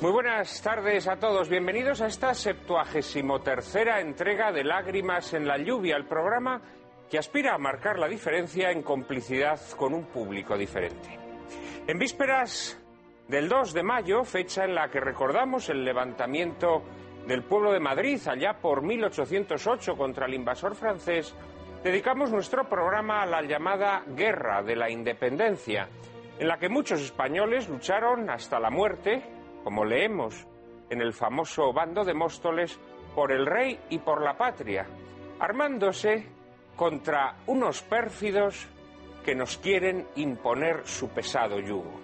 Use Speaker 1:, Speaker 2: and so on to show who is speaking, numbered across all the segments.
Speaker 1: Muy buenas tardes a todos. Bienvenidos a esta septuagésimo tercera entrega de Lágrimas en la lluvia, el programa que aspira a marcar la diferencia en complicidad con un público diferente. En vísperas del 2 de mayo, fecha en la que recordamos el levantamiento del pueblo de Madrid allá por 1808 contra el invasor francés, dedicamos nuestro programa a la llamada Guerra de la Independencia, en la que muchos españoles lucharon hasta la muerte, como leemos en el famoso bando de Móstoles, por el rey y por la patria, armándose contra unos pérfidos que nos quieren imponer su pesado yugo.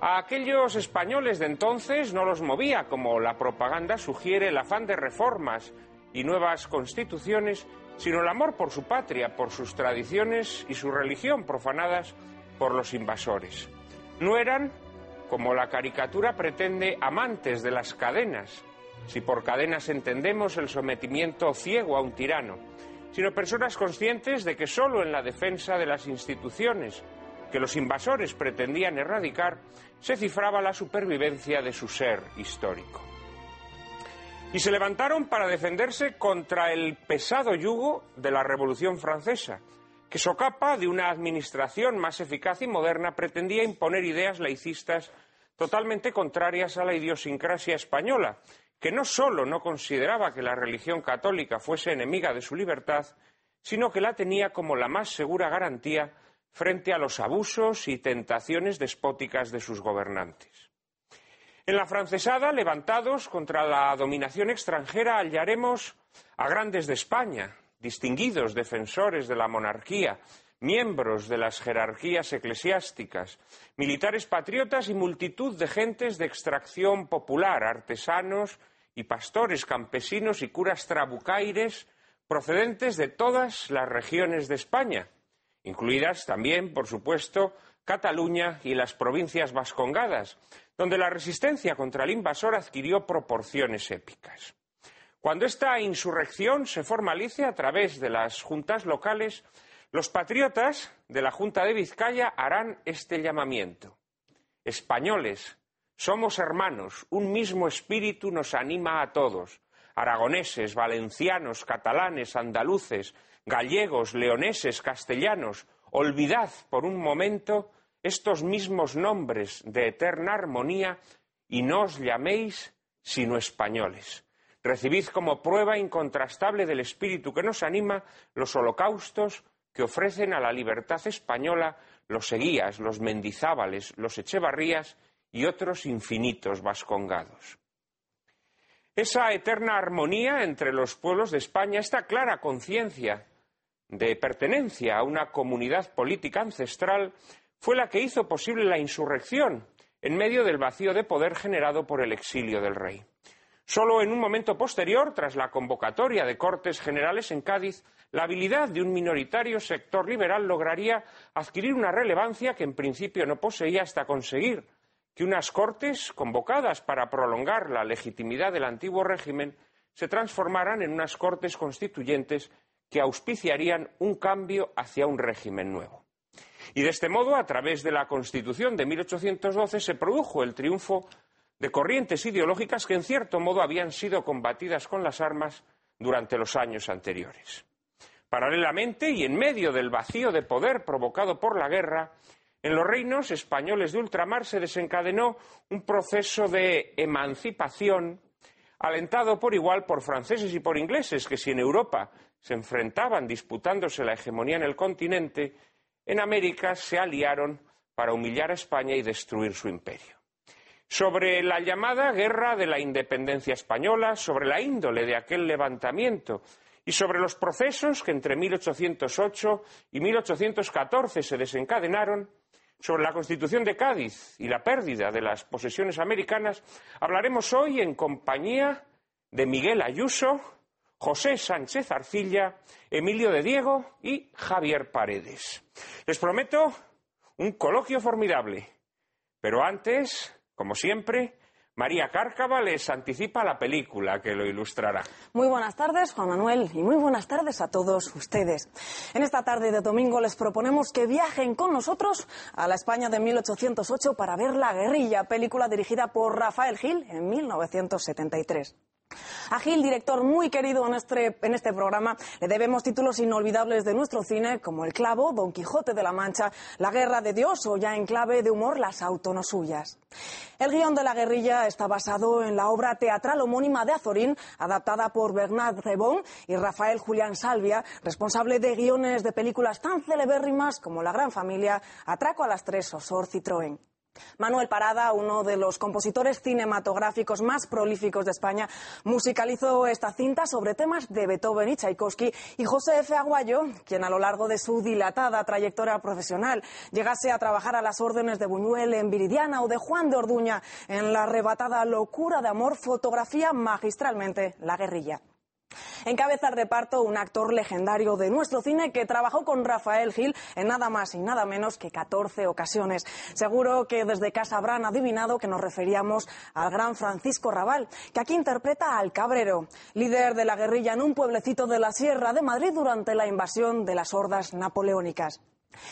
Speaker 1: A aquellos españoles de entonces no los movía, como la propaganda sugiere, el afán de reformas y nuevas constituciones, sino el amor por su patria, por sus tradiciones y su religión profanadas por los invasores. No eran, como la caricatura pretende, amantes de las cadenas, si por cadenas entendemos el sometimiento ciego a un tirano, sino personas conscientes de que sólo en la defensa de las instituciones que los invasores pretendían erradicar se cifraba la supervivencia de su ser histórico. Y se levantaron para defenderse contra el pesado yugo de la Revolución Francesa, que socapa de una administración más eficaz y moderna pretendía imponer ideas laicistas totalmente contrarias a la idiosincrasia española, que no sólo no consideraba que la religión católica fuese enemiga de su libertad, sino que la tenía como la más segura garantía frente a los abusos y tentaciones despóticas de sus gobernantes. En la francesada, levantados contra la dominación extranjera, hallaremos a grandes de España, distinguidos defensores de la monarquía, miembros de las jerarquías eclesiásticas, militares patriotas y multitud de gentes de extracción popular, artesanos y pastores, campesinos y curas trabucaires procedentes de todas las regiones de España, incluidas también, por supuesto, Cataluña y las provincias vascongadas, donde la resistencia contra el invasor adquirió proporciones épicas. Cuando esta insurrección se formalice a través de las juntas locales, los patriotas de la Junta de Vizcaya harán este llamamiento. Españoles, somos hermanos, un mismo espíritu nos anima a todos. Aragoneses, valencianos, catalanes, andaluces, gallegos, leoneses, castellanos, olvidad por un momento estos mismos nombres de eterna armonía y no os llaméis sino españoles. Recibid como prueba incontrastable del espíritu que nos anima los holocaustos que ofrecen a la libertad española los Seguías, los Mendizábales, los Echevarrías y otros infinitos vascongados. Esa eterna armonía entre los pueblos de España, esta clara conciencia de pertenencia a una comunidad política ancestral, fue la que hizo posible la insurrección en medio del vacío de poder generado por el exilio del rey. Solo en un momento posterior, tras la convocatoria de Cortes Generales en Cádiz, la habilidad de un minoritario sector liberal lograría adquirir una relevancia que en principio no poseía hasta conseguir que unas Cortes, convocadas para prolongar la legitimidad del antiguo régimen, se transformaran en unas Cortes constituyentes que auspiciarían un cambio hacia un régimen nuevo. Y de este modo, a través de la Constitución de 1812, se produjo el triunfo de corrientes ideológicas que en cierto modo habían sido combatidas con las armas durante los años anteriores. Paralelamente y en medio del vacío de poder provocado por la guerra, en los reinos españoles de ultramar se desencadenó un proceso de emancipación alentado por igual por franceses y por ingleses, que si en Europa se enfrentaban disputándose la hegemonía en el continente, en América se aliaron para humillar a España y destruir su imperio sobre la llamada Guerra de la Independencia Española, sobre la índole de aquel levantamiento y sobre los procesos que entre 1808 y 1814 se desencadenaron, sobre la Constitución de Cádiz y la pérdida de las posesiones americanas, hablaremos hoy en compañía de Miguel Ayuso, José Sánchez Arcilla, Emilio de Diego y Javier Paredes. Les prometo un coloquio formidable, pero antes como siempre, María Cárcava les anticipa la película que lo ilustrará.
Speaker 2: Muy buenas tardes, Juan Manuel, y muy buenas tardes a todos ustedes. En esta tarde de domingo les proponemos que viajen con nosotros a la España de 1808 para ver La Guerrilla, película dirigida por Rafael Gil en 1973. A Gil, director muy querido en este, en este, programa, le debemos títulos inolvidables de nuestro cine como El Clavo, Don Quijote de la Mancha, La Guerra de Dios o ya en clave de humor Las Autonosuyas. El guion de La Guerrilla está basado en la obra teatral homónima de Azorín, adaptada por Bernard Rebón y Rafael Julián Salvia, responsable de guiones de películas tan celebérrimas como La Gran Familia, Atraco a las Tres o Sor Citroën. Manuel Parada, uno de los compositores cinematográficos más prolíficos de España, musicalizó esta cinta sobre temas de Beethoven y Tchaikovsky y José F. Aguayo, quien a lo largo de su dilatada trayectoria profesional llegase a trabajar a las órdenes de Buñuel en Viridiana o de Juan de Orduña en la arrebatada locura de amor, fotografía magistralmente la guerrilla. Encabeza el reparto un actor legendario de nuestro cine que trabajó con Rafael Gil en nada más y nada menos que 14 ocasiones. Seguro que desde casa habrán adivinado que nos referíamos al gran Francisco Raval, que aquí interpreta al Cabrero, líder de la guerrilla en un pueblecito de la Sierra de Madrid durante la invasión de las hordas napoleónicas.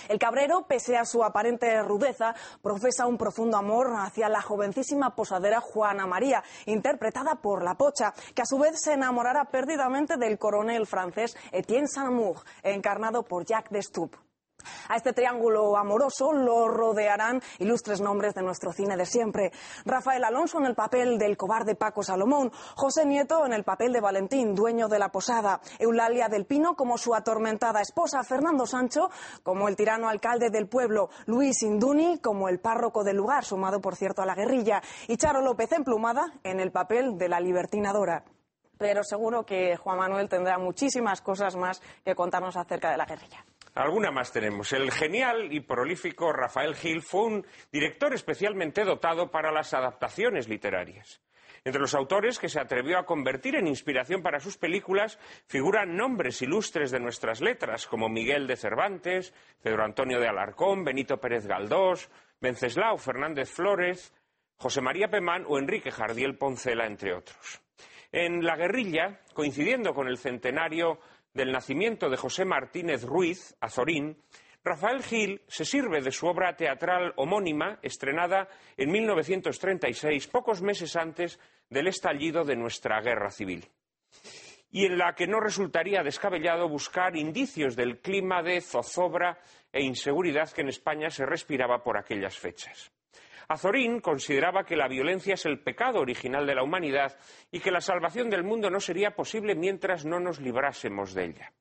Speaker 2: El cabrero, pese a su aparente rudeza, profesa un profundo amor hacia la jovencísima posadera Juana María, interpretada por La Pocha, que a su vez se enamorará perdidamente del coronel francés Etienne Saint-Amour, encarnado por Jacques Destup. A este triángulo amoroso lo rodearán ilustres nombres de nuestro cine de siempre. Rafael Alonso en el papel del cobarde Paco Salomón, José Nieto en el papel de Valentín, dueño de la posada, Eulalia del Pino como su atormentada esposa, Fernando Sancho como el tirano alcalde del pueblo, Luis Induni como el párroco del lugar, sumado por cierto a la guerrilla, y Charo López emplumada en el papel de la libertinadora. Pero seguro que Juan Manuel tendrá muchísimas cosas más que contarnos acerca de la guerrilla.
Speaker 1: Alguna más tenemos. El genial y prolífico Rafael Gil fue un director especialmente dotado para las adaptaciones literarias. Entre los autores que se atrevió a convertir en inspiración para sus películas figuran nombres ilustres de nuestras letras, como Miguel de Cervantes, Pedro Antonio de Alarcón, Benito Pérez Galdós, Venceslao Fernández Flores, José María Pemán o Enrique Jardiel Poncela, entre otros. En La guerrilla, coincidiendo con el centenario del nacimiento de José Martínez Ruiz, Azorín, Rafael Gil se sirve de su obra teatral homónima, estrenada en 1936, pocos meses antes del estallido de nuestra guerra civil, y en la que no resultaría descabellado buscar indicios del clima de zozobra e inseguridad que en España se respiraba por aquellas fechas. Azorín consideraba que la violencia es el pecado original de la humanidad y que la salvación del mundo no sería posible mientras no nos librásemos de ella.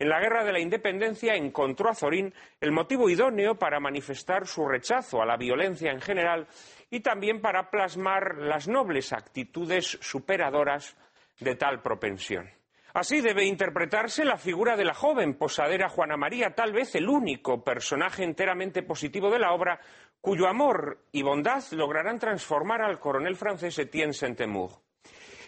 Speaker 1: En la Guerra de la Independencia encontró Azorín el motivo idóneo para manifestar su rechazo a la violencia en general y también para plasmar las nobles actitudes superadoras de tal propensión. Así debe interpretarse la figura de la joven posadera Juana María, tal vez el único personaje enteramente positivo de la obra, cuyo amor y bondad lograrán transformar al coronel francés Etienne Saint-Amour.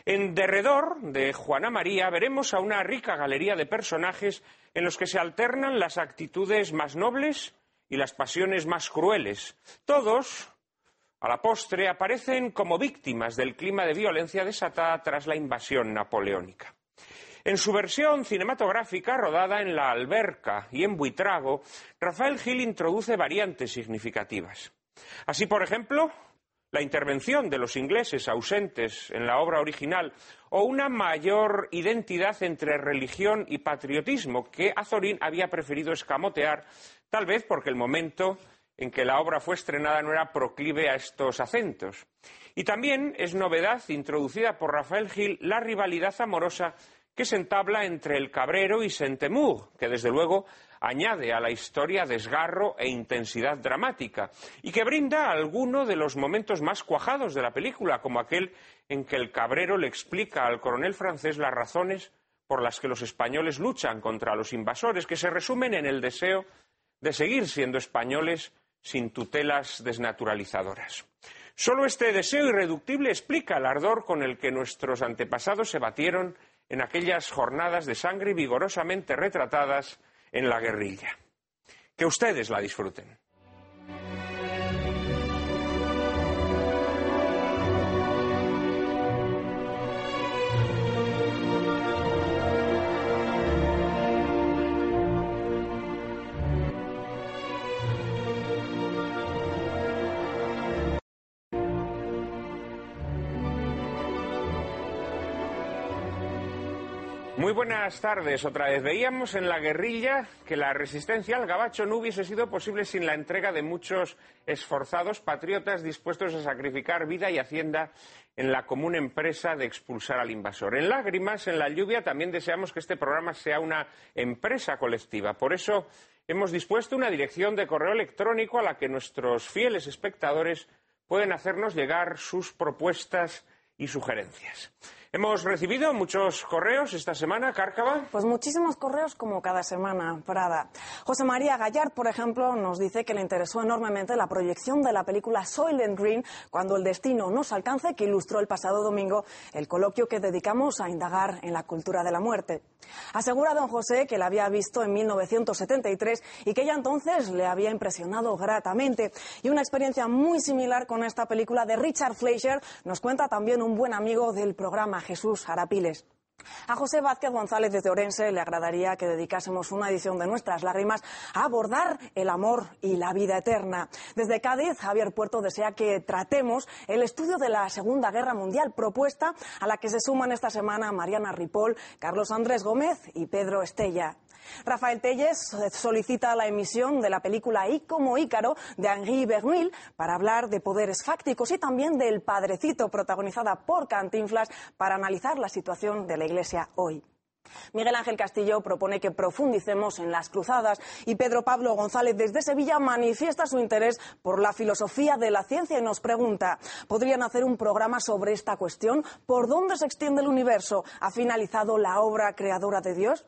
Speaker 1: En derredor de Juana María veremos a una rica galería de personajes en los que se alternan las actitudes más nobles y las pasiones más crueles. Todos, a la postre, aparecen como víctimas del clima de violencia desatada tras la invasión napoleónica. En su versión cinematográfica, rodada en La Alberca y en Buitrago, Rafael Gil introduce variantes significativas. Así, por ejemplo, la intervención de los ingleses ausentes en la obra original o una mayor identidad entre religión y patriotismo que Azorín había preferido escamotear, tal vez porque el momento en que la obra fue estrenada no era proclive a estos acentos. Y también es novedad introducida por Rafael Gil la rivalidad amorosa que se entabla entre el Cabrero y Saint-Amour, que desde luego añade a la historia desgarro e intensidad dramática, y que brinda alguno de los momentos más cuajados de la película, como aquel en que el Cabrero le explica al coronel francés las razones por las que los españoles luchan contra los invasores, que se resumen en el deseo de seguir siendo españoles sin tutelas desnaturalizadoras. Solo este deseo irreductible explica el ardor con el que nuestros antepasados se batieron en aquellas jornadas de sangre vigorosamente retratadas en la guerrilla. Que ustedes la disfruten. Muy buenas tardes. Otra vez veíamos en la guerrilla que la resistencia al gabacho no hubiese sido posible sin la entrega de muchos esforzados patriotas dispuestos a sacrificar vida y hacienda en la común empresa de expulsar al invasor. En lágrimas, en la lluvia, también deseamos que este programa sea una empresa colectiva. Por eso hemos dispuesto una dirección de correo electrónico a la que nuestros fieles espectadores pueden hacernos llegar sus propuestas y sugerencias. Hemos recibido muchos correos esta semana, Cárcava.
Speaker 2: Pues muchísimos correos como cada semana, Prada. José María Gallard, por ejemplo, nos dice que le interesó enormemente la proyección de la película Soylent Green, Cuando el destino nos alcance, que ilustró el pasado domingo el coloquio que dedicamos a indagar en la cultura de la muerte. Asegura don José que la había visto en 1973 y que ya entonces le había impresionado gratamente. Y una experiencia muy similar con esta película de Richard Fleischer nos cuenta también un buen amigo del programa, Jesús Arapiles. A José Vázquez González de Orense le agradaría que dedicásemos una edición de Nuestras Lágrimas a abordar el amor y la vida eterna. Desde Cádiz, Javier Puerto desea que tratemos el estudio de la Segunda Guerra Mundial, propuesta a la que se suman esta semana Mariana Ripoll, Carlos Andrés Gómez y Pedro Estella. Rafael Telles solicita la emisión de la película I como Ícaro de Henri Verneuil para hablar de poderes fácticos y también del Padrecito protagonizada por Cantinflas para analizar la situación de la Iglesia hoy. Miguel Ángel Castillo propone que profundicemos en las cruzadas y Pedro Pablo González desde Sevilla manifiesta su interés por la filosofía de la ciencia y nos pregunta, ¿podrían hacer un programa sobre esta cuestión? ¿Por dónde se extiende el universo? ¿Ha finalizado la obra creadora de Dios?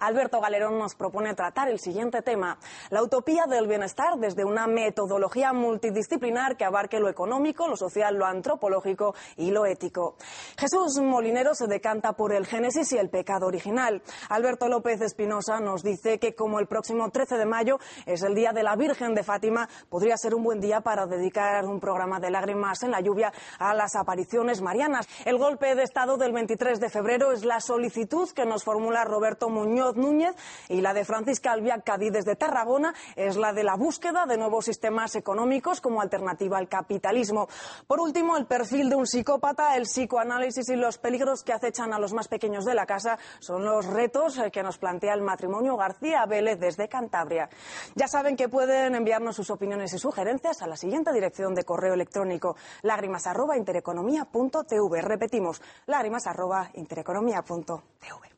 Speaker 2: Alberto Galerón nos propone tratar el siguiente tema, la utopía del bienestar desde una metodología multidisciplinar que abarque lo económico, lo social, lo antropológico y lo ético. Jesús Molinero se decanta por el Génesis y el pecado original. Alberto López Espinosa nos dice que como el próximo 13 de mayo es el día de la Virgen de Fátima, podría ser un buen día para dedicar un programa de lágrimas en la lluvia a las apariciones marianas. El golpe de Estado del 23 de febrero es la solicitud que nos formula Roberto Muñoz Núñez y la de Francisca Albiac Cadí desde Tarragona es la de la búsqueda de nuevos sistemas económicos como alternativa al capitalismo. Por último, el perfil de un psicópata, el psicoanálisis y los peligros que acechan a los más pequeños de la casa son los retos que nos plantea el matrimonio García Vélez desde Cantabria. Ya saben que pueden enviarnos sus opiniones y sugerencias a la siguiente dirección de correo electrónico lágrimas@intereconomía.tv. Repetimos, lágrimas@intereconomía.tv.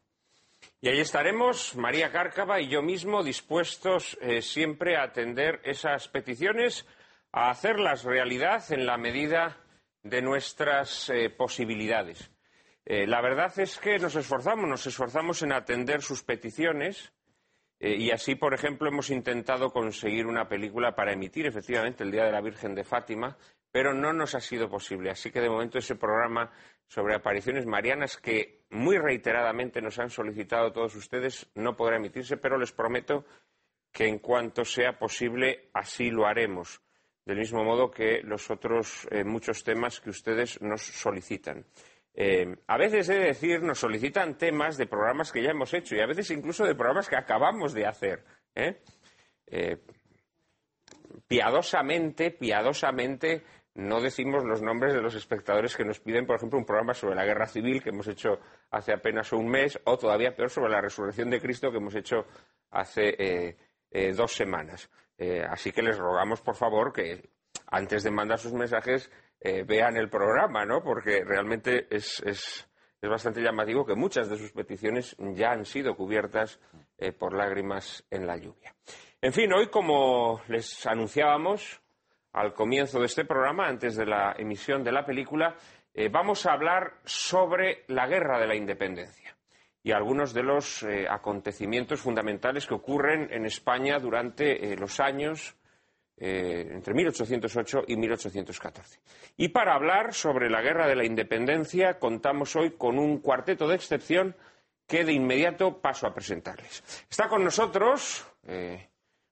Speaker 1: Y ahí estaremos, María Cárcava y yo mismo, dispuestos eh, siempre a atender esas peticiones, a hacerlas realidad en la medida de nuestras eh, posibilidades. Eh, la verdad es que nos esforzamos, nos esforzamos en atender sus peticiones y así, por ejemplo, hemos intentado conseguir una película para emitir efectivamente el Día de la Virgen de Fátima, pero no nos ha sido posible. Así que de momento ese programa sobre apariciones marianas que muy reiteradamente nos han solicitado todos ustedes no podrá emitirse, pero les prometo que en cuanto sea posible así lo haremos, del mismo modo que los otros eh, muchos temas que ustedes nos solicitan. Eh, a veces, he de decir, nos solicitan temas de programas que ya hemos hecho y a veces incluso de programas que acabamos de hacer. ¿eh? piadosamente, piadosamente no decimos los nombres de los espectadores que nos piden, por ejemplo, un programa sobre la guerra civil que hemos hecho hace apenas un mes, o todavía peor sobre la resurrección de Cristo que hemos hecho hace eh, eh, dos semanas. Eh, así que les rogamos, por favor, que antes de mandar sus mensajes vean el programa, ¿no? Porque realmente es, es, es, bastante llamativo que muchas de sus peticiones ya han sido cubiertas por lágrimas en la lluvia. En fin, hoy, como les anunciábamos, al comienzo de este programa, antes de la emisión de la película, eh, vamos a hablar sobre la guerra de la independencia y algunos de los eh, acontecimientos fundamentales que ocurren en España durante eh, los años entre 1808 y 1814. Y para hablar sobre la guerra de la independencia contamos hoy con un cuarteto de excepción que de inmediato paso a presentarles. Está con nosotros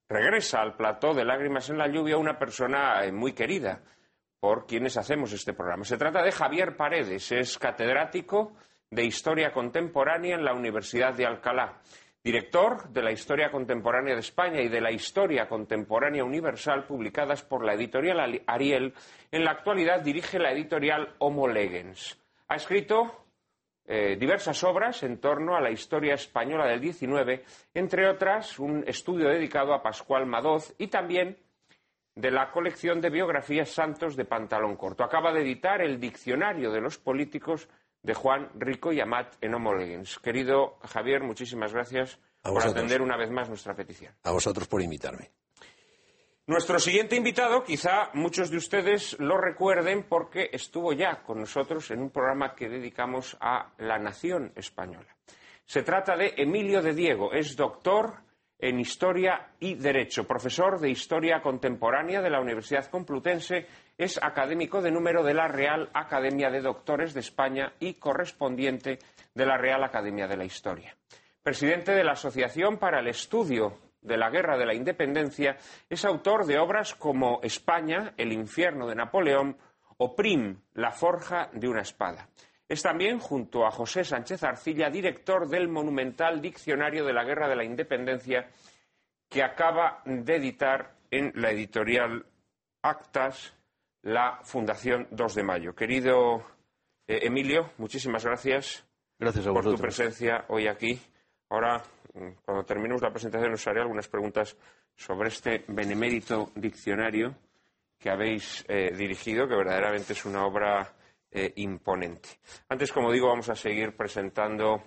Speaker 1: regresa al plató de Lágrimas en la Lluvia una persona eh, muy querida por quienes hacemos este programa. Se trata de Javier Paredes, es catedrático de Historia Contemporánea en la Universidad de Alcalá, director de la Historia Contemporánea de España y de la Historia Contemporánea Universal publicadas por la editorial Ariel. En la actualidad dirige la editorial Homo Legens. Ha escrito eh, diversas obras en torno a la historia española del XIX, entre otras un estudio dedicado a Pascual Madoz y también de la colección de biografías santos de pantalón corto. Acaba de editar el Diccionario de los Políticos de Juan Rico y Amat en Homologens. Querido Javier, muchísimas gracias por atender una vez más nuestra petición.
Speaker 3: A vosotros por invitarme.
Speaker 1: Nuestro siguiente invitado, quizá muchos de ustedes lo recuerden porque estuvo ya con nosotros en un programa que dedicamos a la nación española. Se trata de Emilio de Diego, es doctor en Historia y Derecho, profesor de Historia Contemporánea de la Universidad Complutense, es académico de número de la Real Academia de Doctores de España y correspondiente de la Real Academia de la Historia. Presidente de la Asociación para el Estudio de la Guerra de la Independencia, es autor de obras como España, el infierno de Napoleón o Prim, la forja de una espada. Es también, junto a José Sánchez Arcilla, director del monumental Diccionario de la Guerra de la Independencia, que acaba de editar en la editorial Actas la Fundación 2 de Mayo. Querido eh, Emilio, muchísimas gracias,
Speaker 4: gracias
Speaker 1: por tu presencia hoy aquí. Ahora cuando terminemos la presentación os haré algunas preguntas sobre este benemérito diccionario que habéis eh, dirigido, que verdaderamente es una obra eh, imponente. Antes, como digo, vamos a seguir presentando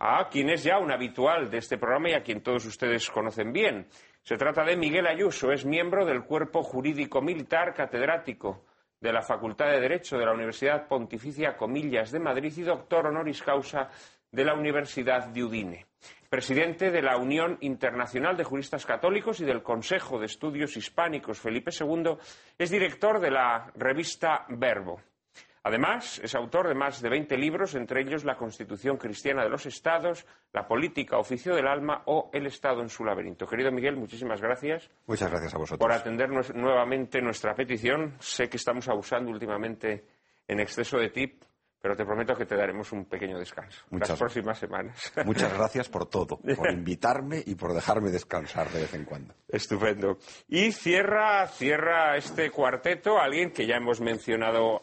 Speaker 1: a quien es ya un habitual de este programa y a quien todos ustedes conocen bien. Se trata de Miguel Ayuso, es miembro del Cuerpo Jurídico Militar, catedrático de la Facultad de Derecho de la Universidad Pontificia Comillas de Madrid y doctor honoris causa de la Universidad de Udine presidente de la Unión Internacional de Juristas Católicos y del Consejo de Estudios Hispánicos Felipe II, es director de la revista Verbo. Además, es autor de más de 20 libros, entre ellos La Constitución Cristiana de los Estados, La Política, Oficio del Alma o El Estado en su laberinto. Querido Miguel, muchísimas gracias.
Speaker 3: Muchas gracias a vosotros.
Speaker 1: Por atender nuevamente nuestra petición. Sé que estamos abusando últimamente en exceso de tip, pero te prometo que te daremos un pequeño descanso muchas, las próximas semanas.
Speaker 3: Muchas gracias por todo, por invitarme y por dejarme descansar de vez en cuando.
Speaker 1: Estupendo. Y cierra, cierra este cuarteto alguien que ya hemos mencionado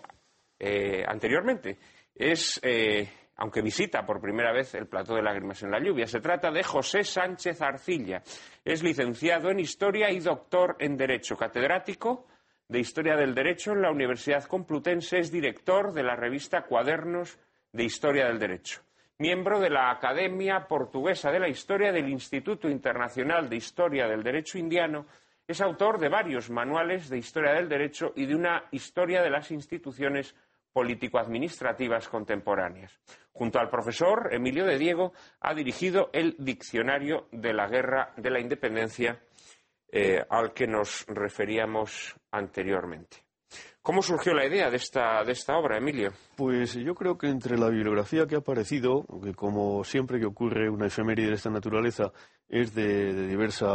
Speaker 1: eh, anteriormente. Es, eh, aunque visita por primera vez el Plató de Lágrimas en la Lluvia, se trata de José Sánchez Arcilla. Es licenciado en Historia y doctor en Derecho, catedrático de Historia del Derecho en la Universidad Complutense, es director de la revista Cuadernos de Historia del Derecho, miembro de la Academia Portuguesa de la Historia del Instituto Internacional de Historia del Derecho Indiano, es autor de varios manuales de Historia del Derecho y de una Historia de las instituciones político-administrativas contemporáneas. Junto al profesor Emilio de Diego ha dirigido el Diccionario de la Guerra de la Independencia eh, al que nos referíamos anteriormente. ¿Cómo surgió la idea de esta, de esta obra, Emilio?
Speaker 4: Pues yo creo que entre la bibliografía que ha aparecido, que como siempre que ocurre una efeméride de esta naturaleza es de, diversa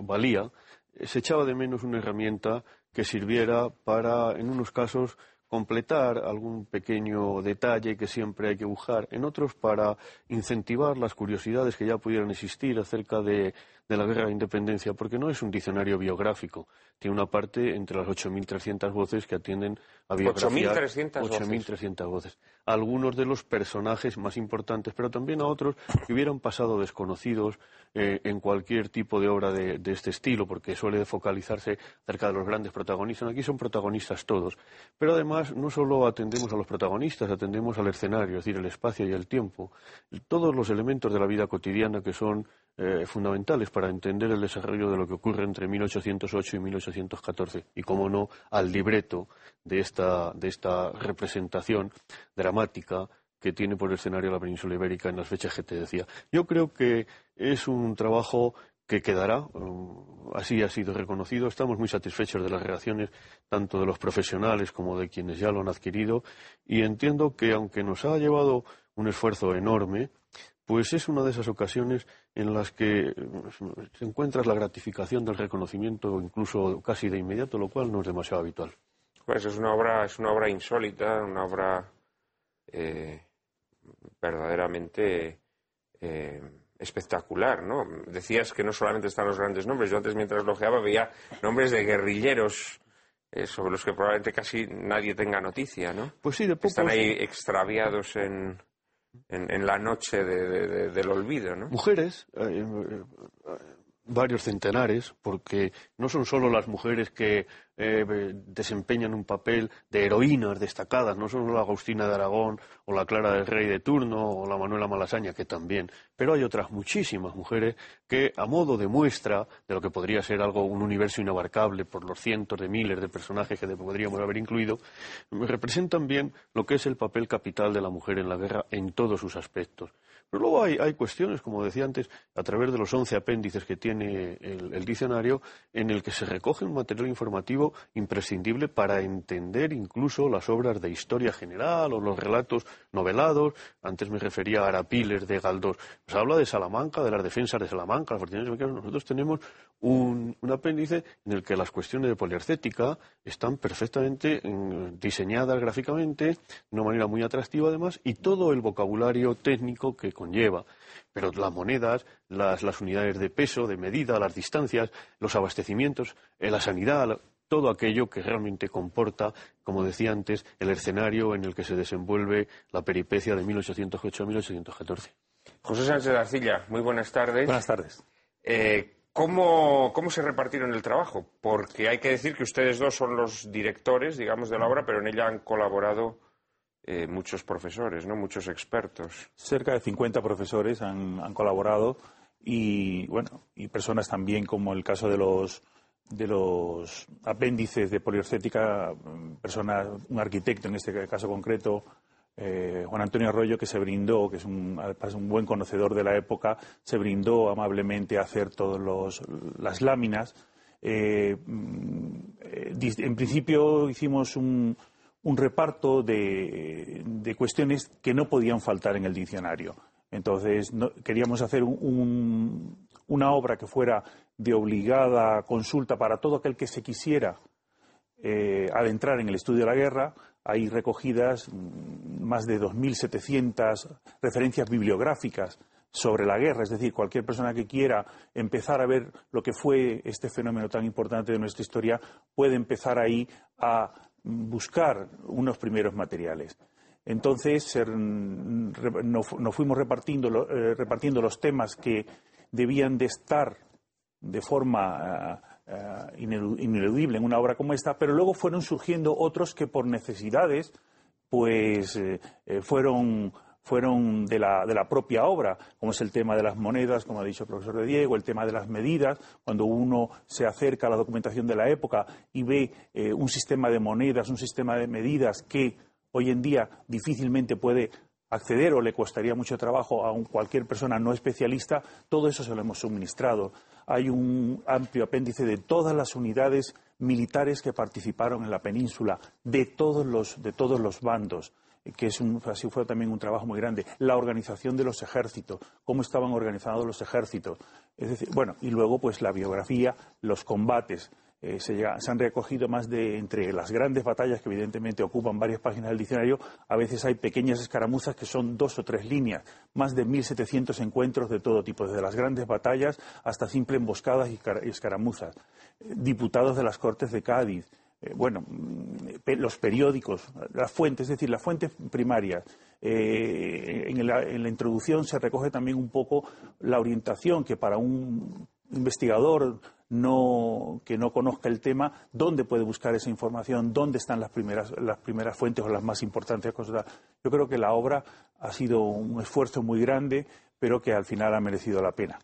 Speaker 4: valía, se echaba de menos una herramienta que sirviera para, en unos casos, completar algún pequeño detalle que siempre hay que buscar, en otros para incentivar las curiosidades que ya pudieran existir acerca de de la Guerra de Independencia, porque no es un diccionario biográfico. Tiene una parte entre las 8.300 voces que atienden a biografía.
Speaker 1: 8.300
Speaker 4: voces. Algunos de los personajes más importantes, pero también a otros que hubieran pasado desconocidos eh, en cualquier tipo de obra de, este estilo, porque suele focalizarse cerca de los grandes protagonistas. Aquí son protagonistas todos. Pero además no solo atendemos a los protagonistas, atendemos al escenario, es decir, el espacio y el tiempo. Todos los elementos de la vida cotidiana que son eh, fundamentales para entender el desarrollo de lo que ocurre entre 1808 y 1814 y, cómo no, al libreto de esta, de esta representación dramática que tiene por escenario la península ibérica en las fechas que te decía. Yo creo que es un trabajo que quedará, um, así ha sido reconocido. Estamos muy satisfechos de las reacciones tanto de los profesionales como de quienes ya lo han adquirido y entiendo que aunque nos ha llevado un esfuerzo enorme, pues es una de esas ocasiones en las que se encuentra la gratificación del reconocimiento, incluso casi de inmediato, lo cual no es demasiado habitual.
Speaker 1: Pues es una obra, es una obra insólita, una obra eh, verdaderamente eh, espectacular, ¿no? Decías que no solamente están los grandes nombres. Yo antes, mientras logeaba, veía nombres de guerrilleros eh, sobre los que probablemente casi nadie tenga noticia, ¿no?
Speaker 4: Pues sí, de pocos...
Speaker 1: Están ahí extraviados en en, en la noche de- de- de- del olvido, ¿no?
Speaker 4: Mujeres, eh, eh, varios centenares, porque no son solo las mujeres que eh, desempeñan un papel de heroínas destacadas, no solo la Agustina de Aragón o la Clara del Rey de turno o la Manuela Malasaña, que también, pero hay otras muchísimas mujeres que, a modo de muestra de lo que podría ser algo, un universo inabarcable por los cientos de miles de personajes que podríamos haber incluido, representan bien lo que es el papel capital de la mujer en la guerra en todos sus aspectos. Pero luego hay, cuestiones, como decía antes, a través de los once apéndices que tiene el, el diccionario, en el que se recoge un material informativo imprescindible para entender incluso las obras de historia general o los relatos novelados. Antes me refería a Arapiles de Galdós. Nos habla de Salamanca, de las defensas de Salamanca, las mexicanas. Nosotros tenemos un, un apéndice en el que las cuestiones de poliarcética están perfectamente mm, diseñadas gráficamente, de una manera muy atractiva además, y todo el vocabulario técnico que conlleva. Pero las monedas, las, las unidades de peso, de medida, las distancias, los abastecimientos, eh, la sanidad, todo aquello que realmente comporta, como decía antes, el escenario en el que se desenvuelve la peripecia de 1808 a 1814.
Speaker 1: José Sánchez de Arcilla, muy buenas tardes.
Speaker 5: Buenas tardes.
Speaker 1: Eh, ¿cómo, ¿Cómo se repartieron el trabajo? Porque hay que decir que ustedes dos son los directores, digamos, de la obra, pero en ella han colaborado eh, muchos profesores, ¿no? Muchos expertos.
Speaker 5: Cerca de 50 profesores han, han colaborado y, bueno, y personas también como el caso de los de los apéndices de poliorcética, mm, persona, un arquitecto en este caso concreto, eh, Juan Antonio Arroyo, que se brindó, que es un, buen conocedor de la época, se brindó amablemente a hacer todas las láminas. Eh, mm, eh, en principio hicimos un, un reparto de, cuestiones que no podían faltar en el diccionario. Entonces, queríamos hacer un- un- una obra que fuera de obligada consulta para todo aquel que se quisiera adentrar en el estudio de la guerra. Hay recogidas más de 2.700 referencias bibliográficas sobre la guerra, es decir, cualquier persona que quiera empezar a ver lo que fue este fenómeno tan importante de nuestra historia puede empezar ahí a buscar unos primeros materiales. Entonces nos fu- nos fuimos repartiendo, eh, repartiendo los temas que debían de estar de forma inelu- ineludible en una obra como esta, pero luego fueron surgiendo otros que por necesidades pues eh, eh, fueron fueron de la, de la propia obra, como es el tema de las monedas, como ha dicho el profesor de Diego, el tema de las medidas, cuando uno se acerca a la documentación de la época y ve eh, un sistema de monedas, un sistema de medidas que hoy en día difícilmente puede acceder o le costaría mucho trabajo a cualquier persona no especialista, todo eso se lo hemos suministrado. Hay un amplio apéndice de todas las unidades militares que participaron en la península, de todos los, de todos los bandos que es un, así fue también un trabajo muy grande, la organización de los ejércitos, cómo estaban organizados los ejércitos, es decir, bueno, y luego pues la biografía, los combates, eh, se, han recogido más de entre las grandes batallas que evidentemente ocupan varias páginas del diccionario, a veces hay pequeñas escaramuzas que son dos o tres líneas, más de 1.700 encuentros de todo tipo, desde las grandes batallas hasta simple emboscadas y car- y escaramuzas, Eh, diputados de las Cortes de Cádiz, eh, bueno, mm, los periódicos, las fuentes, es decir, las fuentes primarias. En la introducción se recoge también un poco la orientación que para un investigador no, que no conozca el tema, dónde puede buscar esa información, dónde están las primeras, las primeras fuentes o las más importantes cosas. Yo creo que la obra ha sido un esfuerzo muy grande, pero que al final ha merecido la pena.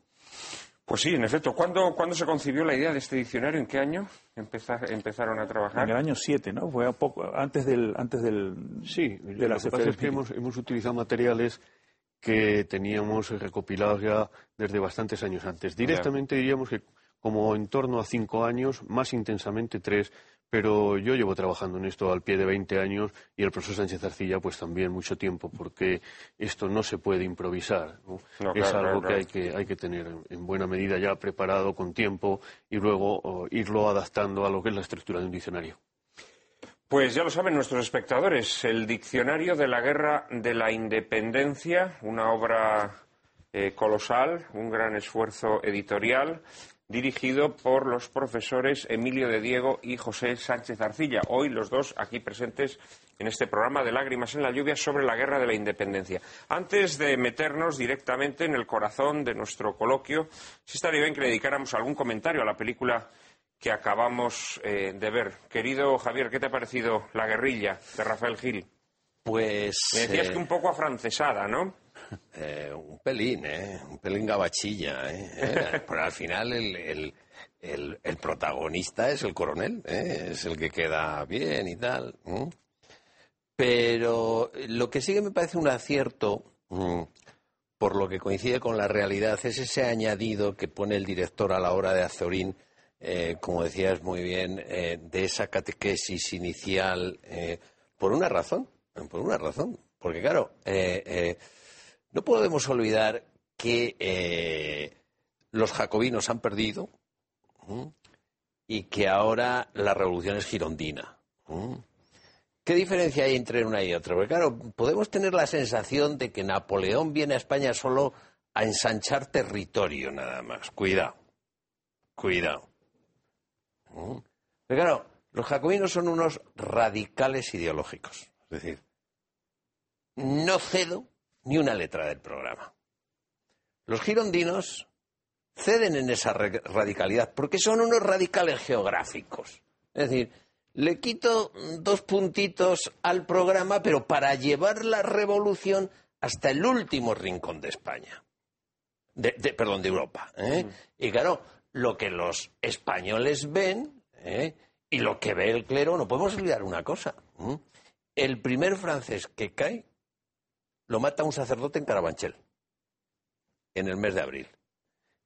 Speaker 1: Pues sí, en efecto. ¿Cuándo, ¿cuándo se concibió la idea de este diccionario? ¿En qué año empeza- empezaron a trabajar?
Speaker 5: En el año 7, ¿no? Fue a poco, antes del, antes del,
Speaker 4: Sí,
Speaker 5: de
Speaker 4: lo
Speaker 5: las
Speaker 4: que pasa es que hemos, hemos utilizado materiales que teníamos recopilados ya desde bastantes años antes. Directamente diríamos que como en torno a cinco años, más intensamente tres, pero yo llevo trabajando en esto al pie de 20 años y el profesor Sánchez Arcilla pues también mucho tiempo, porque esto no se puede improvisar. ¿no?
Speaker 1: No,
Speaker 4: es
Speaker 1: claro,
Speaker 4: algo
Speaker 1: claro,
Speaker 4: que, hay que hay que tener en buena medida ya preparado con tiempo y luego oh, irlo adaptando a lo que es la estructura de un diccionario.
Speaker 1: Pues ya lo saben nuestros espectadores, el Diccionario de la Guerra de la Independencia, una obra eh, colosal, un gran esfuerzo editorial dirigido por los profesores Emilio de Diego y José Sánchez Arcilla, hoy los dos aquí presentes en este programa de Lágrimas en la Lluvia sobre la Guerra de la Independencia. Antes de meternos directamente en el corazón de nuestro coloquio, si estaría bien que le dedicáramos algún comentario a la película que acabamos eh, de ver. Querido Javier, ¿qué te ha parecido La guerrilla de Rafael Gil?
Speaker 6: Pues...
Speaker 1: Me decías
Speaker 6: eh,
Speaker 1: que un poco afrancesada, ¿no?
Speaker 6: Eh, un pelín, ¿eh? Un pelín gabachilla, ¿eh? Eh, Pero al final el, el- el- el protagonista es el coronel, ¿eh? Es el que queda bien y tal. Pero lo que sí que me parece un acierto, mm, por lo que coincide con la realidad, es ese añadido que pone el director a la hora de Azorín, eh, como decías muy bien, eh, de esa catequesis inicial, eh, por una razón, por una razón. Porque claro, no podemos olvidar que los jacobinos han perdido y que ahora la revolución es girondina. ¿Qué diferencia hay entre una y otra? Porque claro, podemos tener la sensación de que Napoleón viene a España solo a ensanchar territorio nada más. Cuidado, cuidado. Pero claro, los jacobinos son unos radicales ideológicos. Es decir, no cedo ni una letra del programa. Los girondinos ceden en esa radicalidad porque son unos radicales geográficos. Es decir, le quito dos puntitos al programa, pero para llevar la revolución hasta el último rincón de España. De, de- perdón, de Europa. ¿eh? Y claro, lo que los españoles ven ¿eh? y lo que ve el clero, no podemos olvidar una cosa. El primer francés que cae lo mata un sacerdote en Carabanchel, en el mes de abril.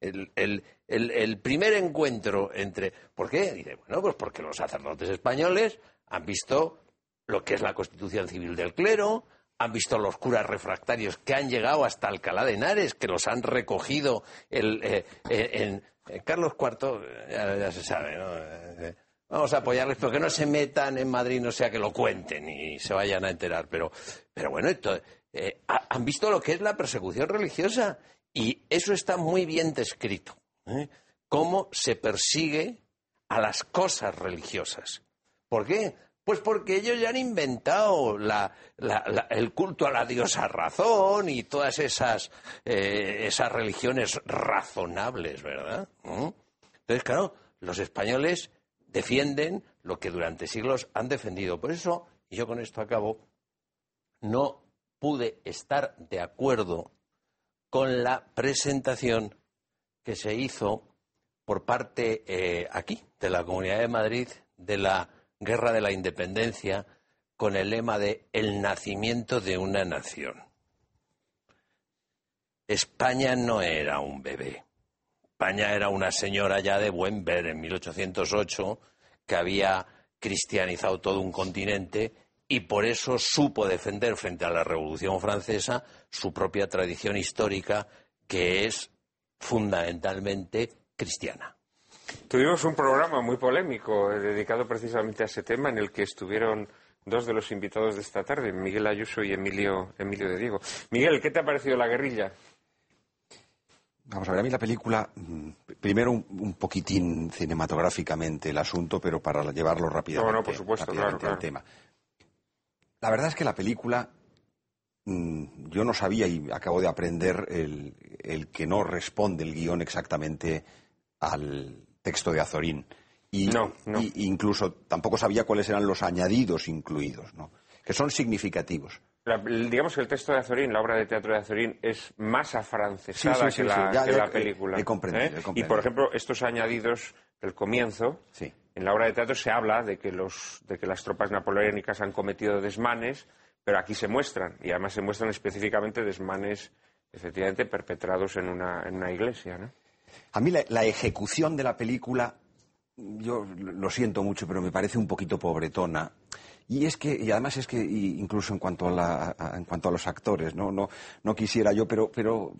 Speaker 6: El, el- el- el primer encuentro entre... ¿Por qué? Dice, bueno, pues porque los sacerdotes españoles han visto lo que es la constitución civil del clero, han visto los curas refractarios que han llegado hasta Alcalá de Henares, que los han recogido el, eh, eh, en, en Carlos IV, ya, se sabe, ¿no? Eh, Vamos a apoyarles, pero que no se metan en Madrid, no sea que lo cuenten y se vayan a enterar. Pero, pero bueno, esto, eh, ha- han visto lo que es la persecución religiosa y eso está muy bien descrito. ¿eh? Cómo se persigue a las cosas religiosas. ¿Por qué? Pues porque ellos ya han inventado el culto a la diosa razón y todas esas, eh, esas religiones razonables, ¿verdad? ¿Mm? Entonces, claro, los españoles defienden lo que durante siglos han defendido. Por eso, y yo con esto acabo, no pude estar de acuerdo con la presentación que se hizo por parte eh, aquí, de la Comunidad de Madrid, de la Guerra de la Independencia, con el lema de el nacimiento de una nación. España no era un bebé. España era una señora ya de buen ver en 1808 que había cristianizado todo un continente y por eso supo defender frente a la Revolución Francesa su propia tradición histórica que es fundamentalmente cristiana.
Speaker 1: Tuvimos un programa muy polémico eh, dedicado precisamente a ese tema en el que estuvieron dos de los invitados de esta tarde, Miguel Ayuso y Emilio, Emilio de Diego. Miguel, ¿qué te ha parecido la guerrilla?
Speaker 3: Vamos a ver, a mí la película, mm, primero un, un poquitín cinematográficamente el asunto, pero para llevarlo rápidamente,
Speaker 1: No, no, por supuesto,
Speaker 3: rápidamente
Speaker 1: claro,
Speaker 3: al tema. La verdad es que la película, mm, yo no sabía y acabo de aprender el, el que no responde el guion exactamente al texto de Azorín. Y,
Speaker 1: No, no.
Speaker 3: y incluso tampoco sabía cuáles eran los añadidos incluidos, ¿no? que son significativos.
Speaker 1: La- digamos que el texto de Azorín, la obra de teatro de Azorín, es más afrancesada
Speaker 3: Sí, sí,
Speaker 1: que, la,
Speaker 3: sí. Ya,
Speaker 1: que
Speaker 3: ya
Speaker 1: la
Speaker 3: he-
Speaker 1: película.
Speaker 3: he comprendido,
Speaker 1: ¿eh?
Speaker 3: he
Speaker 1: Y, por ejemplo, estos añadidos del comienzo, en la obra de teatro se habla de que, los, de que las tropas napoleónicas han cometido desmanes, pero aquí se muestran, y además se muestran específicamente desmanes, efectivamente, perpetrados en una, en una iglesia, ¿no?
Speaker 3: A mí la, ejecución de la película, yo lo siento mucho, pero me parece un poquito pobretona. Y es que, y además es que, incluso en cuanto a, la- a- en cuanto a los actores, no, no, no quisiera yo, pero, pero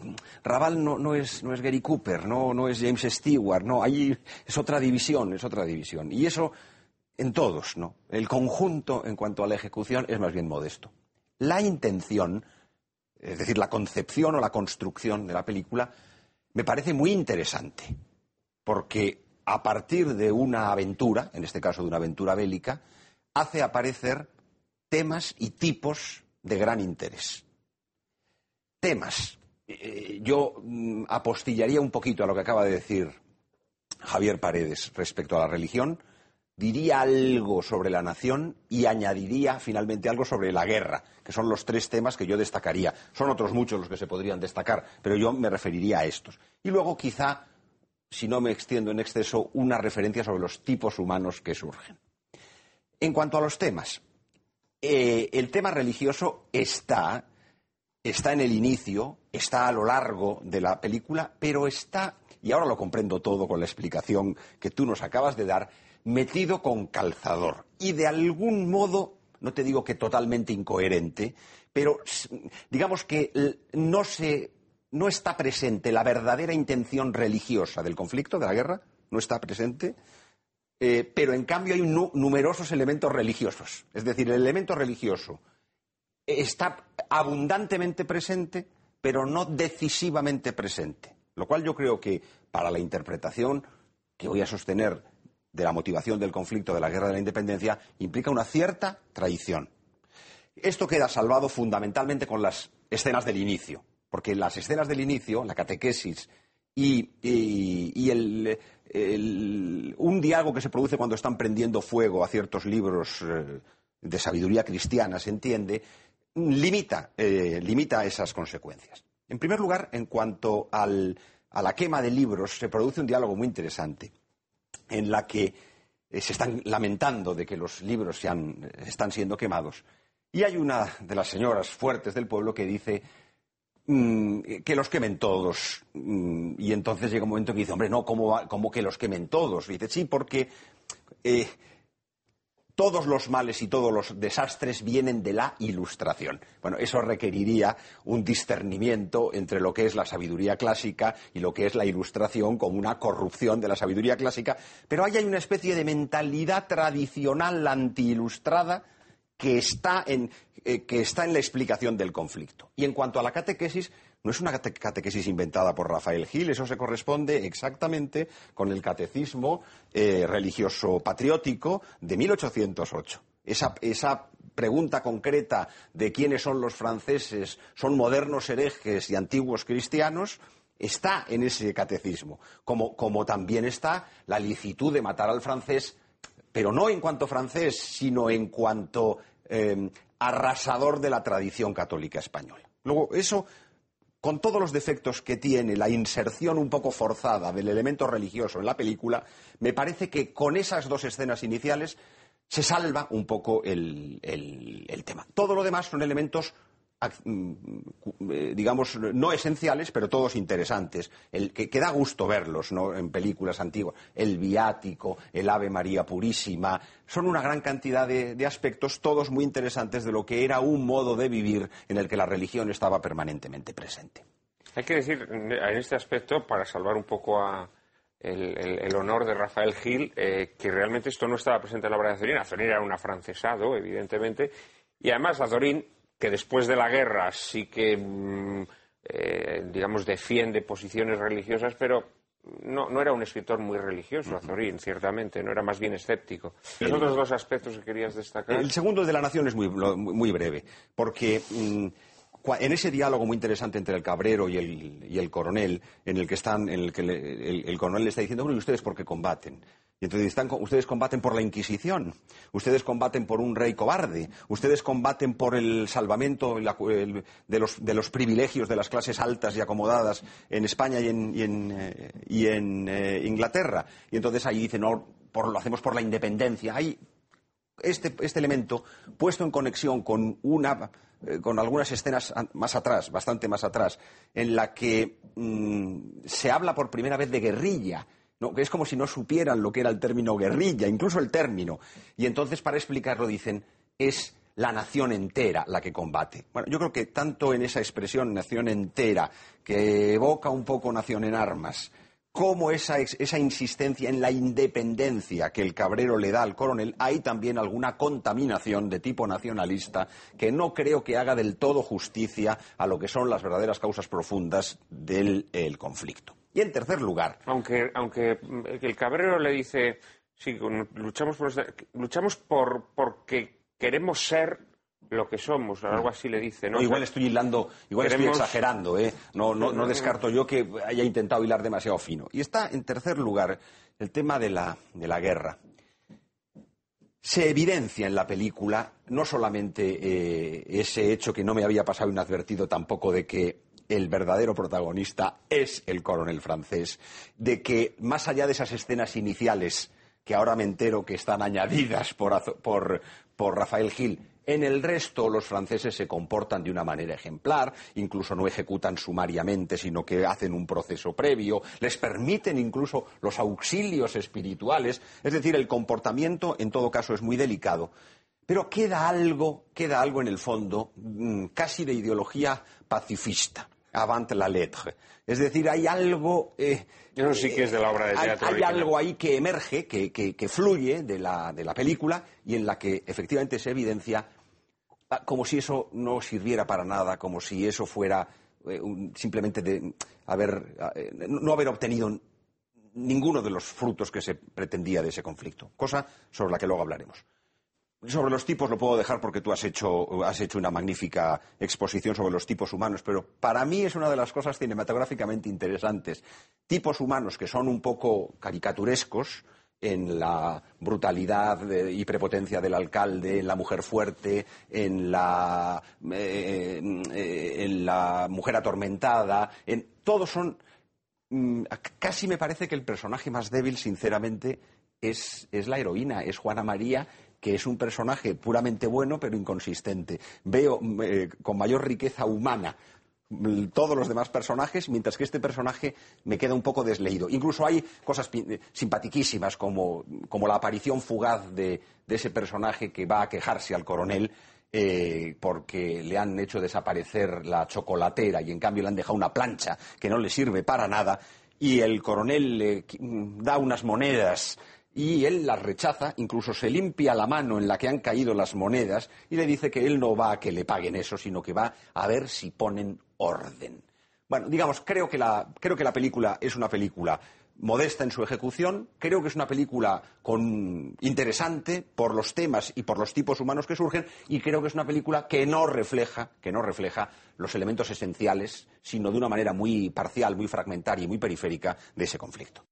Speaker 3: Raval no, no es, no es Gary Cooper, no, no es James Stewart, no, ahí es otra división, es otra división. Y eso en todos, ¿no? El conjunto en cuanto a la ejecución es más bien modesto. La intención, es decir, la concepción o la construcción de la película, me parece muy interesante. porque a partir de una aventura, en este caso de una aventura bélica, hace aparecer temas y tipos de gran interés. Temas. Eh, yo mm, apostillaría un poquito a lo que acaba de decir Javier Paredes respecto a la religión, diría algo sobre la nación y añadiría finalmente algo sobre la guerra, que son los tres temas que yo destacaría. Son otros muchos los que se podrían destacar, pero yo me referiría a estos. Y luego quizá, si no me extiendo en exceso, una referencia sobre los tipos humanos que surgen. En cuanto a los temas, eh, el tema religioso está, está en el inicio, está a lo largo de la película, pero está, y ahora lo comprendo todo con la explicación que tú nos acabas de dar, metido con calzador y de algún modo, no te digo que totalmente incoherente, pero digamos que no se no está presente la verdadera intención religiosa del conflicto, de la guerra, no está presente, eh, pero en cambio hay numerosos elementos religiosos. Es decir, el elemento religioso está abundantemente presente, pero no decisivamente presente. Lo cual yo creo que para la interpretación que voy a sostener de la motivación del conflicto de la guerra de la independencia implica una cierta traición. Esto queda salvado fundamentalmente con las escenas del inicio, porque las escenas del inicio, la catequesis y, un diálogo que se produce cuando están prendiendo fuego a ciertos libros eh, de sabiduría cristiana, se entiende, limita, eh, limita esas consecuencias. En primer lugar, en cuanto a la quema de libros, se produce un diálogo muy interesante en la que eh, se están lamentando de que los libros están siendo quemados. Y hay una de las señoras fuertes del pueblo que dice mm, que los quemen todos. Mm, y entonces llega un momento que dice, hombre, no, ¿cómo, que los quemen todos? Dice, sí, porque eh, todos los males y todos los desastres vienen de la ilustración. Bueno, eso requeriría un discernimiento entre lo que es la sabiduría clásica y lo que es la ilustración como una corrupción de la sabiduría clásica, pero ahí hay una especie de mentalidad tradicional antiilustrada que está en, eh, que está en la explicación del conflicto. Y en cuanto a la catequesis, no es una catequesis inventada por Rafael Gil, eso se corresponde exactamente con el catecismo eh, religioso patriótico de 1808. Esa, esa, pregunta concreta de quiénes son los franceses, son modernos herejes y antiguos cristianos, está en ese catecismo, como, como también está la licitud de matar al francés, pero no en cuanto francés, sino en cuanto eh, arrasador de la tradición católica española. Luego, eso con todos los defectos que tiene la inserción un poco forzada del elemento religioso en la película, me parece que con esas dos escenas iniciales se salva un poco el, tema. Todo lo demás son elementos digamos, no esenciales, pero todos interesantes, el, que, da gusto verlos en películas antiguas. El viático, el Ave María Purísima, son una gran cantidad de, aspectos, todos muy interesantes de lo que era un modo de vivir en el que la religión estaba permanentemente presente.
Speaker 1: Hay que decir en este aspecto, para salvar un poco el, honor de Rafael Gil, eh, que realmente esto no estaba presente en la obra de Azorín. Azorín era un afrancesado, evidentemente, y además Azorín, que después de la guerra sí que, mm, eh, digamos, defiende posiciones religiosas, pero no, no, era un escritor muy religioso, Azorín, ciertamente, no era más bien escéptico. ¿Los otros dos aspectos que querías destacar?
Speaker 3: El segundo de la nación es muy, muy breve, porque mm, en ese diálogo muy interesante entre el cabrero y el, coronel, en el que, están, en el, que el, coronel le está diciendo, bueno, ¿y ustedes por qué combaten? Y entonces están, ustedes combaten por la Inquisición, ustedes combaten por un rey cobarde, ustedes combaten por el salvamento de, los, privilegios de las clases altas y acomodadas en España y en, eh, eh, Inglaterra. Y entonces ahí dicen, no, por, lo hacemos por la independencia. Este, este elemento puesto en conexión con una eh, con algunas escenas más atrás, bastante más atrás, en la que mm, se habla por primera vez de guerrilla que es como si no supieran lo que era el término guerrilla, incluso el término. Y entonces, para explicarlo, dicen, es la nación entera la que combate. Bueno, yo creo que tanto en esa expresión nación entera, que evoca un poco nación en armas, como esa, esa, insistencia en la independencia que el cabrero le da al coronel, hay también alguna contaminación de tipo nacionalista que no creo que haga del todo justicia a lo que son las verdaderas causas profundas del conflicto. Y en tercer lugar,
Speaker 1: Aunque, aunque mm, el cabrero le dice, sí, luchamos por, luchamos por porque queremos ser lo que somos, algo así le dice, ¿no?
Speaker 3: No, igual estoy hilando, igual
Speaker 1: Queremos-
Speaker 3: estoy exagerando, ¿eh? No, no, no descarto yo que haya intentado hilar demasiado fino. Y está en tercer lugar el tema de la, de la guerra. Se evidencia en la película no solamente eh, ese hecho que no me había pasado inadvertido tampoco de que el verdadero protagonista es el coronel francés, de que más allá de esas escenas iniciales que ahora me entero que están añadidas por, por, por Rafael Gil, en el resto los franceses se comportan de una manera ejemplar, incluso no ejecutan sumariamente, sino que hacen un proceso previo, les permiten incluso los auxilios espirituales, es decir, el comportamiento en todo caso es muy delicado. Pero queda algo, queda algo en el fondo, mm, casi de ideología pacifista, avant la lettre. Es decir, hay algo. eh,
Speaker 1: Eso sí que es de la obra de teatro
Speaker 3: Hay, algo ahí que emerge, que, que- que fluye de la, de la película y en la que efectivamente se evidencia como si eso no sirviera para nada, como si eso fuera eh, simplemente de haber, ah, eh, no no haber obtenido ninguno de los frutos que se pretendía de ese conflicto, cosa sobre la que luego hablaremos. Sobre los tipos lo puedo dejar porque tú has hecho, has hecho una magnífica exposición sobre los tipos humanos, pero para mí es una de las cosas cinematográficamente interesantes. Tipos humanos que son un poco caricaturescos en la brutalidad y prepotencia del alcalde, en la mujer fuerte, en la, eh, eh, mujer atormentada, en, todos son Mm, casi me parece que el personaje más débil, sinceramente, es, es la heroína, es Juana María, que es un personaje puramente bueno, pero inconsistente. Veo eh, con mayor riqueza humana todos los demás personajes, mientras que este personaje me queda un poco desleído. Incluso hay cosas eh, simpatiquísimas, como, como la aparición fugaz de, ese personaje que va a quejarse al coronel eh, porque le han hecho desaparecer la chocolatera y en cambio le han dejado una plancha que no le sirve para nada y el coronel le mm, da unas monedas y él las rechaza, incluso se limpia la mano en la que han caído las monedas y le dice que él no va a que le paguen eso, sino que va a ver si ponen orden. Bueno, digamos, creo que la, creo que la película es una película modesta en su ejecución, creo que es una película con, interesante por los temas y por los tipos humanos que surgen, y creo que es una película que no refleja, que no refleja los elementos esenciales, sino de una manera muy parcial, muy fragmentaria y muy periférica de ese conflicto.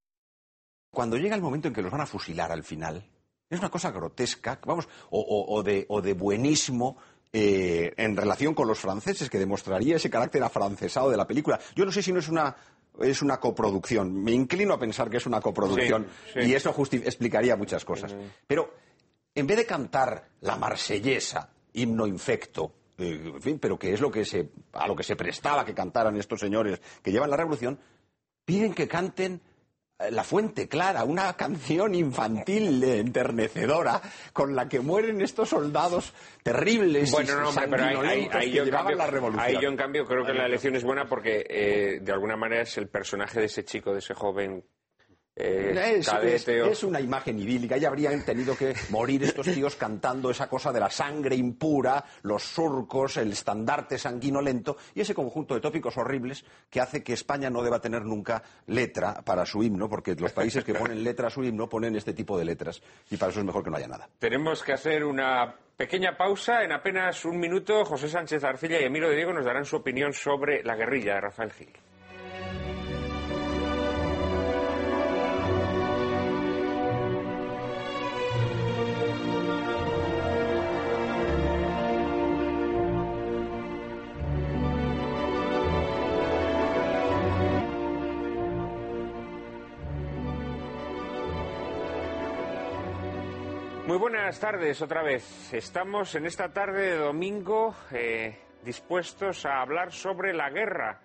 Speaker 3: Cuando llega el momento en que los van a fusilar al final, es una cosa grotesca, vamos, o, o- o de, o de buenismo eh, en relación con los franceses, que demostraría ese carácter afrancesado de la película. Yo no sé si no es una, es una coproducción. Me inclino a pensar que es una coproducción
Speaker 1: Sí, sí.
Speaker 3: y eso explicaría muchas cosas. Pero en vez de cantar la marsellesa, himno infecto, eh, en fin, pero que es lo que se, a lo que se prestaba que cantaran estos señores que llevan la revolución, piden que canten La Fuente Clara, una canción infantil eh, enternecedora con la que mueren estos soldados terribles y
Speaker 1: Bueno, no, hombre, pero ahí, ahí-
Speaker 3: sanguinolentos
Speaker 1: ahí
Speaker 3: que
Speaker 1: yo en
Speaker 3: llevaban
Speaker 1: cambio,
Speaker 3: la revolución.
Speaker 1: ahí yo en cambio creo que la elección es buena porque eh, de alguna manera es el personaje de ese chico, de ese joven eh,
Speaker 3: Es, una imagen idílica. Ya habrían tenido que morir estos tíos cantando esa cosa de la sangre impura, los surcos, el estandarte sanguinolento y ese conjunto de tópicos horribles que hace que España no deba tener nunca letra para su himno, porque los países que ponen letra a su himno ponen este tipo de letras y para eso es mejor que no haya nada.
Speaker 1: Tenemos que hacer una pequeña pausa. En apenas un minuto, José Sánchez Arcilla y Emilio de Diego nos darán su opinión sobre la guerrilla de Rafael Gil. Buenas tardes otra vez. Estamos en esta tarde de domingo eh, dispuestos a hablar sobre la guerra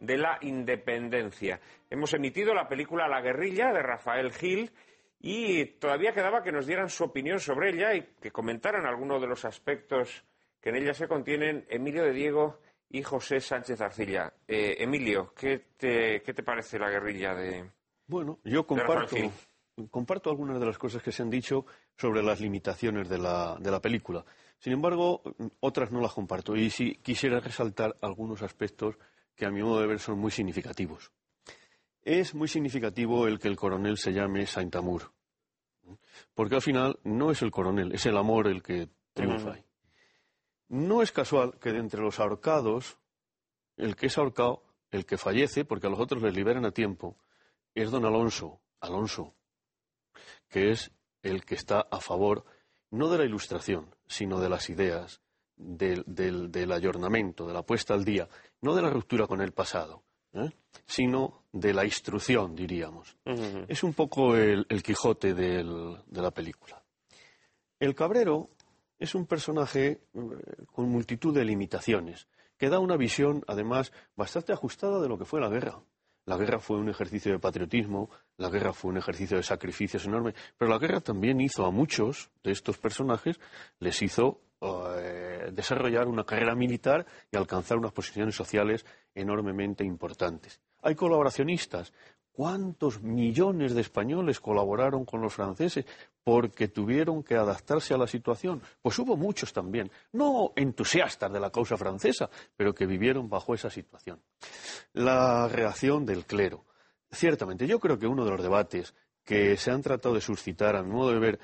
Speaker 1: de la independencia. Hemos emitido la película La guerrilla de Rafael Gil y todavía quedaba que nos dieran su opinión sobre ella y que comentaran algunos de los aspectos que en ella se contienen Emilio de Diego y José Sánchez Arcilla. Eh, Emilio, ¿qué te, ¿qué te parece la guerrilla de,
Speaker 4: Bueno, yo comparto, comparto algunas de las cosas que se han dicho sobre las limitaciones de la, de la película. Sin embargo, otras no las comparto y sí quisiera resaltar algunos aspectos que a mi modo de ver son muy significativos. es muy significativo el que el coronel se llame Saint-Amour. Porque al final no es el coronel, es el amor el que triunfa ahí. No es casual que de entre los ahorcados, el que es ahorcado, el que fallece, porque a los otros les liberan a tiempo, es don Alonso, Alonso, que es el que está a favor no de la ilustración, sino de las ideas, del, del, del ayornamiento, de la puesta al día, no de la ruptura con el pasado, ¿eh? sino de la instrucción, diríamos. Es un poco el, el Quijote del, de la película. El Cabrero es un personaje eh, con multitud de limitaciones, que da una visión, además, bastante ajustada de lo que fue la guerra. La guerra fue un ejercicio de patriotismo, la guerra fue un ejercicio de sacrificios enorme, pero la guerra también hizo a muchos de estos personajes, les hizo eh, desarrollar una carrera militar y alcanzar unas posiciones sociales enormemente importantes. Hay colaboracionistas. ¿Cuántos millones de españoles colaboraron con los franceses porque tuvieron que adaptarse a la situación? Pues hubo muchos también, no entusiastas de la causa francesa, pero que vivieron bajo esa situación. La reacción del clero. Ciertamente, yo creo que uno de los debates que se han tratado de suscitar, a mi modo de ver,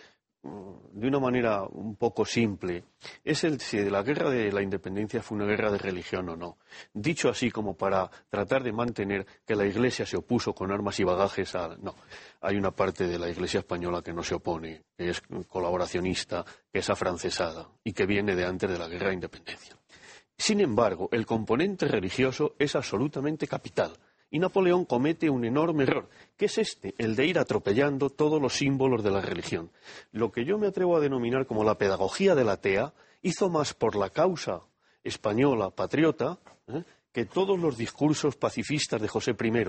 Speaker 4: de una manera un poco simple, es el si la guerra de la independencia fue una guerra de religión o no. Dicho así como para tratar de mantener que la Iglesia se opuso con armas y bagajes a... No, hay una parte de la Iglesia española que no se opone, que es colaboracionista, que es afrancesada y que viene de antes de la guerra de independencia. Sin embargo, el componente religioso es absolutamente capital y Napoleón comete un enorme error, que es este, el de ir atropellando todos los símbolos de la religión. Lo que yo me atrevo a denominar como la pedagogía de la TEA hizo más por la causa española patriota ¿eh? que todos los discursos pacifistas de José I,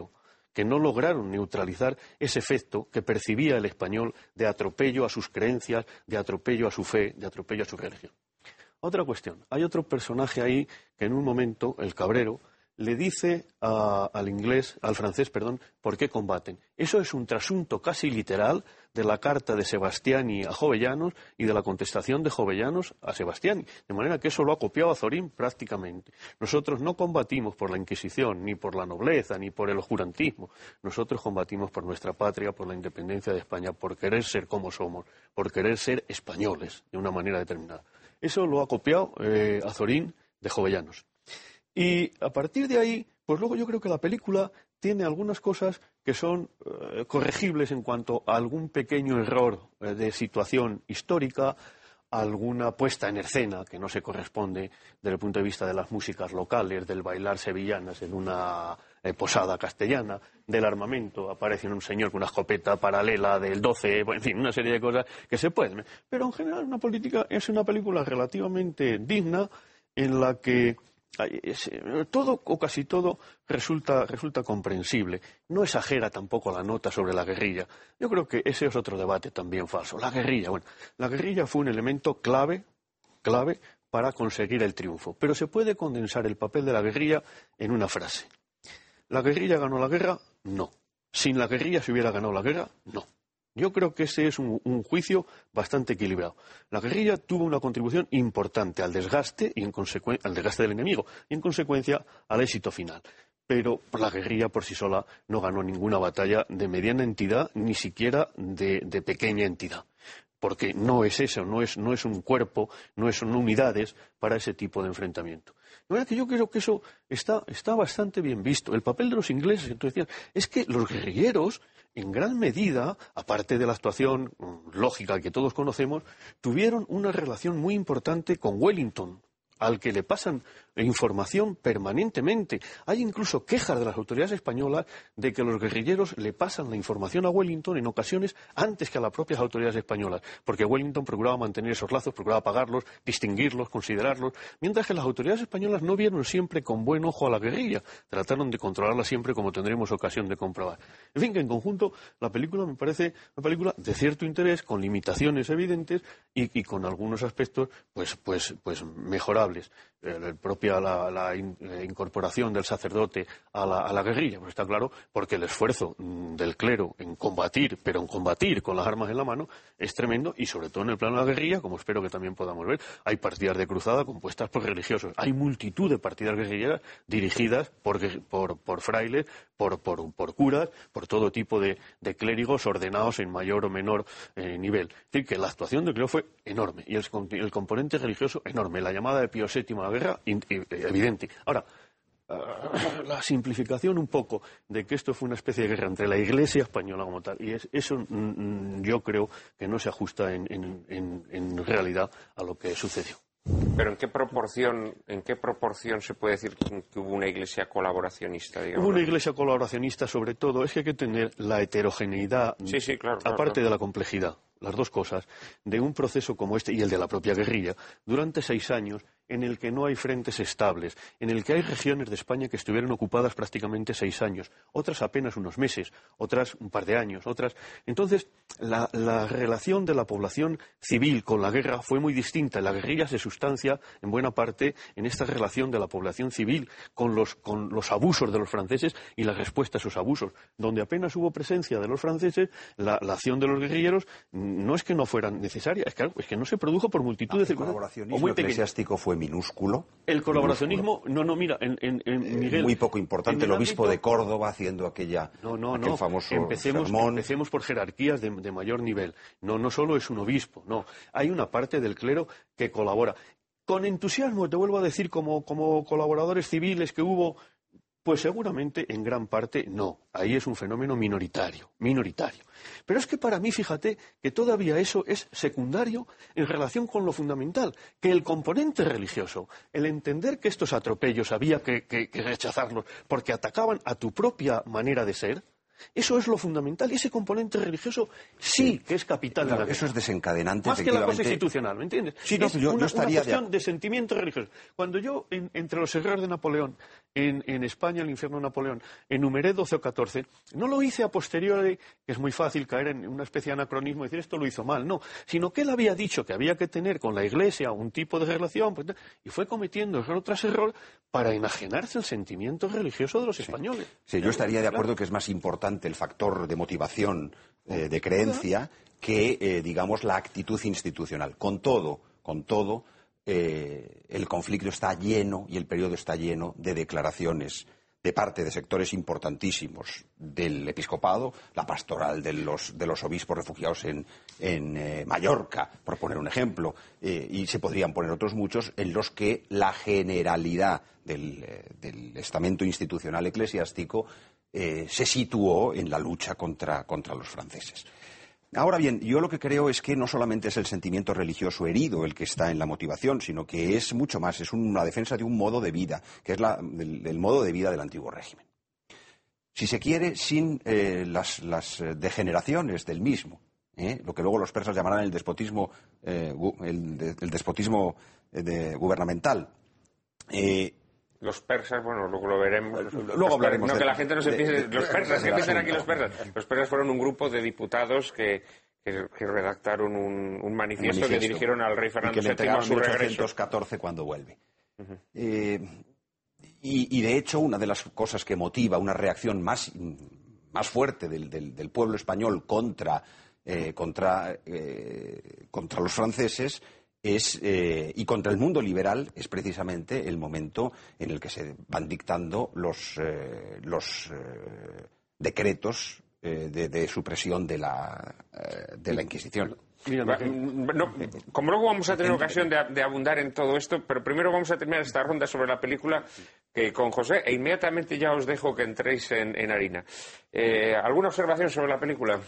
Speaker 4: que no lograron neutralizar ese efecto que percibía el español de atropello a sus creencias, de atropello a su fe, de atropello a su religión. Otra cuestión. Hay otro personaje ahí que en un momento, el cabrero, le dice al inglés, al francés, perdón, por qué combaten. Eso es un trasunto casi literal de la carta de Sebastiani a Jovellanos y de la contestación de Jovellanos a Sebastiani. De manera que eso lo ha copiado Azorín prácticamente. Nosotros no combatimos por la Inquisición, ni por la nobleza, ni por el oscurantismo. Nosotros combatimos por nuestra patria, por la independencia de España, por querer ser como somos, por querer ser españoles de una manera determinada. Eso lo ha copiado eh, Azorín de Jovellanos. Y a partir de ahí, pues luego yo creo que la película tiene algunas cosas que son eh, corregibles en cuanto a algún pequeño error eh, de situación histórica, alguna puesta en escena que no se corresponde desde el punto de vista de las músicas locales, del bailar sevillanas en una eh, posada castellana, del armamento, aparece un señor con una escopeta paralela del 12, en fin, una serie de cosas que se pueden. Pero en general una política es una película relativamente digna en la que todo o casi todo resulta, resulta comprensible. No exagera tampoco la nota sobre la guerrilla. Yo creo que ese es otro debate también falso. La guerrilla, bueno, la guerrilla fue un elemento clave, clave para conseguir el triunfo. Pero se puede condensar el papel de la guerrilla en una frase. ¿La guerrilla ganó la guerra? No. ¿Sin la guerrilla se hubiera ganado la guerra? No. Yo creo que ese es un, juicio bastante equilibrado. La guerrilla tuvo una contribución importante al desgaste y en al desgaste del enemigo y en consecuencia al éxito final. Pero la guerrilla por sí sola no ganó ninguna batalla de mediana entidad, ni siquiera de, pequeña entidad porque no es eso, no es, no es, un cuerpo, no son unidades para ese tipo de enfrentamiento. De verdad que yo creo que eso está, está, bastante bien visto. El papel de los ingleses, decías, es que los guerrilleros en gran medida, aparte de la actuación mm, lógica que todos conocemos, tuvieron una relación muy importante con Wellington, al que le pasan información permanentemente. Hay incluso quejas de las autoridades españolas de que los guerrilleros le pasan la información a Wellington en ocasiones antes que a las propias autoridades españolas, porque Wellington procuraba mantener esos lazos, procuraba pagarlos, distinguirlos, considerarlos, mientras que las autoridades españolas no vieron siempre con buen ojo a la guerrilla, trataron de controlarla siempre como tendremos ocasión de comprobar. En fin, que en conjunto la película me parece una película de cierto interés, con limitaciones evidentes y, con algunos aspectos pues, pues, pues mejorables estables, la propia la, incorporación del sacerdote a la, guerrilla, pues está claro, porque el esfuerzo mm, del clero en combatir, pero en combatir con las armas en la mano, es tremendo y sobre todo en el plano de la guerrilla, como espero que también podamos ver, hay partidas de cruzada compuestas por religiosos, hay multitud de partidas guerrilleras dirigidas por, por, frailes, por, por, curas, por todo tipo de, clérigos ordenados en mayor o menor eh, nivel. Es decir, que la actuación del clero fue enorme y el, el componente religioso enorme. La llamada de Pío VII guerra evidente. Ahora, ah, la simplificación un poco de que esto fue una especie de guerra entre la Iglesia española como tal, y eso mm, mm, yo creo que no se ajusta en, en, realidad a lo que sucedió.
Speaker 1: Pero ¿en qué proporción, en qué proporción se puede decir que hubo una iglesia colaboracionista?
Speaker 4: Hubo una iglesia colaboracionista, sobre todo, es que hay que tener la heterogeneidad, aparte de la complejidad, las dos cosas, de un proceso como este y el de la propia guerrilla, durante seis años en el que no hay frentes estables, en el que hay regiones de España que estuvieron ocupadas prácticamente seis años, otras apenas unos meses, otras un par de años, otras. Entonces, la, relación de la población civil con la guerra fue muy distinta. La guerrilla se sustancia, en buena parte, en esta relación de la población civil con los, con los abusos de los franceses y la respuesta a esos abusos. Donde apenas hubo presencia de los franceses, la, acción de los guerrilleros no es que no fueran necesarias, es que, es que no se produjo por multitud de
Speaker 3: circunstancias. El colaboracionismo eclesiástico fue minúsculo.
Speaker 4: El colaboracionismo, no, no, mira, en, en,
Speaker 3: eh, Muy poco importante, el obispo de Córdoba haciendo aquella,
Speaker 4: no, no,
Speaker 3: aquel famoso
Speaker 4: empecemos,
Speaker 3: sermón.
Speaker 4: Empecemos por jerarquías de, mayor nivel. No, no solo es un obispo, no. Hay una parte del clero que colabora. Con entusiasmo, te vuelvo a decir, como, como colaboradores civiles que hubo, pues seguramente en gran parte no. Ahí es un fenómeno minoritario, minoritario. Pero es que para mí, fíjate, que todavía eso es secundario en relación con lo fundamental, que el componente religioso, el entender que estos atropellos había que, que rechazarlos porque atacaban a tu propia manera de ser, eso es lo fundamental. Y ese componente religioso sí, que es capital de la
Speaker 3: Eso es desencadenante.
Speaker 4: Más que la cosa institucional, ¿me entiendes?
Speaker 3: Sí, no, yo,
Speaker 4: una,
Speaker 3: estaría
Speaker 4: cuestión de... sentimiento religioso. Cuando yo, entre los errores de Napoleón, en, España, el infierno de Napoleón, enumeré 12 o 14, no lo hice a posteriori, que es muy fácil caer en una especie de anacronismo y decir esto lo hizo mal, no, sino que él había dicho que había que tener con la Iglesia un tipo de relación, pues, y fue cometiendo error tras error para enajenarse el sentimiento religioso de los españoles.
Speaker 3: Sí, yo estaría de acuerdo que es más importante el factor de motivación, eh, de creencia, que, eh, digamos, la actitud institucional. Con todo, con todo, eh, el conflicto está lleno y el periodo está lleno de declaraciones de parte de sectores importantísimos del episcopado, la pastoral de los, obispos refugiados en, en Mallorca, por poner un ejemplo, y se podrían poner otros muchos, en los que la generalidad del, estamento institucional eclesiástico eh, se situó en la lucha contra, los franceses. Ahora bien, yo lo que creo es que no solamente es el sentimiento religioso herido el que está en la motivación, sino que es mucho más, es una defensa de un modo de vida, que es el, modo de vida del antiguo régimen. Si se quiere, sin eh, las, eh, degeneraciones del mismo, lo que luego los persas llamarán el despotismo, el, despotismo gubernamental
Speaker 1: los persas, bueno, luego lo veremos.
Speaker 3: Luego hablaremos.
Speaker 1: No, que la gente no se piense. Los persas, ¿qué piensan aquí los persas? Los persas fueron un grupo de diputados que, que, redactaron un, manifiesto, que dirigieron al rey Fernando
Speaker 3: y que le VII en 1814 cuando vuelve. Eh, y, de hecho, una de las cosas que motiva una reacción más, más fuerte del, del, pueblo español contra, eh, contra, eh, contra los franceses es, eh, y contra el mundo liberal es precisamente el momento en el que se van dictando los, eh, los eh, decretos de, supresión de la, de la Inquisición.
Speaker 1: como luego vamos a tener ocasión de, abundar en todo esto, pero primero vamos a terminar esta ronda sobre la película que con José e inmediatamente ya os dejo que entréis en, en harina. ¿Alguna observación sobre la película?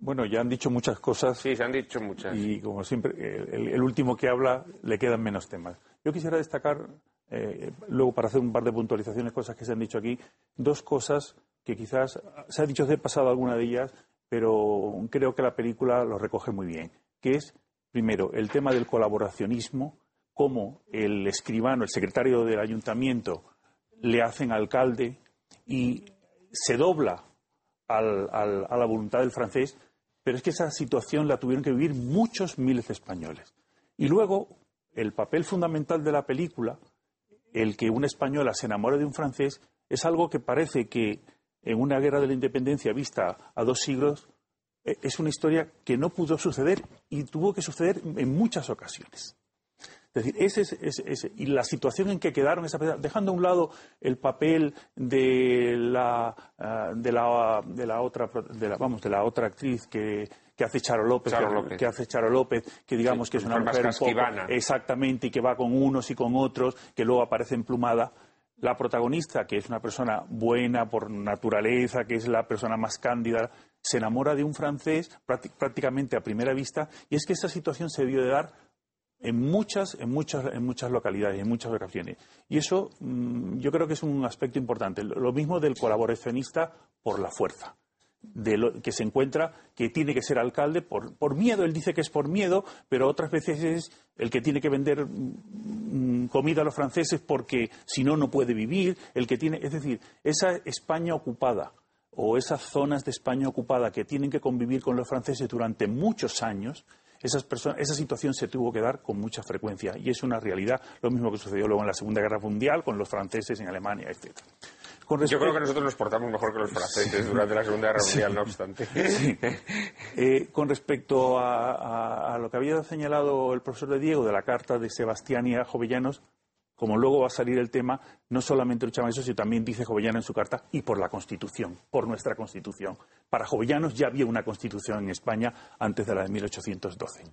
Speaker 5: Bueno, ya han dicho muchas cosas.
Speaker 1: Sí, se han dicho muchas.
Speaker 5: Y como siempre, el, último que habla le quedan menos temas. Yo quisiera destacar, eh, luego para hacer un par de puntualizaciones, cosas que se han dicho aquí, dos cosas que quizás se ha dicho de pasado alguna de ellas, pero creo que la película lo recoge muy bien. Que es, primero, el tema del colaboracionismo, cómo el escribano, el secretario del ayuntamiento, le hacen alcalde y se dobla a la voluntad del francés pero es que esa situación la tuvieron que vivir muchos miles de españoles. Y luego, el papel fundamental de la película, el que una española se enamore de un francés, es algo que parece que en una guerra de la independencia vista a dos siglos, eh, es una historia que no pudo suceder y tuvo que suceder en muchas ocasiones. Es decir, ese, ese, y la situación en que quedaron, esa, dejando a un lado el papel de la, ah, de la, de la otra, de la, vamos, de la otra actriz que, que hace Charo López, que, hace Charo López, que digamos que es una mujer poco, exactamente y que va con unos y con otros, que luego aparece emplumada. La protagonista, que es una persona buena por naturaleza, que es la persona más cándida, se enamora de un francés prácticamente a primera vista, y es que esa situación se debió de dar en muchas, en muchas, en muchas localidades, en muchas ocasiones. Y eso mm, yo creo que es un aspecto importante. Lo mismo del colaboracionista por la fuerza. De lo, que se encuentra que tiene que ser alcalde por, por, miedo. Él dice que es por miedo, pero otras veces es el que tiene que vender mm, comida a los franceses porque si no, no puede vivir. El que tiene, es decir, esa España ocupada o esas zonas de España ocupada que tienen que convivir con los franceses durante muchos años, esa situación se tuvo que dar con mucha frecuencia y es una realidad, lo mismo que sucedió luego en la Segunda Guerra Mundial con los franceses en Alemania, etc.
Speaker 1: Yo creo que nosotros nos portamos mejor que los franceses durante la Segunda Guerra Mundial, no obstante.
Speaker 5: Eh, con respecto a, lo que había señalado el profesor de Diego de la carta de Sebastián y a Jovellanos, como luego va a salir el tema, no solamente luchaban eso, sino también dice Jovellano en su carta, y por la Constitución, por nuestra Constitución. Para Jovellanos ya había una Constitución en España antes de la de 1812.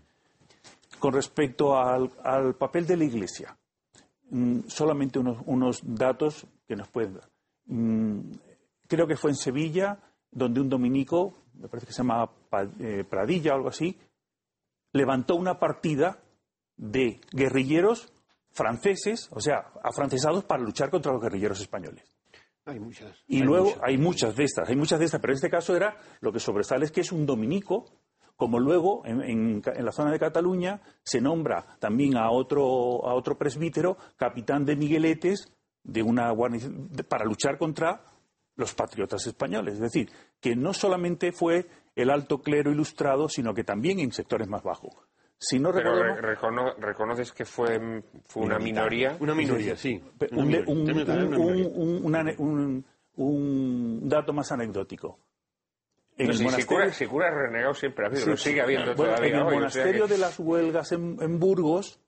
Speaker 5: Con respecto al, papel de la Iglesia, mm, solamente unos, datos que nos pueden dar. Mm, creo que fue en Sevilla, donde un dominico, me parece que se llama eh, Pradilla o algo así, levantó una partida de guerrilleros franceses, o sea, afrancesados para luchar contra los guerrilleros españoles.
Speaker 4: Hay muchas.
Speaker 5: Y luego hay muchas de estas, hay muchas de estas, pero en este caso era lo que sobresale es que es un dominico, como luego en, la zona de Cataluña se nombra también a otro, a otro presbítero, capitán de Migueletes, de una para luchar contra los patriotas españoles. Es decir, que no solamente fue el alto clero ilustrado, sino que también en sectores más bajos. Si no
Speaker 1: Pero reconoces que fue, fue una minoría.
Speaker 4: Una minoría, sí.
Speaker 5: Un, dato más anecdótico.
Speaker 1: En el monasterio, si, cura, renegado siempre ha habido, lo sigue habiendo todavía.
Speaker 5: En el monasterio de las huelgas en, Burgos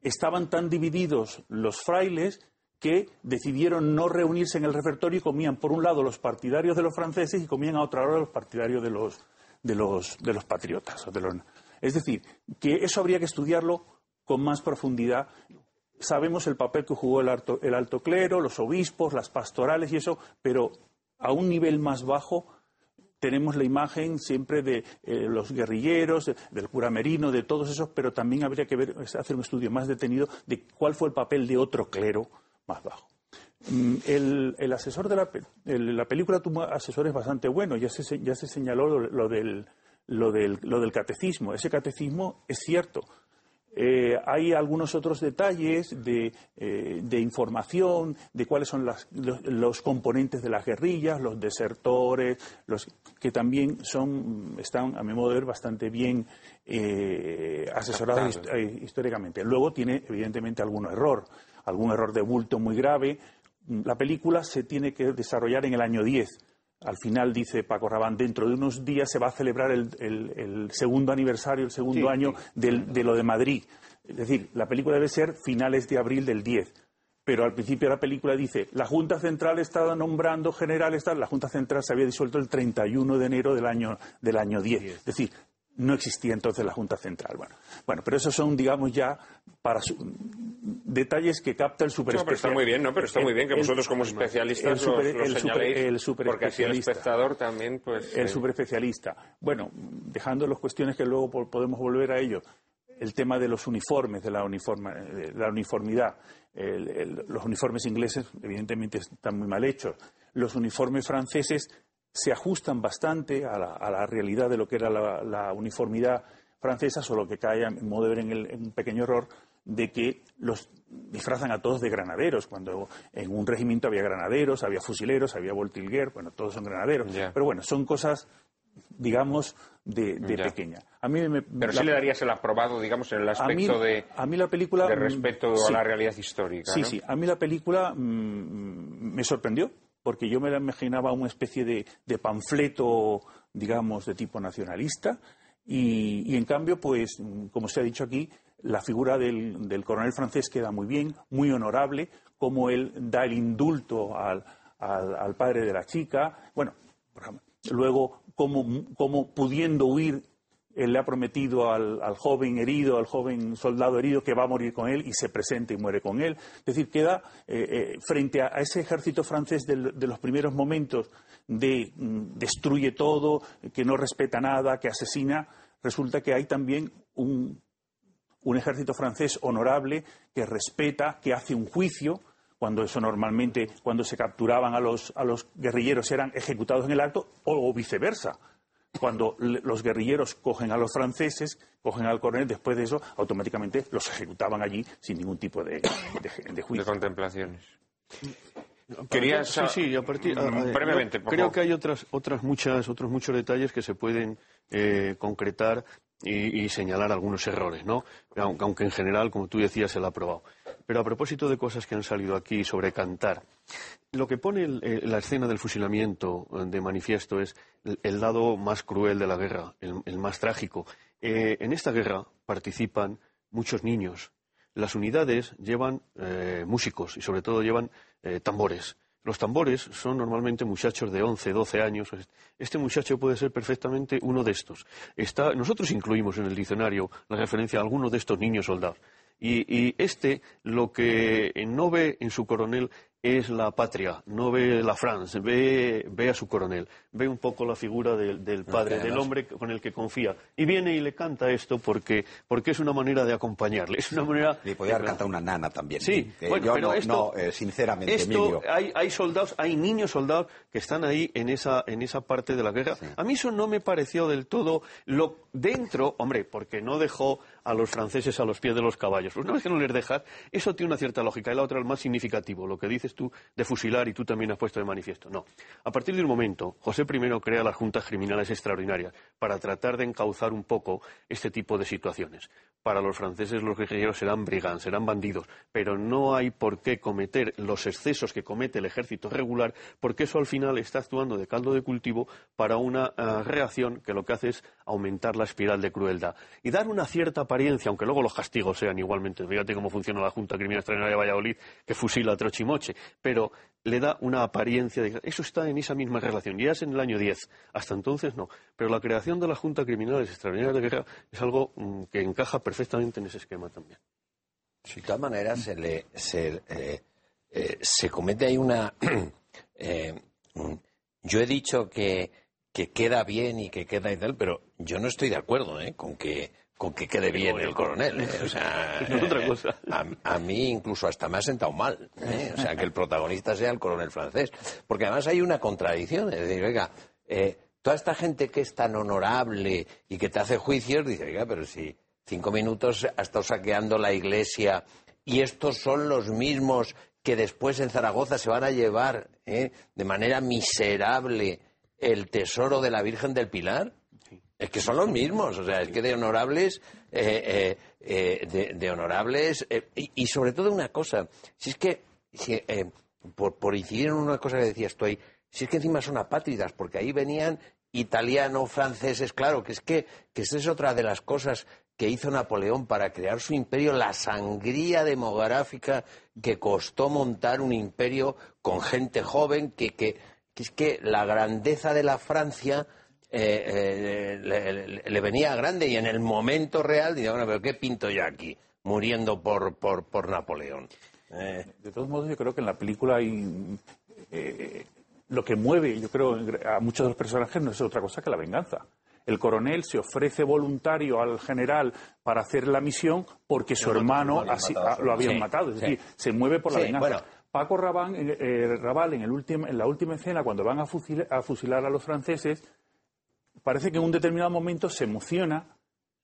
Speaker 5: estaban tan divididos los frailes que decidieron no reunirse en el repertorio y comían por un lado los partidarios de los franceses y comían a otra hora los partidarios de los, de los, de los patriotas. de los, es decir, que eso habría que estudiarlo con más profundidad. Sabemos el papel que jugó el alto, clero, los obispos, las pastorales y eso, pero a un nivel más bajo tenemos la imagen siempre de eh, los guerrilleros, del cura Merino, de todos esos, pero también habría que ver, hacer un estudio más detenido de cuál fue el papel de otro clero más bajo. Mm, el, asesor de la, película tuvo asesores bastante buenos, ya se, ya se señaló lo del lo del, lo del catecismo. Ese catecismo es cierto. Eh, hay algunos otros detalles de, eh, de, información de cuáles son los, componentes de las guerrillas, los desertores, los que también son, están, a mi modo de ver, bastante bien eh, asesorados históricamente. Luego tiene, evidentemente, algún error, algún error de bulto muy grave. La película se tiene que desarrollar en el año 10 al final dice Paco Rabán, dentro de unos días se va a celebrar el, segundo aniversario, el segundo año de lo de Madrid. Es decir, la película debe ser finales de abril del 10. Pero al principio de la película dice, la Junta Central estaba nombrando generales, la Junta Central se había disuelto el 31 de enero del año, del año 10. Es decir, no existía entonces la Junta Central. Bueno, bueno pero esos son, digamos, ya para detalles que capta el superespecialista.
Speaker 1: No, pero está muy bien, ¿no? Pero está muy bien que vosotros como especialistas el señaléis, porque así el espectador también, pues...
Speaker 5: El eh... superespecialista. Bueno, dejando las cuestiones que luego podemos volver a ello, el tema de los uniformes, de la, de la uniformidad. los uniformes ingleses, evidentemente, están muy mal hechos. Los uniformes franceses se ajustan bastante a la, realidad de lo que era la, uniformidad francesa, solo que cae, en modo de ver, en, un pequeño error de que los disfrazan a todos de granaderos, cuando en un regimiento había granaderos, había fusileros, había voltilguer, bueno, todos son granaderos. Pero bueno, son cosas digamos, de, pequeña. A mí me,
Speaker 1: Pero
Speaker 5: la-
Speaker 1: sí le darías el aprobado, digamos, en el
Speaker 5: a mí,
Speaker 1: aspecto de,
Speaker 5: a mí la película
Speaker 1: de
Speaker 5: mm,
Speaker 1: respeto
Speaker 5: sí.
Speaker 1: a la realidad histórica.
Speaker 5: Sí,
Speaker 1: ¿no?
Speaker 5: sí. A mí la película mm, me sorprendió porque yo me la imaginaba una especie de, de panfleto, digamos, de tipo nacionalista y, y, en cambio, pues, como se ha dicho aquí, la figura del, del coronel francés queda muy bien, muy honorable, como él da el indulto al, al- al padre de la chica. Bueno, luego, como, como pudiendo huir él le ha prometido al, al joven herido, al joven soldado herido, que va a morir con él y se presenta y muere con él. Es decir, queda eh, eh, frente a, ese ejército francés de los primeros momentos de mm, destruye todo, que no respeta nada, que asesina, resulta que hay también un, un ejército francés honorable que respeta, que hace un juicio, cuando eso normalmente, cuando se capturaban a los, a los guerrilleros eran ejecutados en el acto, o viceversa. Cuando los guerrilleros cogen a los franceses, cogen al coronel, después de eso, automáticamente los ejecutaban allí sin ningún tipo de, de- de
Speaker 1: de
Speaker 5: juicio.
Speaker 1: contemplaciones. Querías
Speaker 4: Sí, sí, y a partir, a- a-
Speaker 1: Mm, brevemente,
Speaker 4: yo
Speaker 1: por
Speaker 4: creo
Speaker 1: favor.
Speaker 4: que hay otras, otras muchas, otros muchos detalles que se pueden eh, concretar y, y señalar algunos errores, ¿no? Aunque, aunque en general, como tú decías, se la ha aprobado. Pero a propósito de cosas que han salido aquí sobre cantar, lo que pone el- eh, la escena del fusilamiento eh, de manifiesto es el, lado más cruel de la guerra, el, más trágico. Eh, en esta guerra participan muchos niños. Las unidades llevan músicos y sobre todo llevan tambores. Los tambores son normalmente muchachos de 11, 12 años. Este muchacho puede ser perfectamente uno de estos. Nosotros incluimos en el diccionario la referencia a alguno de estos niños soldados. Y, y este lo que no ve en su coronel es la patria, no ve la France, ve, ve a su coronel, ve un poco la figura del, del padre, del hombre con el que confía. Y viene y le canta esto porque, porque es una manera de acompañarle, es una manera...
Speaker 3: Le podía haber cantado una nana también.
Speaker 4: Sí,
Speaker 3: Eh,
Speaker 4: bueno,
Speaker 3: yo
Speaker 4: pero
Speaker 3: no,
Speaker 4: esto,
Speaker 3: no, eh, sinceramente,
Speaker 4: esto,
Speaker 3: Emilio.
Speaker 4: hay, hay soldados, hay niños soldados que están ahí en esa, en esa parte de la guerra. A mí eso no me pareció del todo lo dentro, hombre, porque no dejó a los franceses a los pies de los caballos. Pues una vez que no les dejas, eso tiene una cierta lógica. Y la otra, el más significativo, lo que dices tú de fusilar y tú también has puesto de manifiesto. No. A partir de un momento, José I crea las juntas criminales extraordinarias para tratar de encauzar un poco este tipo de situaciones. Para los franceses los guerrilleros serán brigands, serán bandidos, pero no hay por qué cometer los excesos que comete el ejército regular, porque eso al final está actuando de caldo de cultivo para una ah, reacción que lo que hace es aumentar la espiral de crueldad y dar una cierta apariencia, aunque luego los castigos sean igualmente. Fíjate cómo funciona la Junta Criminal Extraordinaria de Valladolid, que fusila a Trochimoche, pero le da una apariencia de... Eso está en esa misma relación, ya es en el año 10, hasta entonces no. Pero la creación de la Junta Criminales Extraordinarias de Guerra es algo mm, que encaja perfectamente en ese esquema también.
Speaker 6: De todas maneras, se, le, se, eh, eh, se comete ahí una... eh, yo he dicho que, que queda bien y que queda y tal, pero yo no estoy de acuerdo con que con que quede bien el coronel. ¿eh? O sea,
Speaker 4: Es otra cosa.
Speaker 6: A, a mí incluso hasta me ha sentado mal. ¿eh? O sea, que el protagonista sea el coronel francés. Porque además hay una contradicción. Es decir, oiga, eh, toda esta gente que es tan honorable y que te hace juicios, dice, oiga, pero si cinco minutos ha estado saqueando la iglesia y estos son los mismos que después en Zaragoza se van a llevar de manera miserable el tesoro de la Virgen del Pilar. Es que son los mismos, o sea, es que de honorables, eh, eh, eh, de, honorables, eh, y, sobre todo una cosa, si es que, por, por incidir en una cosa que decías tú ahí, si es que encima son apátridas, porque ahí venían italianos, franceses, claro, que es que, que esa es otra de las cosas que hizo Napoleón para crear su imperio, la sangría demográfica que costó montar un imperio con gente joven, que, que, que es que la grandeza de la Francia eh, eh, le, le- le venía grande y en el momento real diría, bueno, pero ¿qué pinto yo aquí? Muriendo por, por, por Napoleón. Eh,
Speaker 5: De todos modos, yo creo que en la película hay. eh, lo que mueve, yo creo, a muchos de los personajes no es otra cosa que la venganza. El coronel se ofrece voluntario al general para hacer la misión porque su hermano así- ah, lo habían
Speaker 6: Sí,
Speaker 5: matado. Es
Speaker 6: sí.
Speaker 5: decir, se mueve por la
Speaker 6: Sí,
Speaker 5: venganza.
Speaker 6: bueno.
Speaker 5: Paco Rabanne, eh, Raval, en, el último- en la última escena, cuando van a fusilar, a fusilar a los franceses, parece que en un determinado momento se emociona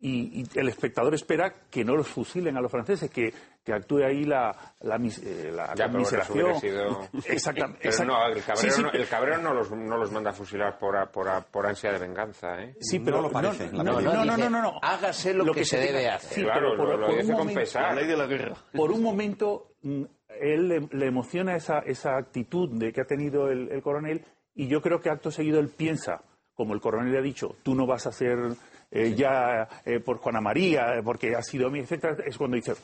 Speaker 5: y, y el espectador espera que no los fusilen a los franceses, que, que actúe ahí la, la, mis- eh, la
Speaker 1: Ya,
Speaker 5: conmiseración.
Speaker 1: sido-
Speaker 5: Exactamente.
Speaker 1: No, el cabrero,
Speaker 5: Sí, sí,
Speaker 1: no, el cabrero no, los, no los manda a fusilar por, a- por, a- por ansia de venganza, ¿eh?
Speaker 5: Sí, pero
Speaker 3: No lo parece
Speaker 5: no, no, no, no, no, no.
Speaker 6: hágase lo que se debe hacer.
Speaker 5: Sí,
Speaker 1: claro,
Speaker 5: pero por,
Speaker 1: lo, lo
Speaker 5: por
Speaker 1: dice
Speaker 5: un momento,
Speaker 1: pesar.
Speaker 4: La ley de la guerra.
Speaker 5: por un momento mm, él le, le emociona esa, esa actitud de que ha tenido el, el coronel y yo creo que acto seguido él piensa, como el coronel le ha dicho, tú no vas a ser eh, ya eh, por Juana María, eh, porque ha sido mi, etcétera, es cuando dice,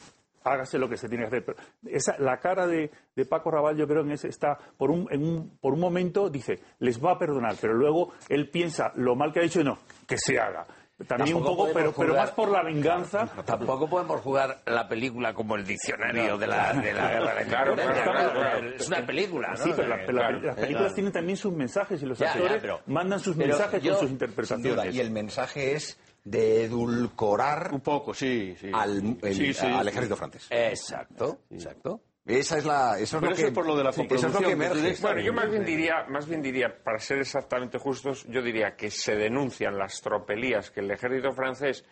Speaker 5: hágase lo que se tiene que hacer. Pero esa, la cara de, de Paco Raval, yo creo en ese está, por un, en un, por un momento dice, les va a perdonar, pero luego él piensa lo mal que ha dicho y no, que se haga. También un poco, pero, pero más por la venganza.
Speaker 6: Tampoco podemos jugar la película como el diccionario de, la, de la guerra de la
Speaker 1: Claro, claro,
Speaker 6: claro,
Speaker 1: claro.
Speaker 6: Es una película, ¿no?
Speaker 5: Sí, pero la- pero la-
Speaker 1: claro,
Speaker 5: las películas tienen también sus mensajes y los
Speaker 6: Ya, ya,
Speaker 5: actores
Speaker 6: pero-
Speaker 5: mandan sus
Speaker 6: pero
Speaker 5: mensajes
Speaker 6: yo-
Speaker 5: con sus
Speaker 3: Sin
Speaker 5: interpretaciones.
Speaker 3: duda. Y el mensaje es de edulcorar
Speaker 4: Un poco, sí, sí.
Speaker 3: al, el-
Speaker 4: Sí, sí.
Speaker 3: al ejército francés.
Speaker 6: Exacto, exacto.
Speaker 3: Esa es la, eso es
Speaker 4: Pero
Speaker 3: lo
Speaker 4: eso
Speaker 3: que,
Speaker 4: es por lo de la
Speaker 3: sí, eso es lo que
Speaker 4: coproducción,
Speaker 3: emerge.
Speaker 4: entonces,
Speaker 1: Bueno, yo más bien diría, más bien diría, para ser exactamente justos, yo diría que se denuncian las tropelías que el ejército francés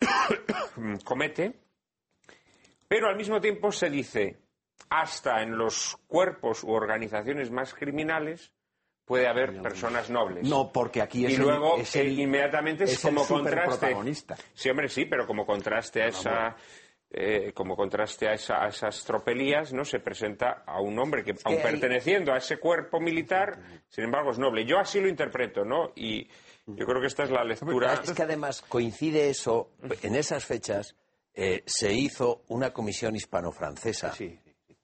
Speaker 1: comete, pero al mismo tiempo se dice, hasta en los cuerpos u organizaciones más criminales puede haber personas nobles.
Speaker 3: No, porque aquí es
Speaker 1: y
Speaker 3: el-
Speaker 1: luego
Speaker 3: es el-
Speaker 1: eh, inmediatamente es,
Speaker 3: el
Speaker 1: como contraste. Sí, hombre, sí, pero como contraste a esa eh, como contraste a, esa- a esas tropelías, no se presenta a un hombre que, aun
Speaker 6: hay-
Speaker 1: perteneciendo a ese cuerpo militar, sin embargo es noble. Yo así lo interpreto, ¿no? Y yo creo que esta es la lectura.
Speaker 6: Es que además coincide eso, en esas fechas eh, se hizo una comisión hispano-francesa,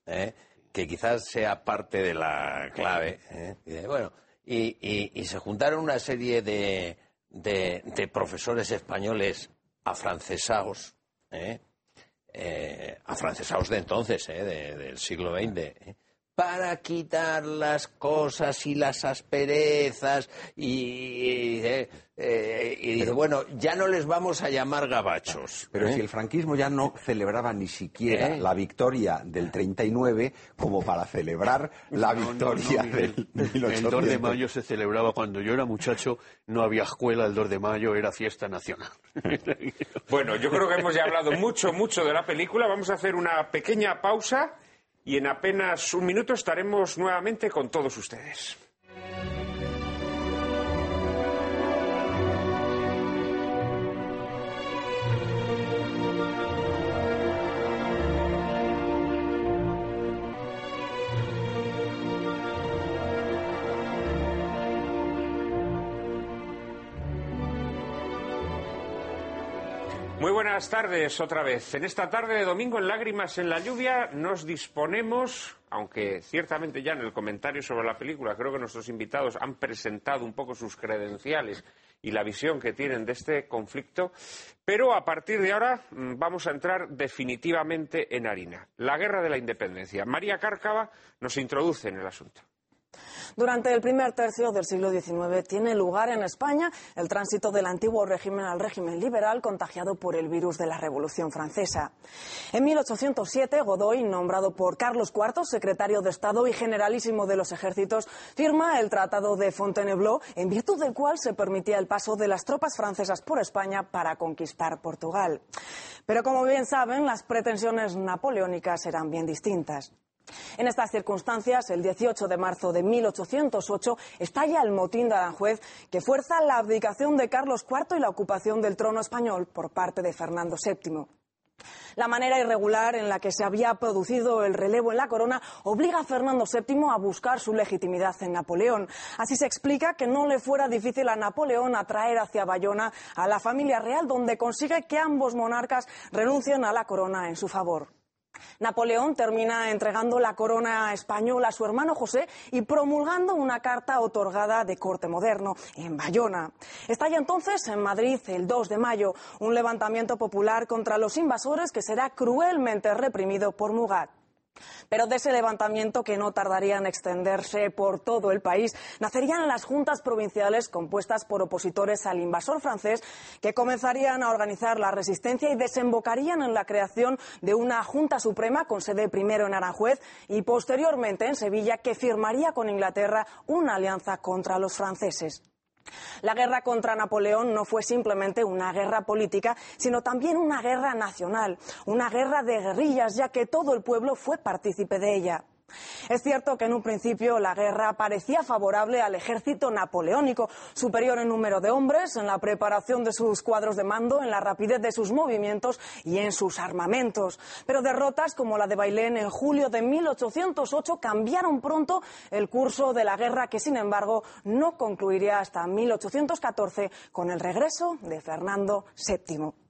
Speaker 6: ¿eh? que quizás sea parte de la clave. ¿eh? Y bueno, y, y- y se juntaron una serie de, de- de profesores españoles afrancesados, ¿eh? Eh, afrancesados de entonces, ¿eh? de- del siglo XX. Para quitar las cosas y las asperezas y, eh, eh, y dice, bueno, ya no les vamos a llamar gabachos.
Speaker 3: Pero
Speaker 6: ¿eh?
Speaker 3: si el franquismo ya no celebraba ni siquiera
Speaker 6: ¿Eh?
Speaker 3: la victoria del 39 como para celebrar la
Speaker 4: No, no,
Speaker 3: victoria
Speaker 4: no,
Speaker 3: del
Speaker 4: El 2 de
Speaker 3: 1800.
Speaker 4: mayo se celebraba cuando yo era muchacho, no había escuela, el 2 de mayo era fiesta nacional.
Speaker 1: Bueno, yo creo que hemos ya hablado mucho, mucho de la película. Vamos a hacer una pequeña pausa y en apenas un minuto estaremos nuevamente con todos ustedes. Buenas tardes otra vez. En esta tarde de domingo en Lágrimas en la lluvia nos disponemos, aunque ciertamente ya en el comentario sobre la película creo que nuestros invitados han presentado un poco sus credenciales y la visión que tienen de este conflicto, pero a partir de ahora mm, vamos a entrar definitivamente en harina. La guerra de la independencia. María Cárcava nos introduce en el asunto.
Speaker 2: Durante el primer tercio del siglo XIX tiene lugar en España el tránsito del antiguo régimen al régimen liberal contagiado por el virus de la Revolución Francesa. En 1807, Godoy, nombrado por Carlos IV, secretario de Estado y generalísimo de los ejércitos, firma el Tratado de Fontainebleau, en virtud del cual se permitía el paso de las tropas francesas por España para conquistar Portugal. Pero como bien saben, las pretensiones napoleónicas eran bien distintas. En estas circunstancias, el 18 de marzo de 1808 estalla el motín de Aranjuez que fuerza la abdicación de Carlos IV y la ocupación del trono español por parte de Fernando VII. La manera irregular en la que se había producido el relevo en la corona obliga a Fernando VII a buscar su legitimidad en Napoleón. Así se explica que no le fuera difícil a Napoleón atraer hacia Bayona a la familia real, donde consigue que ambos monarcas renuncien a la corona en su favor. Napoleón termina entregando la corona española a su hermano José y promulgando una carta otorgada de corte moderno en Bayona. Estalla entonces en Madrid el 2 de mayo un levantamiento popular contra los invasores que será cruelmente reprimido por Mugat. Pero de ese levantamiento, que no tardaría en extenderse por todo el país, nacerían las juntas provinciales compuestas por opositores al invasor francés que comenzarían a organizar la resistencia y desembocarían en la creación de una Junta Suprema con sede primero en Aranjuez y posteriormente en Sevilla que firmaría con Inglaterra una alianza contra los franceses. La guerra contra Napoleón no fue simplemente una guerra política, sino también una guerra nacional, una guerra de guerrillas, ya que todo el pueblo fue partícipe de ella. Es cierto que en un principio la guerra parecía favorable al ejército napoleónico, superior en número de hombres, en la preparación de sus cuadros de mando, en la rapidez de sus movimientos y en sus armamentos. Pero derrotas como la de Bailén en julio de 1808 cambiaron pronto el curso de la guerra que, sin embargo, no concluiría hasta 1814 con el regreso de Fernando VII.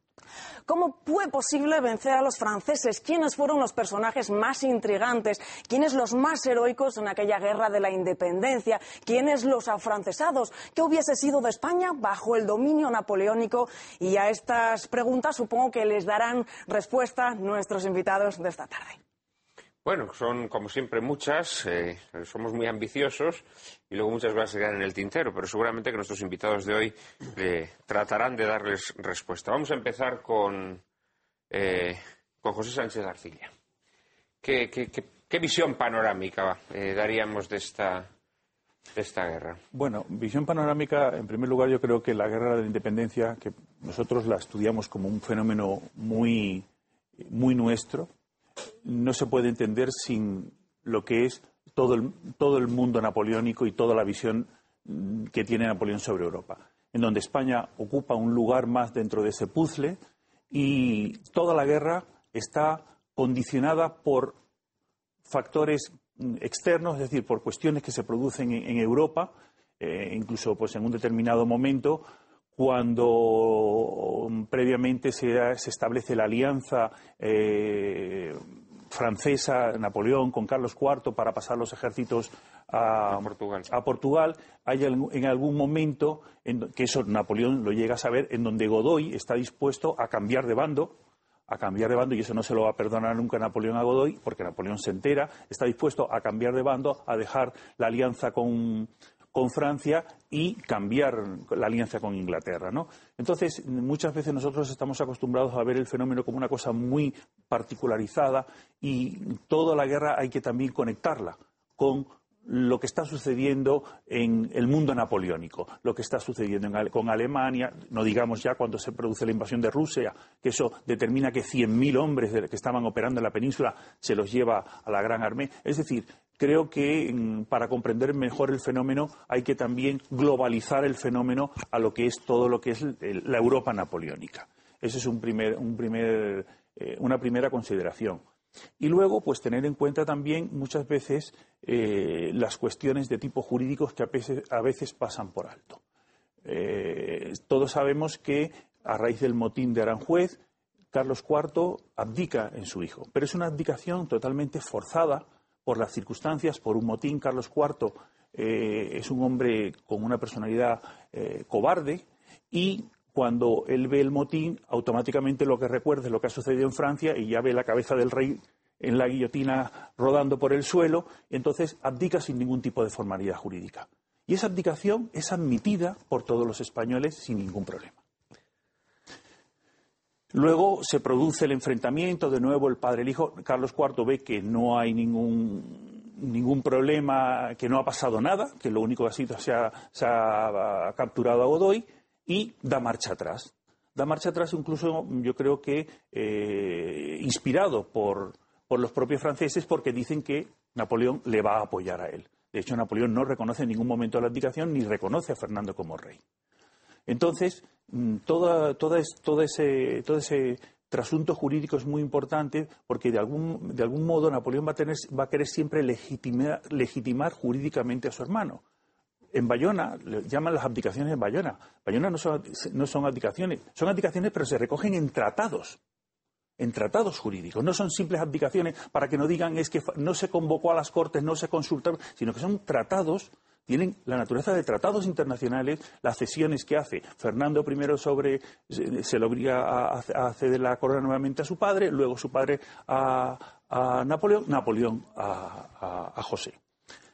Speaker 2: ¿Cómo fue posible vencer a los franceses? ¿Quiénes fueron los personajes más intrigantes? ¿Quiénes los más heroicos en aquella guerra de la independencia? ¿Quiénes los afrancesados? ¿Qué hubiese sido de España bajo el dominio napoleónico? Y a estas preguntas supongo que les darán respuesta nuestros invitados de esta tarde.
Speaker 1: Bueno, son como siempre muchas, eh, somos muy ambiciosos y luego muchas cosas se quedan en el tintero, pero seguramente que nuestros invitados de hoy eh, tratarán de darles respuesta. Vamos a empezar con, eh, con José Sánchez Arcilla. ¿Qué, visión panorámica daríamos de esta, de esta guerra?
Speaker 5: Bueno, visión panorámica, en primer lugar, yo creo que la guerra de la independencia, que nosotros la estudiamos como un fenómeno muy, muy nuestro, no se puede entender sin lo que es todo el, todo el mundo napoleónico y toda la visión mm, que tiene Napoleón sobre Europa, en donde España ocupa un lugar más dentro de ese puzzle y toda la guerra está condicionada por factores mm, externos, es decir, por cuestiones que se producen en, Europa, eh, incluso pues en un determinado momento cuando mm, previamente se, establece la alianza eh, francesa, Napoleón, con Carlos IV para pasar los ejércitos a, Portugal. Hay en algún momento, en, que eso Napoleón lo llega a saber, en donde Godoy está dispuesto a cambiar de bando, a cambiar de bando, y eso no se lo va a perdonar nunca Napoleón a Godoy, porque Napoleón se entera, está dispuesto a cambiar de bando, a dejar la alianza con, con Francia y cambiar la alianza con Inglaterra. ¿no? Entonces, muchas veces nosotros estamos acostumbrados a ver el fenómeno como una cosa muy particularizada y toda la guerra hay que también conectarla con lo que está sucediendo en el mundo napoleónico, lo que está sucediendo con Alemania, no digamos ya cuando se produce la invasión de Rusia, que eso determina que 100.000 hombres que estaban operando en la península se los lleva a la Gran Armée. Es decir, creo que para comprender mejor el fenómeno hay que también globalizar el fenómeno a lo que es todo lo que es la Europa napoleónica. Esa es un primer, un primer, eh, una primera consideración. Y luego, pues tener en cuenta también muchas veces eh, las cuestiones de tipo jurídicos que a veces, pasan por alto. Eh, todos sabemos que a raíz del motín de Aranjuez, Carlos IV abdica en su hijo, pero es una abdicación totalmente forzada por las circunstancias, por un motín. Carlos IV eh, es un hombre con una personalidad cobarde y cuando él ve el motín, automáticamente lo que recuerda es lo que ha sucedido en Francia y ya ve la cabeza del rey en la guillotina rodando por el suelo, entonces abdica sin ningún tipo de formalidad jurídica. Y esa abdicación es admitida por todos los españoles sin ningún problema. Luego se produce el enfrentamiento, de nuevo el padre y el hijo, Carlos IV ve que no hay ningún, ningún problema, que no ha pasado nada, que lo único que ha sido se ha, se ha capturado a Godoy, y da marcha atrás. Da marcha atrás incluso yo creo que eh, inspirado por, por los propios franceses porque dicen que Napoleón le va a apoyar a él. De hecho, Napoleón no reconoce en ningún momento la abdicación ni reconoce a Fernando como rey. Entonces, mm, todo, ese, todo ese trasunto jurídico es muy importante porque de algún, de algún modo Napoleón va a, tener, va a querer siempre legitimar jurídicamente a su hermano en Bayona, le llaman las abdicaciones en Bayona. Bayona no son, no son abdicaciones, son abdicaciones pero se recogen en tratados, en tratados jurídicos. No son simples abdicaciones para que no digan es que no se convocó a las cortes, no se consultaron, sino que son tratados, tienen la naturaleza de tratados internacionales, las cesiones que hace Fernando I sobre, se, le obliga a, ceder la corona nuevamente a su padre, luego su padre a, Napoleón, Napoleón a José.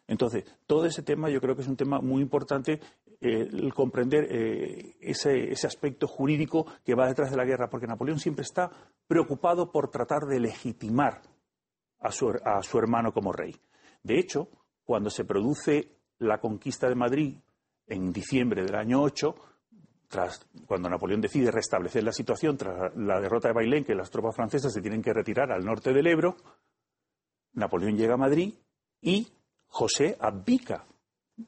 Speaker 5: Entonces, todo ese tema yo creo que es un tema muy importante eh, el comprender eh, ese, aspecto jurídico que va detrás de la guerra, porque Napoleón siempre está preocupado por tratar de legitimar a su, a su hermano como rey. De hecho, cuando se produce la conquista de Madrid en diciembre del año 8, tras, cuando Napoleón decide restablecer la situación tras la derrota de Bailén, que las tropas francesas se tienen que retirar al norte del Ebro, Napoleón llega a Madrid y José abdica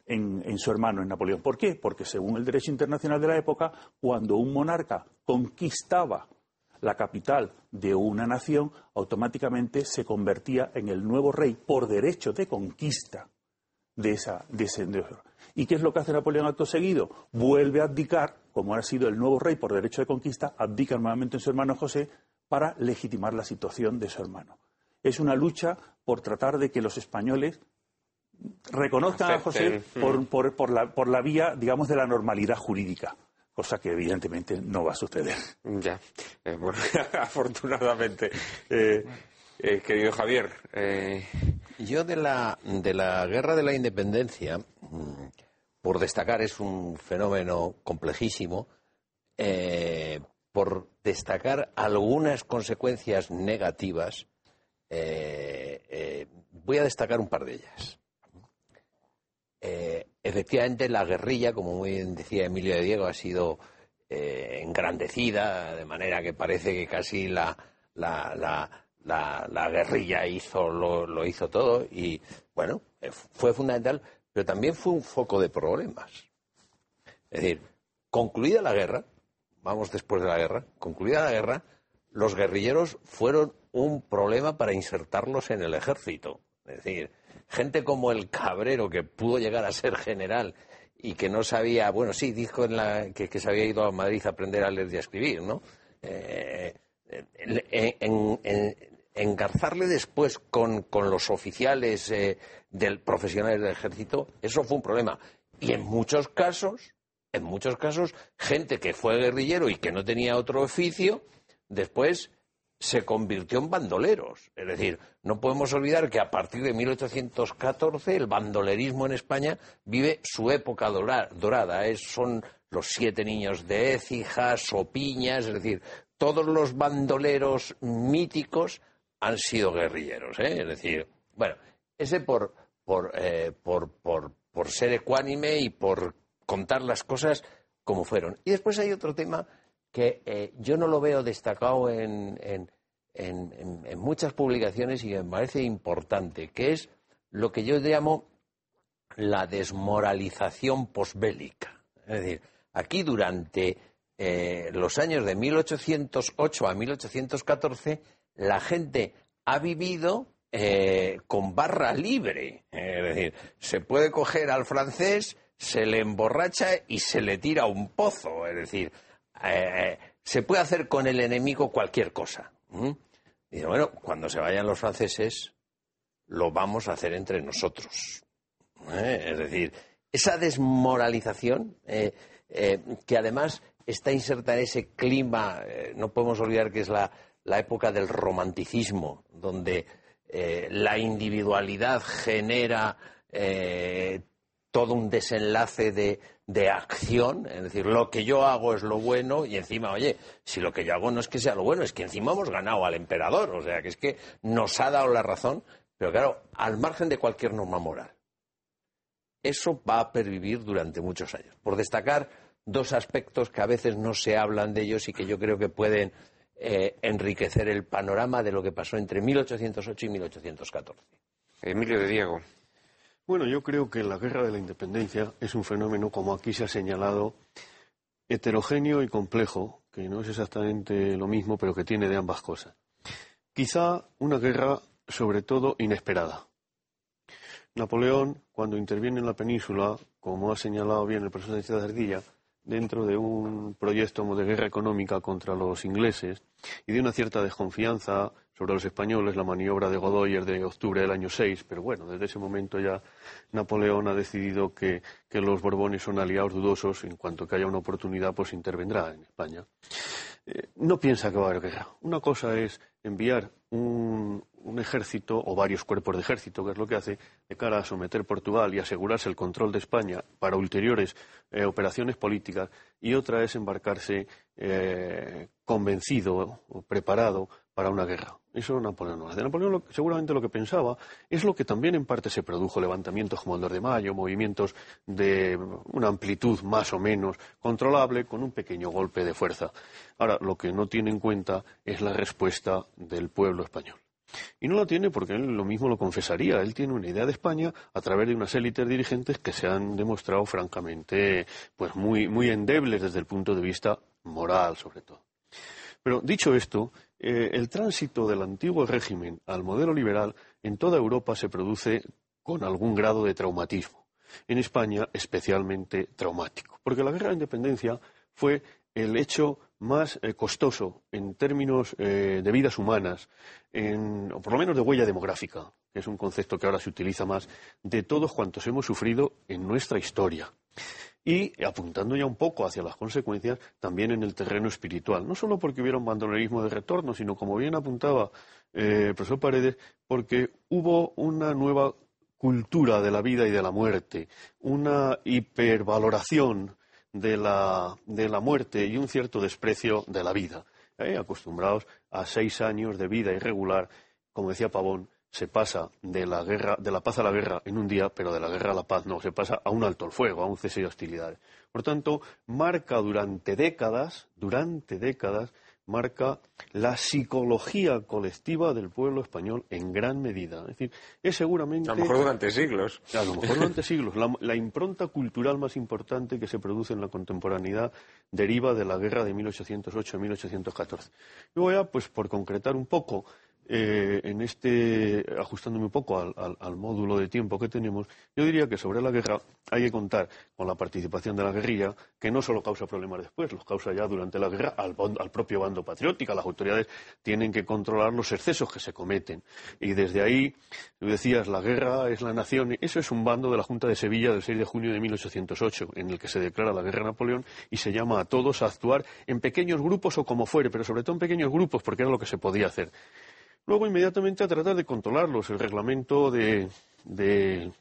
Speaker 5: en, su hermano, en Napoleón. ¿Por qué? Porque según el derecho internacional de la época, cuando un monarca conquistaba la capital de una nación, automáticamente se convertía en el nuevo rey por derecho de conquista de esa. De ese, ¿Y qué es lo que hace Napoleón acto seguido? Vuelve a abdicar, como ha sido el nuevo rey por derecho de conquista, abdica nuevamente en su hermano José para legitimar la situación de su hermano. Es una lucha por tratar de que los españoles reconozcan a José por, la, por la vía, digamos, de la normalidad jurídica cosa que evidentemente no va a suceder.
Speaker 1: Ya, eh, afortunadamente. Eh, eh, querido Javier.
Speaker 6: Yo de la, de la guerra de la independencia, mm, por destacar, es un fenómeno complejísimo, por destacar algunas consecuencias negativas, voy a destacar un par de ellas. Eh, efectivamente, la guerrilla, como muy bien decía Emilio de Diego, ha sido eh, engrandecida, de manera que parece que casi la, la, guerrilla hizo, lo, hizo todo y, bueno, eh, fue fundamental, pero también fue un foco de problemas. Es decir, concluida la guerra, vamos después de la guerra, concluida la guerra, los guerrilleros fueron un problema para insertarlos en el ejército. Es decir, gente como el Cabrero, que pudo llegar a ser general y que no sabía, bueno, sí, dijo en la, que, se había ido a Madrid a aprender a leer y a escribir, ¿no? Eh, engarzarle después con, los oficiales eh, del profesionales del ejército, eso fue un problema. Y en muchos casos, en muchos casos, gente que fue guerrillero y que no tenía otro oficio, después se convirtió en bandoleros. Es decir, no podemos olvidar que a partir de 1814 el bandolerismo en España vive su época dorada. son los siete niños de Écija, Sopiñas, es decir, todos los bandoleros míticos han sido guerrilleros. ¿eh? Es decir, bueno, ese por, por, eh, por, por, por ser ecuánime y por contar las cosas como fueron. Y después hay otro tema que eh, yo no lo veo destacado en, en, muchas publicaciones y me parece importante, que es lo que yo llamo la desmoralización posbélica. Es decir, aquí durante eh, los años de 1808 a 1814, la gente ha vivido eh, con barra libre. Es decir, se puede coger al francés, se le emborracha y se le tira un pozo. Es decir, eh, se puede hacer con el enemigo cualquier cosa. Y bueno, cuando se vayan los franceses, lo vamos a hacer entre nosotros. ¿eh? Es decir, esa desmoralización, eh, que además está inserta en ese clima, no podemos olvidar que es la, la época del romanticismo, donde la individualidad genera todo un desenlace de, de acción, es decir, lo que yo hago es lo bueno y encima, oye, si lo que yo hago no es que sea lo bueno, es que encima hemos ganado al emperador, o sea, que es que nos ha dado la razón, pero claro, al margen de cualquier norma moral. Eso va a pervivir durante muchos años. Por destacar dos aspectos que a veces no se hablan de ellos y que yo creo que pueden eh, enriquecer el panorama de lo que pasó entre 1808 y 1814.
Speaker 1: Emilio de Diego.
Speaker 4: Bueno, yo creo que la guerra de la independencia es un fenómeno, como aquí se ha señalado, heterogéneo y complejo, que no es exactamente lo mismo, pero que tiene de ambas cosas. Quizá una guerra, sobre todo, inesperada. Napoleón, cuando interviene en la península, como ha señalado bien el profesor de Cerdilla, dentro de un proyecto de guerra económica contra los ingleses y de una cierta desconfianza sobre los españoles, la maniobra de Godoy es de octubre del año 6, pero bueno, desde ese momento ya Napoleón ha decidido que, los Borbones son aliados dudosos, en cuanto que haya una oportunidad, pues intervendrá en España. Eh, no piensa que va a haber guerra. Una cosa es enviar un, ejército o varios cuerpos de ejército, que es lo que hace, de cara a someter Portugal y asegurarse el control de España para ulteriores eh, operaciones políticas, y otra es embarcarse eh, convencido o preparado para una guerra. Eso Napoleón no hace. Napoleón seguramente lo que pensaba es lo que también en parte se produjo, levantamientos como el 2 de mayo, movimientos de una amplitud más o menos controlable con un pequeño golpe de fuerza. Ahora, lo que no tiene en cuenta es la respuesta del pueblo español. Y no la tiene porque él lo mismo lo confesaría. Él tiene una idea de España a través de unas élites dirigentes que se han demostrado francamente pues muy, muy endebles desde el punto de vista moral, sobre todo. Pero dicho esto, eh, el tránsito del antiguo régimen al modelo liberal en toda Europa se produce con algún grado de traumatismo. En España, especialmente traumático. Porque la guerra de independencia fue el hecho más eh, costoso en términos eh, de vidas humanas, o por lo menos de huella demográfica, que es un concepto que ahora se utiliza más, de todos cuantos hemos sufrido en nuestra historia. Y apuntando ya un poco hacia las consecuencias, también en el terreno espiritual. No solo porque hubiera un bandolerismo de retorno, sino, como bien apuntaba eh, el profesor Paredes, porque hubo una nueva cultura de la vida y de la muerte, una hipervaloración de la, de la muerte y un cierto desprecio de la vida. ¿eh? Acostumbrados a seis años de vida irregular, como decía Pavón, se pasa de la, guerra, de la paz a la guerra en un día, pero de la guerra a la paz no, se pasa a un alto el fuego, a un cese de hostilidades. Por tanto, marca durante décadas, durante décadas, marca la psicología colectiva del pueblo español en gran medida. Es decir, es seguramente...
Speaker 1: A lo mejor durante siglos.
Speaker 4: A lo mejor durante siglos. La, impronta cultural más importante que se produce en la contemporaneidad deriva de la guerra de 1808-1814. Y voy a, pues, por concretar un poco eh, en este, ajustándome un poco al, módulo de tiempo que tenemos, yo diría que sobre la guerra hay que contar con la participación de la guerrilla, que no solo causa problemas después, los causa ya durante la guerra al, propio bando patriótico. Las autoridades tienen que controlar los excesos que se cometen. Y desde ahí, tú decías, la guerra es la nación. Eso es un bando de la Junta de Sevilla del 6 de junio de 1808, en el que se declara la guerra a Napoleón y se llama a todos a actuar en pequeños grupos o como fuere, pero sobre todo en pequeños grupos, porque era lo que se podía hacer. Luego, inmediatamente, a tratar de controlarlos. El reglamento de, de,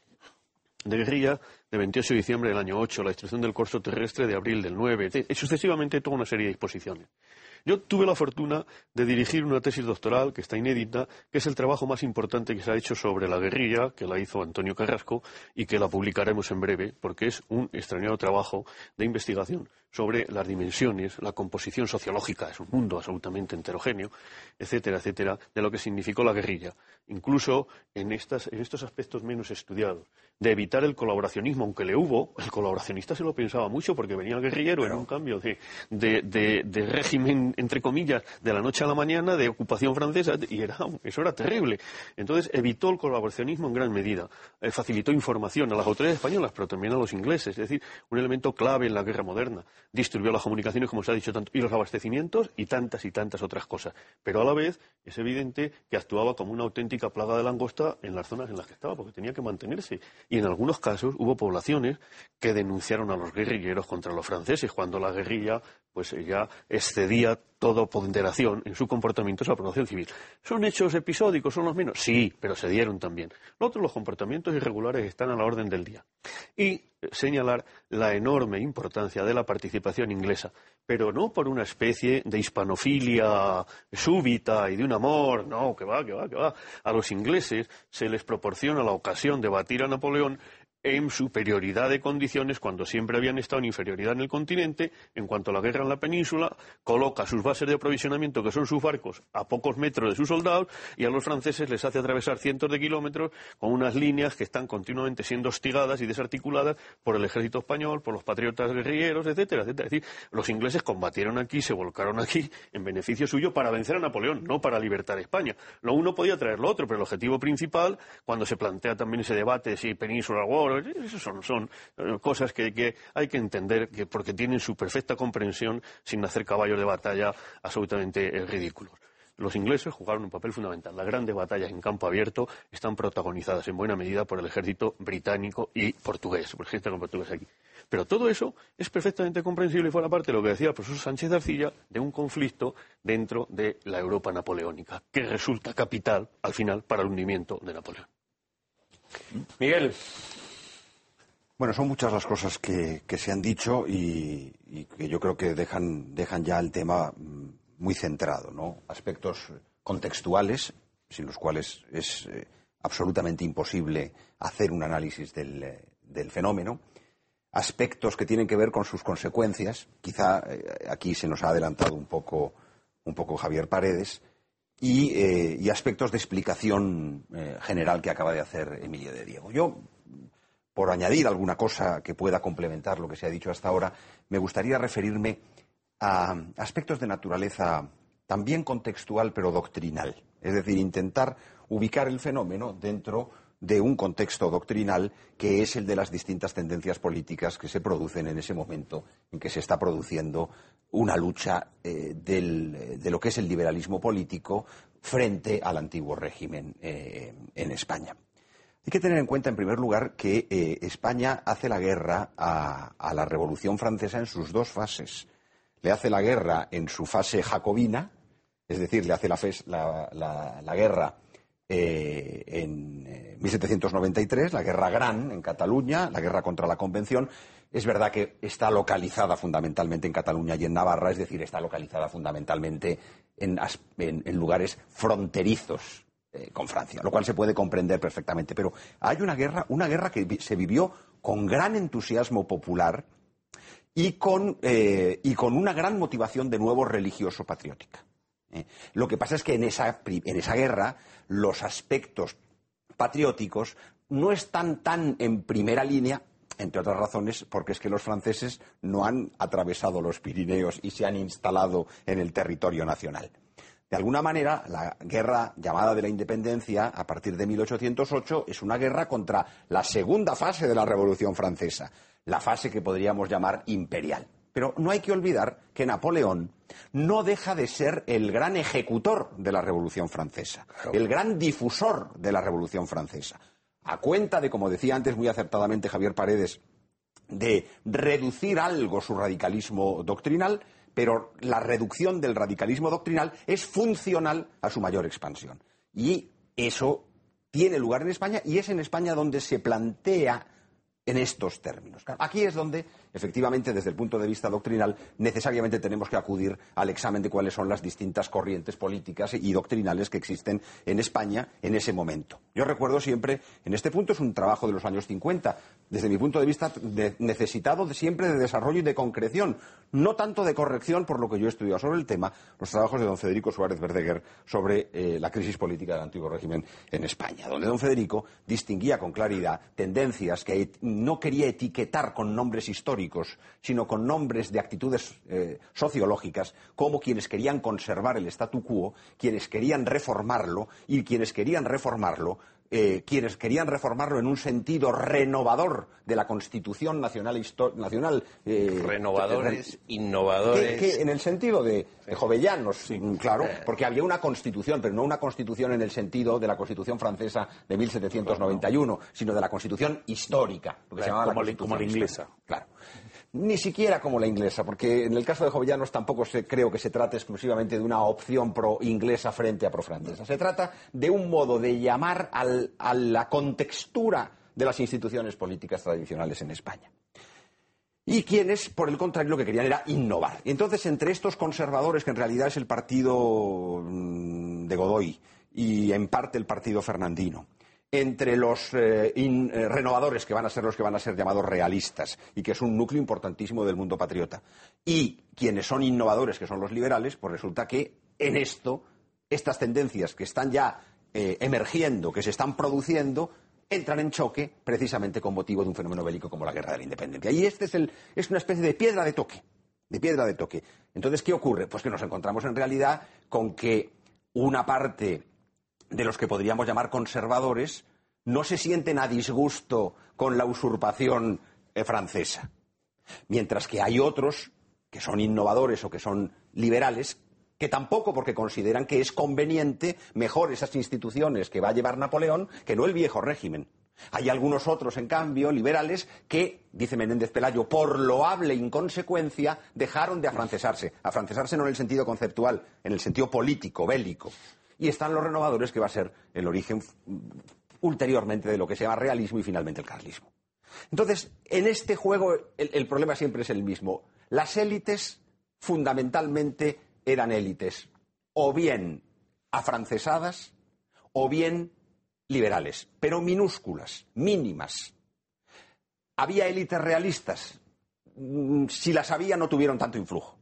Speaker 4: de guerrilla de 28 de diciembre del año 8, la instrucción del corso terrestre de abril del 9, y sucesivamente toda una serie de disposiciones. Yo tuve la fortuna de dirigir una tesis doctoral que está inédita, que es el trabajo más importante que se ha hecho sobre la guerrilla, que la hizo Antonio Carrasco y que la publicaremos en breve, porque es un extrañado trabajo de investigación sobre las dimensiones, la composición sociológica, es un mundo absolutamente heterogéneo, etcétera, etcétera, de lo que significó la guerrilla, incluso en, en estos aspectos menos estudiados, de evitar el colaboracionismo, aunque le hubo, el colaboracionista se lo pensaba mucho porque venía el guerrillero, en un cambio de, de régimen entre comillas, de la noche a la mañana de ocupación francesa y era, eso era terrible. Entonces evitó el colaboracionismo en gran medida, eh, facilitó información a las autoridades españolas, pero también a los ingleses, es decir, un elemento clave en la guerra moderna. Distribuyó las comunicaciones, como se ha dicho tanto, y los abastecimientos y tantas y tantas otras cosas. Pero a la vez es evidente que actuaba como una auténtica plaga de langosta en las zonas en las que estaba, porque tenía que mantenerse. Y en algunos casos hubo poblaciones que denunciaron a los guerrilleros contra los franceses, cuando la guerrilla pues ya excedía toda ponderación en su comportamiento a la población civil. ¿Son hechos episódicos? ¿Son los menos? Sí, pero se dieron también. Lo otro, los comportamientos irregulares están a la orden del día. Y señalar la enorme importancia de la participación inglesa, pero no por una especie de hispanofilia súbita y de un amor, no, que va, que va, que va. A los ingleses se les proporciona la ocasión de batir a Napoleón en superioridad de condiciones cuando siempre habían estado en inferioridad en el continente, en cuanto a la guerra en la península, coloca sus bases de aprovisionamiento, que son sus barcos, a pocos metros de sus soldados, y a los franceses les hace atravesar cientos de kilómetros con unas líneas que están continuamente siendo hostigadas y desarticuladas por el ejército español, por los patriotas guerrilleros, etcétera, etcétera. Es decir, los ingleses combatieron aquí, se volcaron aquí en beneficio suyo para vencer a Napoleón, no para libertar a España. Lo uno podía traer lo otro, pero el objetivo principal, cuando se plantea también ese debate si península war esas son, eh, cosas que, hay que entender que porque tienen su perfecta comprensión sin hacer caballos de batalla absolutamente eh, ridículos. Los ingleses jugaron un papel fundamental. Las grandes batallas en campo abierto están protagonizadas en buena medida por el ejército británico y portugués, por el ejército portugués aquí. Pero todo eso es perfectamente comprensible y fuera parte de lo que decía el profesor Sánchez Arcilla de un conflicto dentro de la Europa napoleónica, que resulta capital, al final, para el hundimiento de Napoleón.
Speaker 1: Miguel.
Speaker 3: Bueno, son muchas las cosas que, se han dicho y, que yo creo que dejan, dejan ya el tema mm, muy centrado, ¿no? Aspectos contextuales, sin los cuales es eh, absolutamente imposible hacer un análisis del, eh, del, fenómeno, aspectos que tienen que ver con sus consecuencias, quizá eh, aquí se nos ha adelantado un poco, un poco Javier Paredes, y, y aspectos de explicación general que acaba de hacer Emilio de Diego. Yo, por añadir alguna cosa que pueda complementar lo que se ha dicho hasta ahora, me gustaría referirme a aspectos de naturaleza también contextual pero doctrinal. Es decir, intentar ubicar el fenómeno dentro de un contexto doctrinal que es el de las distintas tendencias políticas que se producen en ese momento en que se está produciendo una lucha eh, de lo que es el liberalismo político frente al antiguo régimen eh, en España. Hay que tener en cuenta, en primer lugar, que eh, España hace la guerra a la Revolución Francesa en sus dos fases. Le hace la guerra en su fase jacobina, es decir, le hace la, guerra eh, en 1793, eh, la guerra gran en Cataluña, la guerra contra la Convención. Es verdad que está localizada fundamentalmente en Cataluña y en Navarra, es decir, está localizada fundamentalmente en, lugares fronterizos eh, con Francia, lo cual se puede comprender perfectamente. Pero hay una guerra, una guerra que se vivió con gran entusiasmo popular y con, y con una gran motivación de nuevo religioso-patriótica. ¿eh? Lo que pasa es que en esa, en esa guerra los aspectos patrióticos no están tan en primera línea entre otras razones, porque es que los franceses no han atravesado los Pirineos y se han instalado en el territorio nacional. De alguna manera, la guerra llamada de la independencia, a partir de 1808, es una guerra contra la segunda fase de la Revolución Francesa, la fase que podríamos llamar imperial. Pero no hay que olvidar que Napoleón no deja de ser el gran ejecutor de la Revolución Francesa, el gran difusor de la Revolución Francesa. A cuenta de, como decía antes muy acertadamente Javier Paredes, de reducir algo su radicalismo doctrinal, pero la reducción del radicalismo doctrinal es funcional a su mayor expansión. Y eso tiene lugar en España y es en España donde se plantea en estos términos. Aquí es donde efectivamente, desde el punto de vista doctrinal, necesariamente tenemos que acudir al examen de cuáles son las distintas corrientes políticas y doctrinales que existen en España en ese momento. Yo recuerdo siempre, en este punto es un trabajo de los años 50, desde mi punto de vista necesitado siempre de desarrollo y de concreción, no tanto de corrección por lo que yo he estudiado sobre el tema, los trabajos de don Federico Suárez Verdeguer sobre eh, la crisis política del antiguo régimen en España, donde don Federico distinguía con claridad tendencias que no quería etiquetar con nombres históricos, sino con nombres de actitudes eh, sociológicas, como quienes querían conservar el statu quo, quienes querían reformarlo y quienes querían reformarlo eh, quienes querían reformarlo en un sentido renovador de la Constitución Nacional. nacional
Speaker 6: eh, Renovadores, innovadores.
Speaker 3: en el sentido de, jovellanos, claro, porque había una Constitución, pero no una Constitución en el sentido de la Constitución francesa de 1791, sino de la Constitución histórica,
Speaker 5: lo que se llamaba la, como la inglesa.
Speaker 3: Claro ni siquiera como la inglesa, porque en el caso de Jovellanos tampoco creo que se trate exclusivamente de una opción pro-inglesa frente a pro-francesa. Se trata de un modo de llamar a la contextura de las instituciones políticas tradicionales en España. Y quienes, por el contrario, lo que querían era innovar. Entonces, entre estos conservadores, que en realidad es el partido mm, de Godoy y en parte el partido fernandino, entre los eh, eh, renovadores, que van a ser los que van a ser llamados realistas, y que es un núcleo importantísimo del mundo patriota, y quienes son innovadores, que son los liberales, pues resulta que en esto, estas tendencias que están ya eh, emergiendo, que se están produciendo, entran en choque precisamente con motivo de un fenómeno bélico como la guerra de la independencia. Y este es, es una especie de piedra de toque, de piedra de toque. Entonces, ¿qué ocurre? Pues que nos encontramos en realidad con que una parte de los que podríamos llamar conservadores no se sienten a disgusto con la usurpación eh, francesa. Mientras que hay otros que son innovadores o que son liberales que tampoco porque consideran que es conveniente mejor esas instituciones que va a llevar Napoleón que no el viejo régimen. Hay algunos otros, en cambio, liberales, que, dice Menéndez Pelayo, por loable inconsecuencia, dejaron de afrancesarse. Afrancesarse no en el sentido conceptual, en el sentido político, bélico y están los renovadores, que va a ser el origen ulteriormente de lo que se llama realismo y finalmente el carlismo. Entonces, en este juego el, problema siempre es el mismo. Las élites fundamentalmente eran élites o bien afrancesadas o bien liberales, pero minúsculas, mínimas. Había élites realistas. Mm, Si las había, no tuvieron tanto influjo,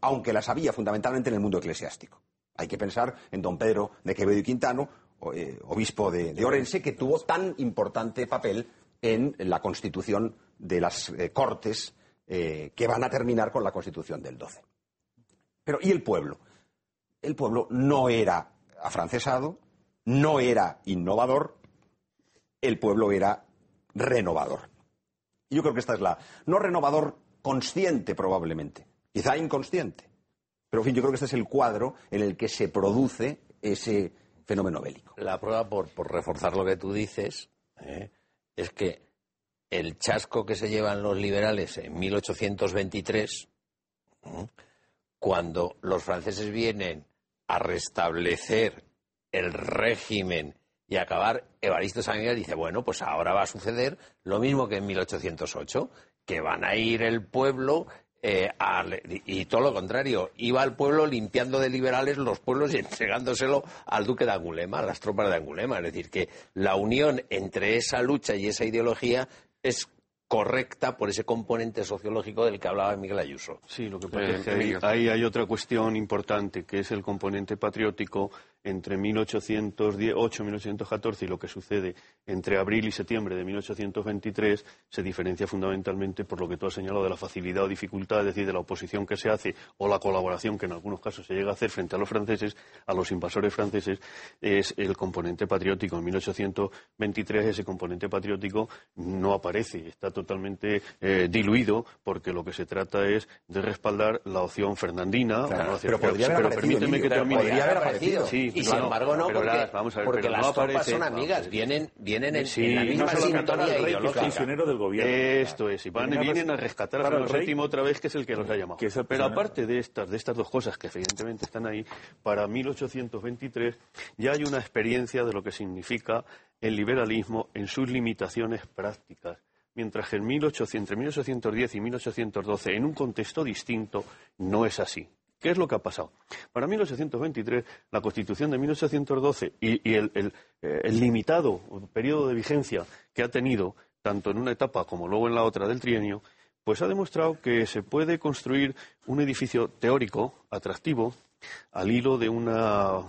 Speaker 3: aunque las había fundamentalmente en el mundo eclesiástico. Hay que pensar en don Pedro de Quevedo y Quintano, eh, obispo de, Orense, que tuvo tan importante papel en la constitución de las eh, Cortes eh, que van a terminar con la constitución del 12. Pero, ¿y el pueblo? El pueblo no era afrancesado, no era innovador, el pueblo era renovador. Yo creo que esta es la. No renovador consciente, probablemente, quizá inconsciente. Pero, en fin, yo creo que este es el cuadro en el que se produce ese fenómeno bélico.
Speaker 6: La prueba, por, reforzar lo que tú dices, ¿eh? es que el chasco que se llevan los liberales en 1823, ¿eh? cuando los franceses vienen a restablecer el régimen y acabar, Evaristo San dice, bueno, pues ahora va a suceder lo mismo que en 1808, que van a ir el pueblo eh, a- y todo lo contrario, iba al pueblo limpiando de liberales los pueblos y entregándoselo al duque de Angulema, a las tropas de Angulema. Es decir, que la unión entre esa lucha y esa ideología es correcta por ese componente sociológico del que hablaba Miguel Ayuso.
Speaker 4: Sí, lo que pasa
Speaker 1: Eh,
Speaker 4: es que ahí,
Speaker 1: Emilio.
Speaker 4: ahí hay otra cuestión importante, que es el componente patriótico entre 1808 y 1814 y lo que sucede entre abril y septiembre de 1823 se diferencia fundamentalmente por lo que tú has señalado de la facilidad o dificultad, es decir, de la oposición que se hace o la colaboración que en algunos casos se llega a hacer frente a los franceses, a los invasores franceses, es el componente patriótico. En 1823 ese componente patriótico no aparece, está totalmente eh, diluido porque lo que se trata es de respaldar la opción fernandina.
Speaker 3: Claro,
Speaker 4: o no,
Speaker 3: pero podría haber
Speaker 4: pero
Speaker 3: aparecido,
Speaker 4: permíteme que termine.
Speaker 3: podría haber aparecido.
Speaker 4: Sí,
Speaker 6: y
Speaker 4: no,
Speaker 6: sin
Speaker 4: no,
Speaker 6: embargo no, porque,
Speaker 4: verás, vamos a ver,
Speaker 6: porque las
Speaker 4: no
Speaker 6: tropas
Speaker 4: aparece,
Speaker 6: son amigas, vienen, vienen en,
Speaker 4: Sí,
Speaker 6: en la
Speaker 4: no
Speaker 6: misma
Speaker 5: al
Speaker 6: sintonía ideológica.
Speaker 5: prisionero del gobierno.
Speaker 4: Esto es, y van,
Speaker 5: Vienen a
Speaker 4: vienen a
Speaker 5: res-
Speaker 4: rescatar a Fernando. VII otra vez, que es el que los ha llamado.
Speaker 5: Que es el
Speaker 4: Pero aparte de estas, de estas dos cosas que evidentemente están ahí, para 1823 ya hay una experiencia de lo que significa el liberalismo en sus limitaciones prácticas. Mientras que en 1800, entre 1810 y 1812, en un contexto distinto, no es así. ¿Qué es lo que ha pasado? Para 1823, la Constitución de 1812 y, y el, eh, el limitado periodo de vigencia que ha tenido, tanto en una etapa como luego en la otra del trienio, pues ha demostrado que se puede construir un edificio teórico, atractivo, al hilo de una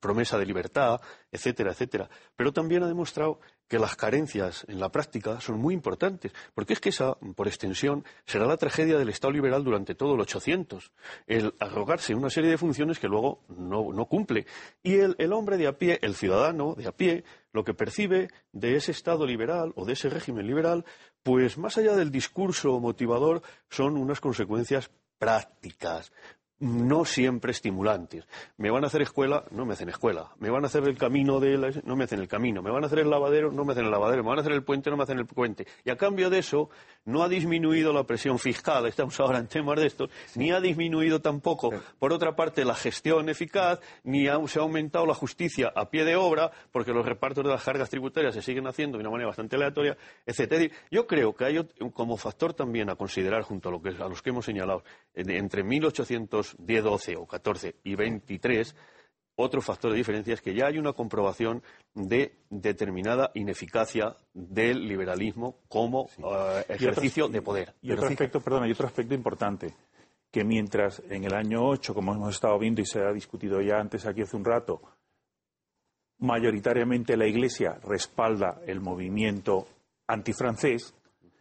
Speaker 4: promesa de libertad, etcétera, etcétera. Pero también ha demostrado que las carencias en la práctica son muy importantes, porque es que esa, por extensión, será la tragedia del Estado liberal durante todo el 800, el arrogarse una serie de funciones que luego no, cumple. Y el hombre de a pie, el ciudadano de a pie, lo que percibe de ese Estado liberal o de ese régimen liberal, pues más allá del discurso motivador, son unas consecuencias prácticas, no siempre estimulantes. Me van a hacer escuela, no me hacen escuela. Me van a hacer el camino de la... no me hacen el camino. Me van a hacer el lavadero, no me hacen el lavadero. Me van a hacer el puente, no me hacen el puente. Y a cambio de eso, no ha disminuido la presión fiscal, estamos ahora en temas de estos, ni ha disminuido tampoco, por otra parte, la gestión eficaz, ni ha, se ha aumentado la justicia a pie de obra, porque los repartos de las cargas tributarias se siguen haciendo de una manera bastante aleatoria, etc. Yo creo que hay como factor también a considerar, junto a, lo que, a los que hemos señalado, entre 1800 grupos D, 12 o 14 y 23, otro factor de diferencia es que ya hay una comprobación de determinada ineficacia del liberalismo como eh, ejercicio de poder.
Speaker 5: Y otro, aspecto, y otro aspecto importante, que mientras en el año 8, como hemos estado viendo y se ha discutido ya antes aquí hace un rato, mayoritariamente la Iglesia respalda el movimiento antifrancés,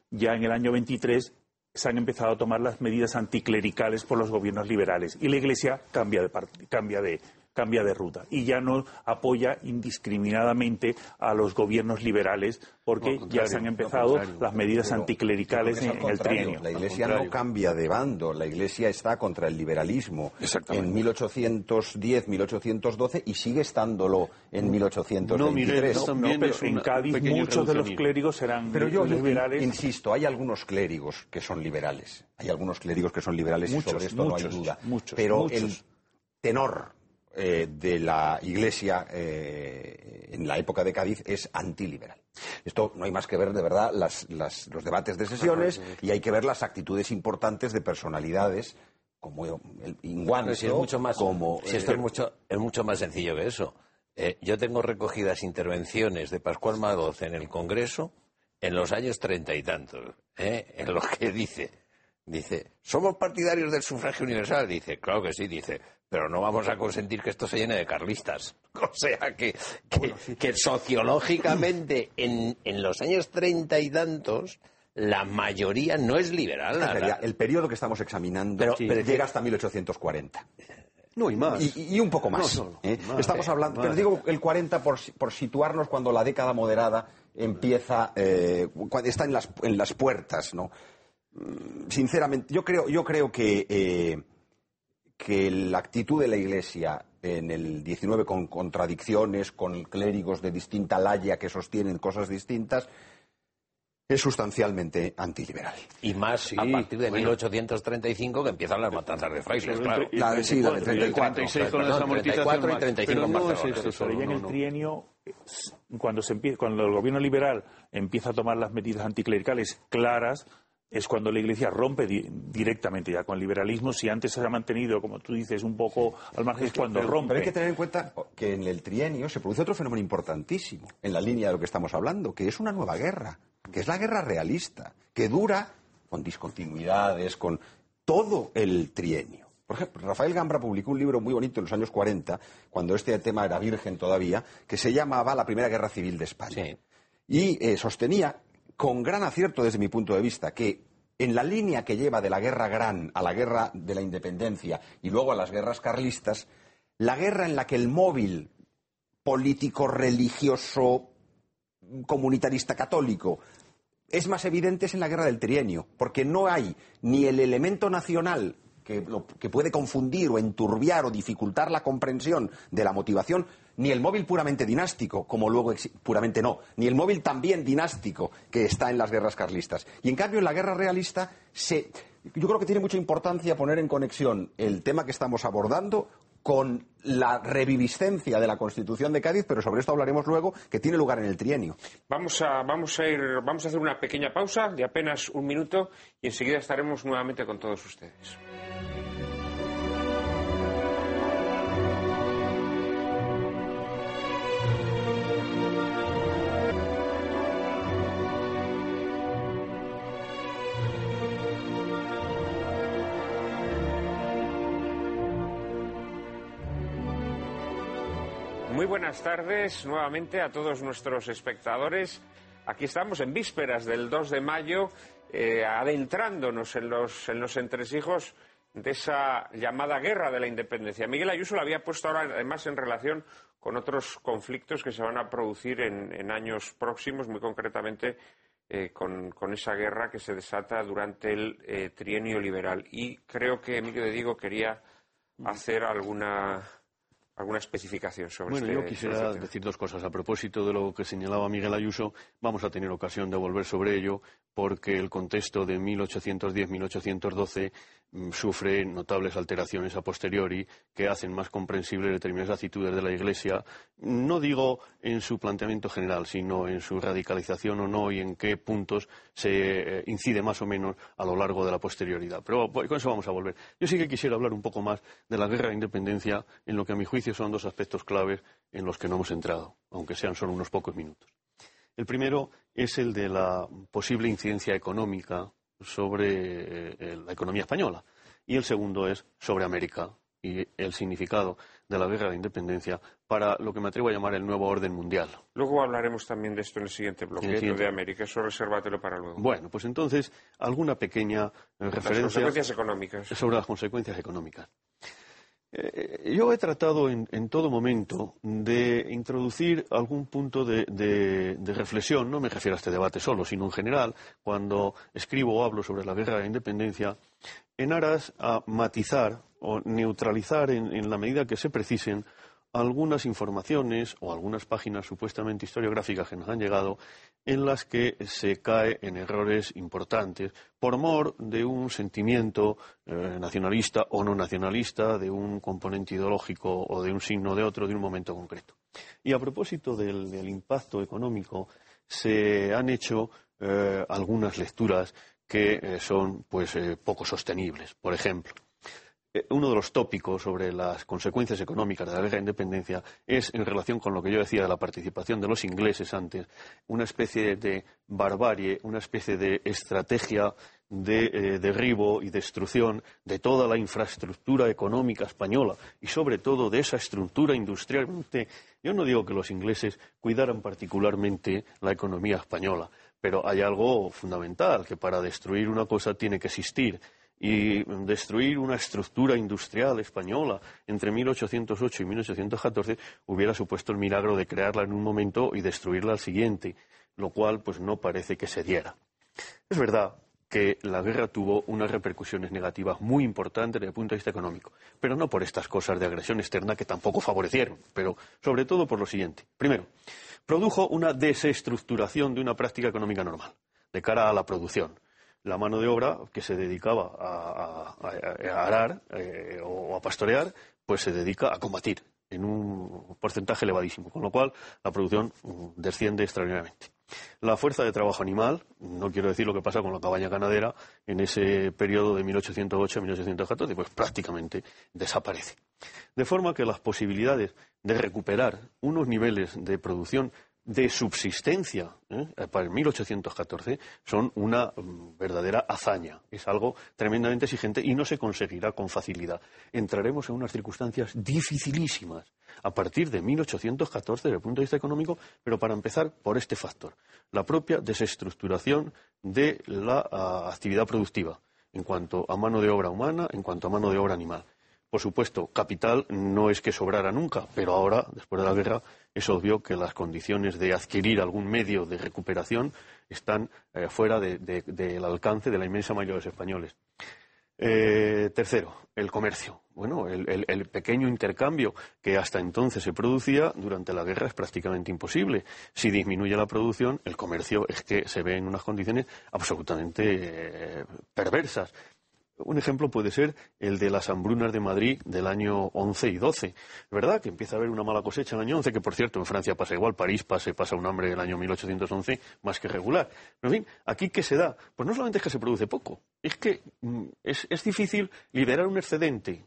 Speaker 5: ya en el año 23 se han empezado a tomar las medidas anticlericales por los gobiernos liberales. Y la Iglesia cambia de, cambia de, cambia de ruta y ya no apoya indiscriminadamente a los gobiernos liberales porque
Speaker 4: No,
Speaker 5: ya se han empezado las medidas anticlericales en, el trienio.
Speaker 3: La Iglesia no cambia de bando, la Iglesia está contra el liberalismo en 1810, 1812 y sigue estándolo en 1823.
Speaker 4: No, Miguel, no, También
Speaker 5: pero en Cádiz muchos de los clérigos eran
Speaker 3: Pero yo
Speaker 5: liberales.
Speaker 3: insisto, hay algunos clérigos que son liberales. Hay algunos clérigos que son liberales
Speaker 5: Muchos,
Speaker 3: y sobre esto no hay duda.
Speaker 5: muchos,
Speaker 3: Pero
Speaker 5: muchos.
Speaker 3: el tenor eh, de la Iglesia eh, en la época de Cádiz es antiliberal. Esto no hay más que ver, de verdad, las- las- los debates de sesiones y hay que ver las actitudes importantes de personalidades como el Inguanto,
Speaker 6: si es mucho más,
Speaker 3: como...
Speaker 6: si esto
Speaker 3: eh,
Speaker 6: es mucho, es mucho más sencillo que eso. Eh, yo tengo recogidas intervenciones de Pascual Madoz en el Congreso en los años treinta y tantos, ¿eh? en los que dice, dice, ¿somos partidarios del sufragio universal? Dice, claro que sí, dice, pero no vamos a consentir que esto se llene de carlistas. O sea que, que, que sociológicamente en, en los años treinta y tantos la mayoría no es liberal. la- la-
Speaker 3: el periodo que estamos examinando
Speaker 6: Pero-
Speaker 3: sí,
Speaker 6: pero-
Speaker 3: llega hasta 1840.
Speaker 4: No, y más.
Speaker 3: Y, y un poco más.
Speaker 4: No, no,
Speaker 3: ¿eh?
Speaker 4: más,
Speaker 3: Estamos
Speaker 4: eh,
Speaker 3: hablando,
Speaker 4: más.
Speaker 3: pero digo el 40 por, por situarnos cuando la década moderada empieza, eh, está en las, en las puertas, ¿no? Mm, Sinceramente, yo creo, yo creo que, eh, que la actitud de la Iglesia en el 19 con contradicciones, con clérigos de distinta laya que sostienen cosas distintas, es sustancialmente antiliberal.
Speaker 6: Y más
Speaker 4: Sí,
Speaker 6: a partir de
Speaker 4: bueno.
Speaker 6: 1835 que empiezan las matanzas de frailes, claro.
Speaker 3: La- sí, la de
Speaker 4: 34,
Speaker 3: 34,
Speaker 4: y el 36 con
Speaker 6: perdón,
Speaker 4: las amortizaciones
Speaker 6: 34 y
Speaker 4: más.
Speaker 6: 35
Speaker 4: Pero no es
Speaker 5: ya en
Speaker 4: no,
Speaker 5: el
Speaker 4: no.
Speaker 5: trienio, cuando, se empieza, cuando el gobierno liberal empieza a tomar las medidas anticlericales claras, es cuando la Iglesia rompe di- directamente ya con el liberalismo. Si antes se ha mantenido, como tú dices, un poco al margen, es cuando
Speaker 3: Pero-
Speaker 5: rompe.
Speaker 3: Pero hay que tener en cuenta que en el trienio se produce otro fenómeno importantísimo en la línea de lo que estamos hablando, que es una nueva guerra, que es la guerra realista, que dura con discontinuidades, con todo el trienio. Por ejemplo, Rafael Gambra publicó un libro muy bonito en los años 40, cuando este tema era virgen todavía, que se llamaba La Primera Guerra Civil de España.
Speaker 6: Sí.
Speaker 3: Y eh, sostenía, con gran acierto desde mi punto de vista, que en la línea que lleva de la guerra gran a la guerra de la independencia y luego a las guerras carlistas, la guerra en la que el móvil político, religioso, comunitarista católico es más evidente es en la guerra del trienio, porque no hay ni el elemento nacional que, que puede confundir o enturbiar o dificultar la comprensión de la motivación, ni el móvil puramente dinástico, como luego puramente no, ni el móvil también dinástico que está en las guerras carlistas. Y en cambio en la guerra realista se, yo creo que tiene mucha importancia poner en conexión el tema que estamos abordando con la reviviscencia de la Constitución de Cádiz, pero sobre esto hablaremos luego, que tiene lugar en el trienio.
Speaker 1: Vamos a, vamos a ir, vamos a hacer una pequeña pausa de apenas un minuto y enseguida estaremos nuevamente con todos ustedes. Buenas tardes nuevamente a todos nuestros espectadores. Aquí estamos en vísperas del 2 de mayo, eh, adentrándonos en los, en los entresijos de esa llamada guerra de la independencia. Miguel Ayuso lo había puesto ahora además en relación con otros conflictos que se van a producir en, años próximos, muy concretamente eh, con, con esa guerra que se desata durante el eh, trienio liberal. Y creo que Emilio de Diego quería hacer alguna, alguna especificación sobre
Speaker 4: Bueno,
Speaker 1: este
Speaker 4: yo quisiera
Speaker 1: este tema.
Speaker 4: decir dos cosas. A propósito de lo que señalaba Miguel Ayuso, vamos a tener ocasión de volver sobre ello porque el contexto de 1810-1812 mm, sufre notables alteraciones a posteriori que hacen más comprensibles determinadas actitudes de la Iglesia, no digo en su planteamiento general, sino en su radicalización o no y en qué puntos se eh, incide más o menos a lo largo de la posterioridad. Pero con eso vamos a volver. Yo sí que quisiera hablar un poco más de la guerra de independencia, en lo que a mi juicio son dos aspectos claves en los que no hemos entrado, aunque sean solo unos pocos minutos. El primero es el de la posible incidencia económica sobre eh, la economía española y el segundo es sobre América y el significado de la guerra de independencia para lo que me atrevo a llamar el nuevo orden mundial.
Speaker 1: Luego hablaremos también de esto en el siguiente bloque,
Speaker 4: En el siguiente.
Speaker 1: de América. Eso resérvatelo para luego.
Speaker 4: Bueno, pues entonces alguna pequeña eh,
Speaker 1: Las
Speaker 4: referencia
Speaker 1: consecuencias económicas.
Speaker 4: sobre las consecuencias económicas. Eh, yo he tratado en, todo momento de introducir algún punto de, reflexión, no me refiero a este debate solo, sino en general, cuando escribo o hablo sobre la guerra de independencia, en aras a matizar o neutralizar en, en la medida que se precisen algunas informaciones o algunas páginas supuestamente historiográficas que nos han llegado en las que se cae en errores importantes por mor de un sentimiento eh, nacionalista o no nacionalista, de un componente ideológico o de un signo de otro, de un momento concreto. Y a propósito del, impacto económico, se han hecho eh, algunas lecturas que eh, son pues poco sostenibles. Por ejemplo, uno de los tópicos sobre las consecuencias económicas de la guerra de independencia es en relación con lo que yo decía de la participación de los ingleses antes, una especie de barbarie, una especie de estrategia de eh, derribo y destrucción de toda la infraestructura económica española y sobre todo de esa estructura industrial. Yo no digo que los ingleses cuidaran particularmente la economía española, pero hay algo fundamental, que para destruir una cosa tiene que existir y destruir una estructura industrial española entre 1808 y 1814 hubiera supuesto el milagro de crearla en un momento y destruirla al siguiente, lo cual pues no parece que se diera. Es verdad que la guerra tuvo unas repercusiones negativas muy importantes desde el punto de vista económico, pero no por estas cosas de agresión externa que tampoco favorecieron, pero sobre todo por lo siguiente. Primero, produjo una desestructuración de una práctica económica normal, de cara a la producción. La mano de obra que se dedicaba a, arar eh, o a pastorear, pues se dedica a combatir en un porcentaje elevadísimo, con lo cual la producción mm, desciende extraordinariamente. La fuerza de trabajo animal, no quiero decir lo que pasa con la cabaña ganadera, en ese periodo de 1808 a 1814, pues prácticamente desaparece. De forma que las posibilidades de recuperar unos niveles de producción de subsistencia ¿eh? para el 1814 son una mm, verdadera hazaña. Es algo tremendamente exigente y no se conseguirá con facilidad. Entraremos en unas circunstancias dificilísimas a partir de 1814 desde el punto de vista económico, pero para empezar por este factor, la propia desestructuración de la ah, actividad productiva en cuanto a mano de obra humana, en cuanto a mano de obra animal. Por supuesto, capital no es que sobrara nunca, pero ahora, después de la guerra, es obvio que las condiciones de adquirir algún medio de recuperación están eh, fuera del alcance de la inmensa mayoría de los españoles. Eh, tercero, el comercio. Bueno, el, pequeño intercambio que hasta entonces se producía durante la guerra es prácticamente imposible. Si disminuye la producción, el comercio es que se ve en unas condiciones absolutamente eh, perversas. Un ejemplo puede ser el de las hambrunas de Madrid del año 11 y 12. Es verdad que empieza a haber una mala cosecha en el año 11, que por cierto en Francia pasa igual, París pasa, pasa un hambre el año 1811 más que regular. Pero en fin, ¿aquí qué se da? Pues no solamente es que se produce poco, es que mm, es, es difícil liderar un excedente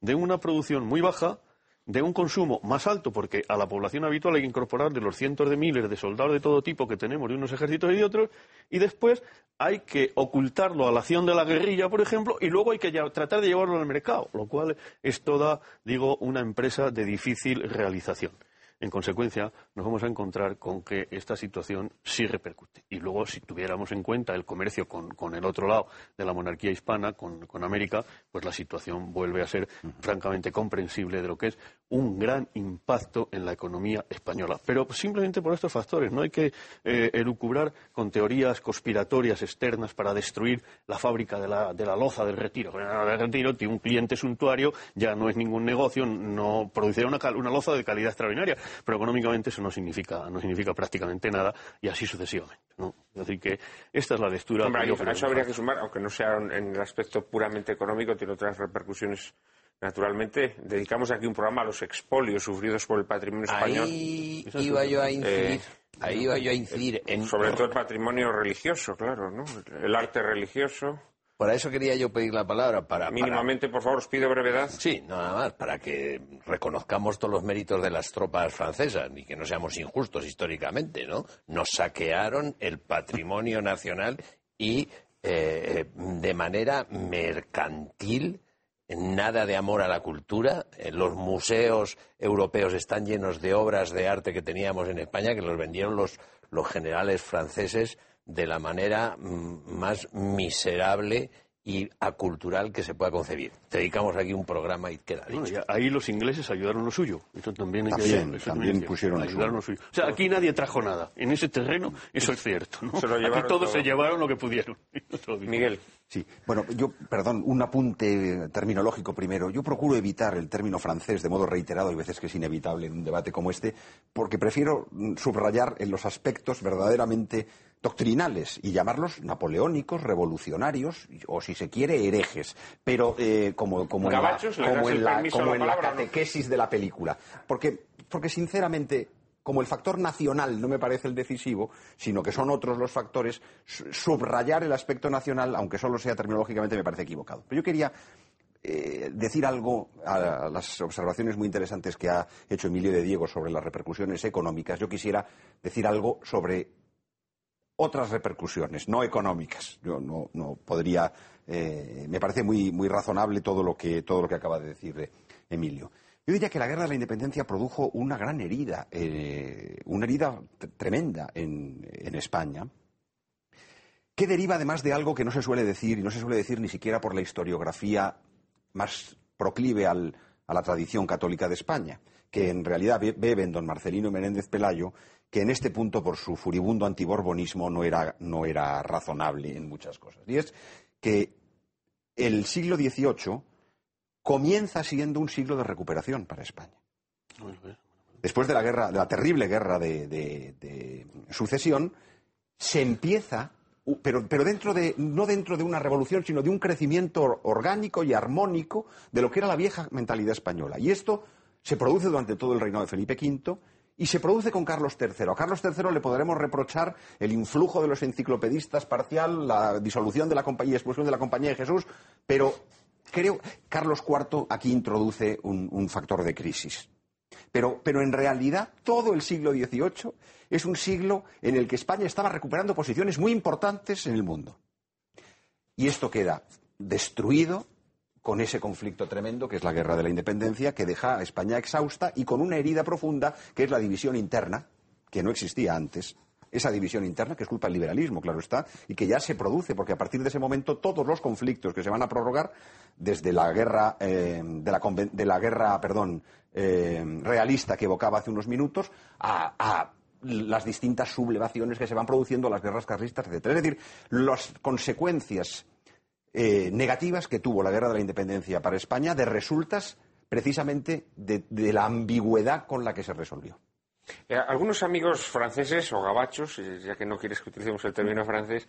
Speaker 4: de una producción muy baja de un consumo más alto, porque a la población habitual hay que incorporar de los cientos de miles de soldados de todo tipo que tenemos de unos ejércitos y de otros, y después hay que ocultarlo a la acción de la guerrilla, por ejemplo, y luego hay que tratar de llevarlo al mercado, lo cual es toda, digo, una empresa de difícil realización. En consecuencia, nos vamos a encontrar con que esta situación sí repercute. Y luego, si tuviéramos en cuenta el comercio con, el otro lado de la monarquía hispana, con, América, pues la situación vuelve a ser francamente comprensible de lo que es un gran impacto en la economía española. Pero simplemente por estos factores. No hay que eh, elucubrar con teorías conspiratorias externas para destruir la fábrica de la, de la loza del retiro. El retiro tiene un cliente suntuario, ya no es ningún negocio, no produce una, una loza de calidad extraordinaria pero económicamente eso no significa, no significa prácticamente nada y así sucesivamente. ¿no? Es decir, que esta es la lectura.
Speaker 1: Hombre, eso habría que sumar, aunque no sea en el aspecto puramente económico, tiene otras repercusiones naturalmente, dedicamos aquí un programa a los expolios sufridos por el patrimonio español.
Speaker 6: Ahí iba yo a incidir. Eh, ahí iba yo a incidir en...
Speaker 1: Sobre todo el patrimonio religioso, claro, ¿no? El arte religioso.
Speaker 6: Para eso quería yo pedir la palabra. Para,
Speaker 1: Mínimamente, por favor, os pido brevedad.
Speaker 6: Sí, nada más, para que reconozcamos todos los méritos de las tropas francesas y que no seamos injustos históricamente, ¿no? Nos saquearon el patrimonio nacional y eh, de manera mercantil, nada de amor a la cultura. Eh, los museos europeos están llenos de obras de arte que teníamos en España que los vendieron los, los generales franceses de la manera mm, más miserable y acultural que se pueda concebir. Dedicamos aquí un programa y queda dicho.
Speaker 4: ahí los ingleses ayudaron lo suyo. Eso también, hay
Speaker 3: también, también pusieron
Speaker 4: ayudaron lo suyo. O sea, aquí nadie trajo nada. En ese terreno eso es cierto. ¿no? aquí todos se llevaron lo que pudieron.
Speaker 1: Miguel.
Speaker 3: Sí, bueno, yo, perdón, un apunte terminológico primero. Yo procuro evitar el término francés de modo reiterado, hay veces que es inevitable en un debate como este, porque prefiero subrayar en los aspectos verdaderamente doctrinales y llamarlos napoleónicos, revolucionarios o, si se quiere, herejes, pero eh, como, como, en la, como, en la, como en la catequesis de la película. Porque, porque sinceramente como el factor nacional no me parece el decisivo, sino que son otros los factores, subrayar el aspecto nacional, aunque solo sea terminológicamente, me parece equivocado. Pero yo quería eh, decir algo a las observaciones muy interesantes que ha hecho Emilio de Diego sobre las repercusiones económicas. Yo quisiera decir algo sobre otras repercusiones, no económicas. Yo no, no podría. eh, me parece muy, muy razonable todo lo, que, todo lo que acaba de decir eh, Emilio. Yo diría que la guerra de la independencia produjo una gran herida, eh, una herida tremenda en, en España, que deriva además de algo que no se suele decir, y no se suele decir ni siquiera por la historiografía más proclive al- a la tradición católica de España, que en realidad be- beben don Marcelino Menéndez Pelayo, que en este punto, por su furibundo antiborbonismo, no era, no era razonable en muchas cosas. Y es que el siglo XVIII comienza siendo un siglo de recuperación para España. Después de la guerra, de la terrible guerra de, de- de sucesión, se empieza, pero, pero dentro de, no dentro de una revolución, sino de un crecimiento or- orgánico y armónico de lo que era la vieja mentalidad española. Y esto se produce durante todo el reinado de Felipe V y se produce con Carlos III. A Carlos III le podremos reprochar el influjo de los enciclopedistas parcial, la disolución de la compañía, expulsión de la compañía de Jesús, pero creo Carlos IV aquí introduce un, un factor de crisis. Pero, pero en realidad todo el siglo XVIII es un siglo en el que España estaba recuperando posiciones muy importantes en el mundo. Y esto queda destruido con ese conflicto tremendo que es la guerra de la independencia, que deja a España exhausta y con una herida profunda que es la división interna, que no existía antes. Esa división interna, que es culpa del liberalismo, claro está, y que ya se produce, porque a partir de ese momento todos los conflictos que se van a prorrogar, desde la guerra, eh, de, la, de la guerra perdón, eh, realista que evocaba hace unos minutos, a, a las distintas sublevaciones que se van produciendo, las guerras carlistas, etc. Es decir, las consecuencias eh, negativas que tuvo la guerra de la independencia para España de resultas precisamente de, la ambigüedad con la que se resolvió.
Speaker 1: Eh, algunos amigos franceses o gabachos, eh, ya que no quieres que utilicemos el término francés,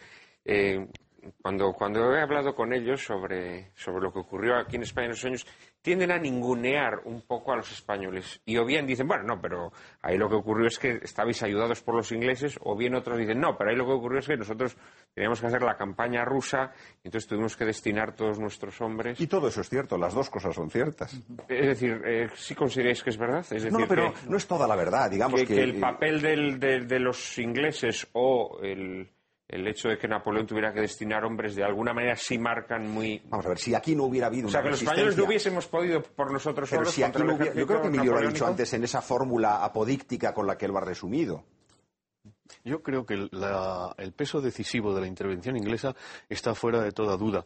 Speaker 1: cuando, cuando he hablado con ellos sobre, sobre lo que ocurrió aquí en España en esos años, tienden a ningunear un poco a los españoles. Y o bien dicen, bueno, no, pero ahí lo que ocurrió es que estabais ayudados por los ingleses, o bien otros dicen, no, pero ahí lo que ocurrió es que nosotros teníamos que hacer la campaña rusa, entonces tuvimos que destinar todos nuestros hombres.
Speaker 3: Y todo eso es cierto, las dos cosas son ciertas.
Speaker 1: Es decir, eh, ¿sí consideráis que es verdad? Es decir,
Speaker 3: No, pero
Speaker 1: que-
Speaker 3: no es toda la verdad, digamos
Speaker 1: que,
Speaker 3: que,
Speaker 1: que el papel del- de, de los ingleses o el, el hecho de que Napoleón tuviera que destinar hombres de alguna manera sí marcan muy...
Speaker 3: Vamos a ver, si aquí no hubiera habido
Speaker 1: O sea,
Speaker 3: una
Speaker 1: que los españoles no hubiésemos podido por nosotros
Speaker 3: Pero
Speaker 1: solos
Speaker 3: si aquí no hubiera- yo creo que Emilio lo ha dicho antes en esa fórmula apodíctica con la que él lo ha resumido.
Speaker 4: Yo creo que la- el peso decisivo de la intervención inglesa está fuera de toda duda.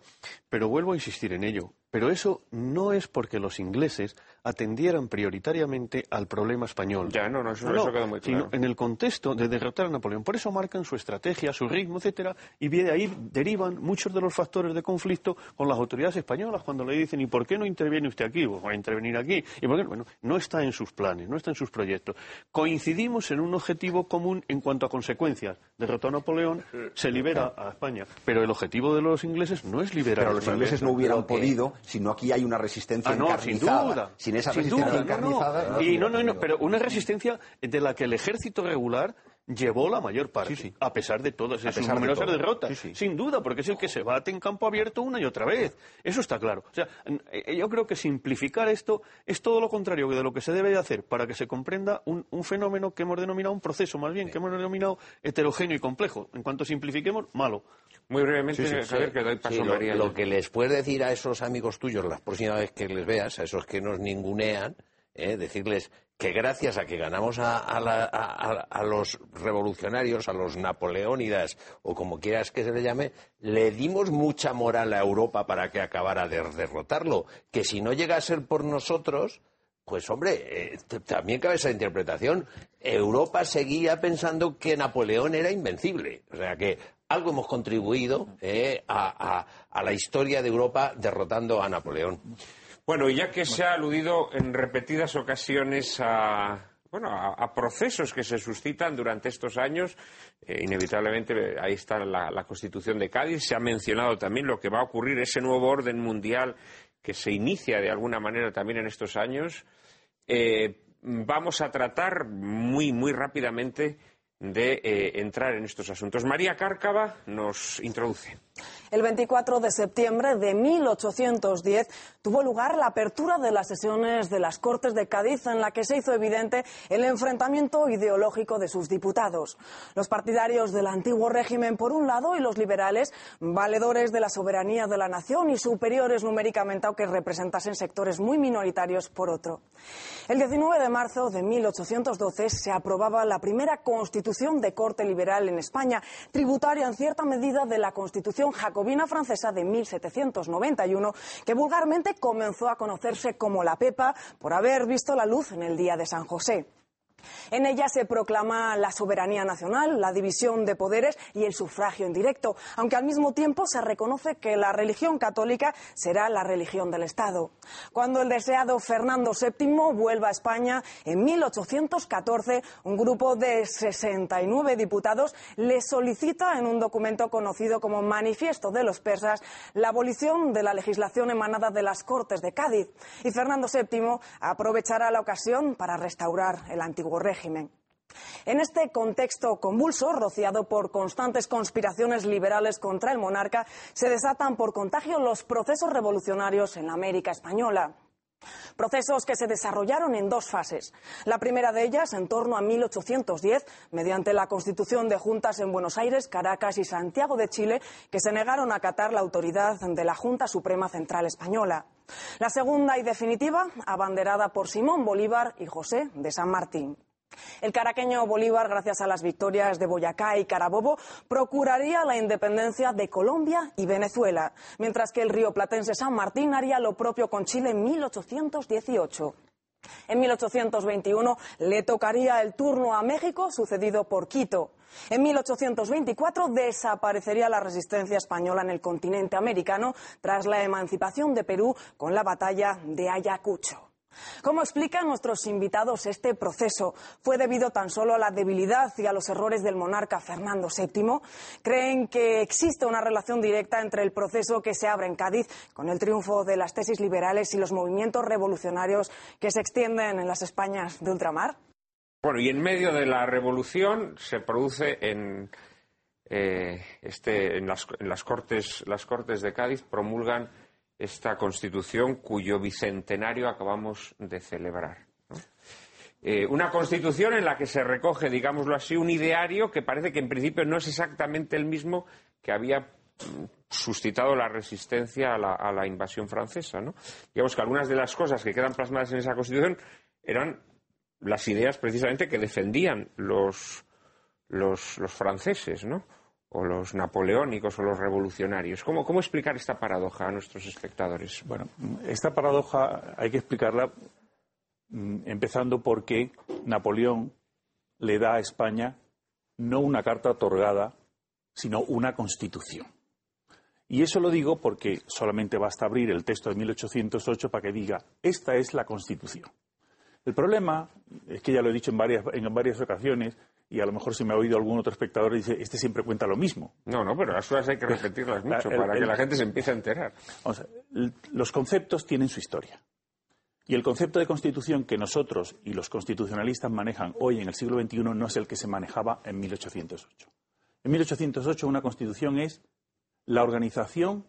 Speaker 4: Pero vuelvo a insistir en ello. Pero eso no es porque los ingleses atendieran prioritariamente al problema español.
Speaker 1: Ya, no, no, eso,
Speaker 4: No,
Speaker 1: eso muy
Speaker 4: sino
Speaker 1: claro.
Speaker 4: en el contexto de derrotar a Napoleón. Por eso marcan su estrategia, su ritmo, etcétera, y de ahí derivan muchos de los factores de conflicto con las autoridades españolas cuando le dicen ¿y por qué no interviene usted aquí? Pues va a intervenir aquí. ¿Y por qué? no? Bueno, no está en sus planes, no está en sus proyectos. Coincidimos en un objetivo común en cuanto a consecuencias. Derrotó a Napoleón, se libera a España. Pero el objetivo de los ingleses no es liberar
Speaker 3: Pero
Speaker 4: a
Speaker 3: los ingleses no hubieran podido si no aquí hay una resistencia
Speaker 4: Ah, no, sin
Speaker 3: encarnizada.
Speaker 4: duda.
Speaker 3: Sin esa
Speaker 4: Sin
Speaker 3: resistencia
Speaker 4: duda, no, no.
Speaker 3: encarnizada.
Speaker 4: Y no, no, no, pero una resistencia de la que el ejército regular llevó la mayor parte,
Speaker 3: Sí, sí.
Speaker 4: a pesar de todas esas
Speaker 3: de
Speaker 4: numerosas
Speaker 3: todo.
Speaker 4: derrotas.
Speaker 3: Sí, sí.
Speaker 4: Sin duda, porque es el que se bate en campo abierto una y otra vez. Eso está claro. O sea, n- eh, yo creo que simplificar esto es todo lo contrario de lo que se debe de hacer para que se comprenda un, un fenómeno que hemos denominado, un proceso más bien, que hemos denominado heterogéneo y complejo. En cuanto simplifiquemos, malo.
Speaker 1: Muy brevemente, Javier, que doy paso
Speaker 6: lo,
Speaker 1: María.
Speaker 6: lo que les puedes decir a esos amigos tuyos la próxima vez que les veas, a esos que nos ningunean, ¿eh? decirles que gracias a que ganamos a, a la- a- a- los revolucionarios, a los napoleónidas o como quieras que se le llame, le dimos mucha moral a Europa para que acabara de derrotarlo. Que si no llega a ser por nosotros, pues hombre, eh, también cabe esa interpretación. Europa seguía pensando que Napoleón era invencible. O sea que algo hemos contribuido eh, a la historia de Europa derrotando a Napoleón.
Speaker 1: Bueno, y ya que se ha aludido en repetidas ocasiones a, bueno, a, procesos que se suscitan durante estos años, eh, inevitablemente ahí está la, la Constitución de Cádiz, se ha mencionado también lo que va a ocurrir, ese nuevo orden mundial que se inicia de alguna manera también en estos años. Eh, vamos a tratar muy, muy rápidamente de eh, entrar en estos asuntos. María Cárcava nos introduce.
Speaker 2: El 24 de septiembre de 1810 tuvo lugar la apertura de las sesiones de las Cortes de Cádiz en la que se hizo evidente el enfrentamiento ideológico de sus diputados. Los partidarios del antiguo régimen por un lado y los liberales, valedores de la soberanía de la nación y superiores numéricamente aunque representasen sectores muy minoritarios por otro. El 19 de marzo de 1812 se aprobaba la primera constitución de corte liberal en España, tributaria en cierta medida de la constitución jacobina francesa de 1791, que vulgarmente comenzó a conocerse como la Pepa por haber visto la luz en el día de San José. En ella se proclama la soberanía nacional, la división de poderes y el sufragio indirecto, aunque al mismo tiempo se reconoce que la religión católica será la religión del Estado. Cuando el deseado Fernando VII vuelva a España en 1814, un grupo de 69 diputados le solicita en un documento conocido como Manifiesto de los Persas la abolición de la legislación emanada de las Cortes de Cádiz. Y Fernando VII aprovechará la ocasión para restaurar el antiguo régimen. En este contexto convulso, rociado por constantes conspiraciones liberales contra el monarca, se desatan por contagio los procesos revolucionarios en la América española. Procesos que se desarrollaron en dos fases. La primera de ellas en torno a 1810, mediante la constitución de juntas en Buenos Aires, Caracas y Santiago de Chile, que se negaron a acatar la autoridad de la Junta Suprema Central Española. La segunda y definitiva, abanderada por Simón Bolívar y José de San Martín. El caraqueño Bolívar, gracias a las victorias de Boyacá y Carabobo, procuraría la independencia de Colombia y Venezuela, mientras que el río platense San Martín haría lo propio con Chile en 1818. En 1821 le tocaría el turno a México, sucedido por Quito. En 1824 desaparecería la resistencia española en el continente americano tras la emancipación de Perú con la batalla de Ayacucho. ¿Cómo explican nuestros invitados este proceso? ¿Fue debido tan solo a la debilidad y a los errores del monarca Fernando VII? ¿Creen que existe una relación directa entre el proceso que se abre en Cádiz con el triunfo de las tesis liberales y los movimientos revolucionarios que se extienden en las Españas de ultramar?
Speaker 1: Bueno, y en medio de la revolución se produce en, eh, este, en las, cortes, las Cortes de Cádiz, promulgan esta constitución cuyo bicentenario acabamos de celebrar. Eh, una constitución en la que se recoge, digámoslo así, un ideario que parece que en principio no es exactamente el mismo que había mm, suscitado la resistencia a la, invasión francesa. ¿no? Digamos que algunas de las cosas que quedan plasmadas en esa constitución eran las ideas precisamente que defendían los, los, los franceses, ¿no? O los napoleónicos o los revolucionarios. ¿Cómo, ¿Cómo, explicar esta paradoja a nuestros espectadores?
Speaker 5: Bueno, esta paradoja hay que explicarla mm, empezando porque Napoleón le da a España no una carta otorgada, sino una constitución. Y eso lo digo porque solamente basta abrir el texto de 1808 para que diga, esta es la constitución. El problema es que ya lo he dicho en varias, en varias ocasiones, y a lo mejor si me ha oído algún otro espectador y dice, este siempre cuenta lo mismo.
Speaker 1: No, no, pero las cosas hay que repetirlas mucho para que la gente se empiece a enterar.
Speaker 5: los conceptos tienen su historia. Y el concepto de constitución que nosotros y los constitucionalistas manejan hoy en el siglo XXI no es el que se manejaba en 1808. En 1808 una constitución es la organización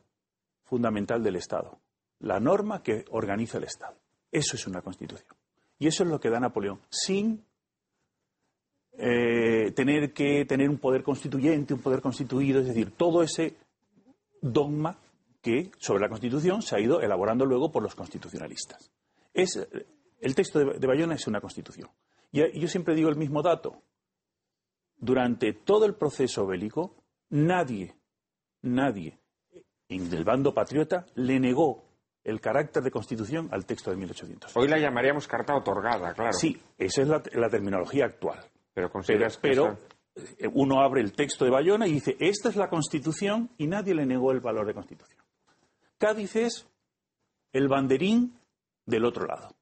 Speaker 5: fundamental del Estado, la norma que organiza el Estado. Eso es una constitución. Y eso es lo que da Napoleón, sin eh, tener que tener un poder constituyente, un poder constituido, es decir, todo ese dogma que sobre la Constitución se ha ido elaborando luego por los constitucionalistas. Es, el texto de, Bayona es una Constitución. Y yo siempre digo el mismo dato. Durante todo el proceso bélico, nadie, nadie en el bando patriota le negó el carácter de Constitución al texto de 1800.
Speaker 1: Hoy la llamaríamos carta otorgada, claro.
Speaker 5: Sí, esa es la terminología actual.
Speaker 1: Pero
Speaker 5: eh, uno abre el texto de Bayona y dice, esta es la Constitución y nadie le negó el valor de Constitución. Cádiz es el banderín del otro lado.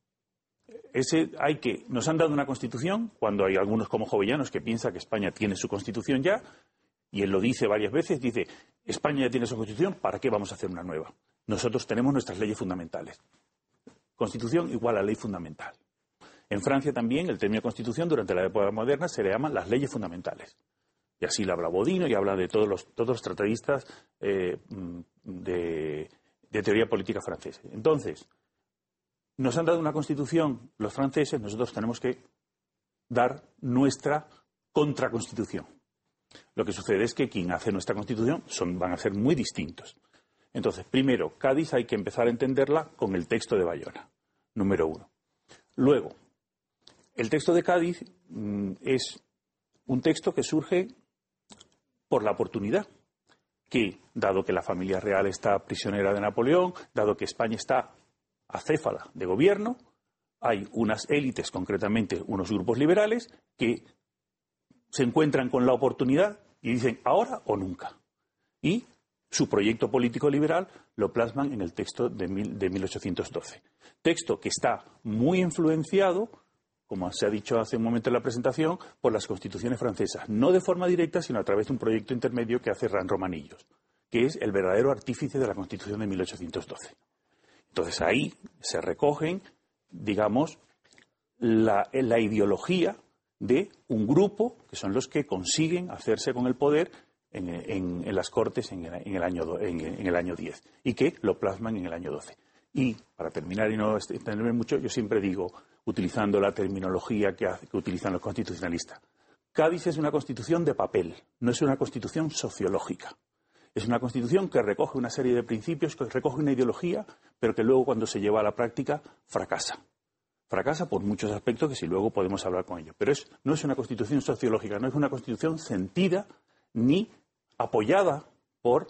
Speaker 5: Ese hay que, nos han dado una constitución, cuando hay algunos como Jovellanos que piensan que España tiene su constitución ya, y él lo dice varias veces, dice, España ya tiene su constitución, ¿para qué vamos a hacer una nueva? Nosotros tenemos nuestras leyes fundamentales. Constitución igual a ley fundamental. En Francia también el término constitución durante la época moderna se le llaman las leyes fundamentales. Y así lo habla Bodino y habla de todos los, todos los tratadistas eh, mm, de, teoría política francesa. Entonces, nos han dado una constitución los franceses, nosotros tenemos que dar nuestra contraconstitución. Lo que sucede es que quien hace nuestra constitución son, van a ser muy distintos. Entonces, primero, Cádiz hay que empezar a entenderla con el texto de Bayona, número uno. Luego, el texto de Cádiz mm, es un texto que surge por la oportunidad, que, dado que la familia real está prisionera de Napoleón, dado que España está acéfala de gobierno, hay unas élites, concretamente unos grupos liberales, que se encuentran con la oportunidad y dicen ahora o nunca. Y su proyecto político liberal lo plasman en el texto de, 1812. Texto que está muy influenciado, como se ha dicho hace un momento en la presentación, por las constituciones francesas, no de forma directa, sino a través de un proyecto intermedio que hace Ran Romanillos, que es el verdadero artífice de la constitución de 1812. Entonces ahí se recogen, digamos, la, ideología de un grupo que son los que consiguen hacerse con el poder en, las Cortes en el, año, en, el año 10 y que lo plasman en el año 12. Y para terminar y no extenderme mucho, yo siempre digo, utilizando la terminología que, que utilizan los constitucionalistas, Cádiz es una constitución de papel, no es una constitución sociológica. Es una constitución que recoge una serie de principios, que recoge una ideología, pero que luego cuando se lleva a la práctica fracasa. Fracasa por muchos aspectos que si luego podemos hablar con ellos. Pero no es una constitución sociológica, no es una constitución sentida ni apoyada por,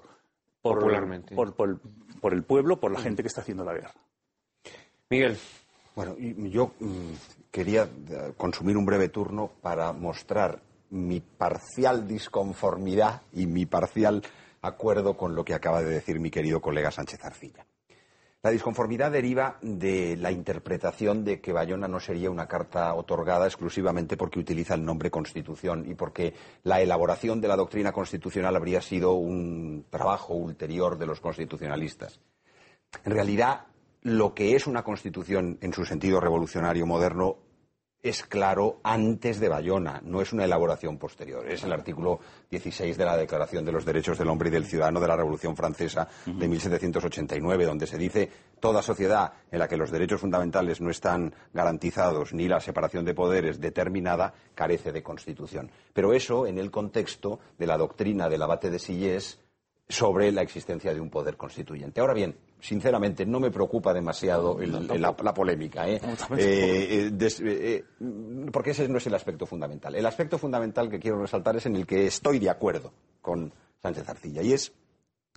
Speaker 5: por, por, el pueblo, por la gente que está haciendo la guerra.
Speaker 1: Miguel.
Speaker 3: Bueno, yo mm, quería eh, consumir un breve turno para mostrar mi parcial disconformidad y mi parcial acuerdo con lo que acaba de decir mi querido colega Sánchez Arcilla. La disconformidad deriva de la interpretación de que Bayona no sería una carta otorgada exclusivamente porque utiliza el nombre Constitución y porque la elaboración de la doctrina constitucional habría sido un trabajo ulterior de los constitucionalistas. En realidad, lo que es una Constitución en su sentido revolucionario moderno es claro antes de Bayona, no es una elaboración posterior. Es el artículo 16 de la Declaración de los Derechos del Hombre y del Ciudadano de la Revolución Francesa de 1789, donde se dice toda sociedad en la que los derechos fundamentales no están garantizados ni la separación de poderes determinada carece de constitución. Pero eso en el contexto de la doctrina del abate de Sillés sobre la existencia de un poder constituyente. Ahora bien, sinceramente, no me preocupa demasiado la, polémica, ¿eh? Eh, eh, porque ese no es el aspecto fundamental. El aspecto fundamental que quiero resaltar es en el que estoy de acuerdo con Sánchez Arcilla, y es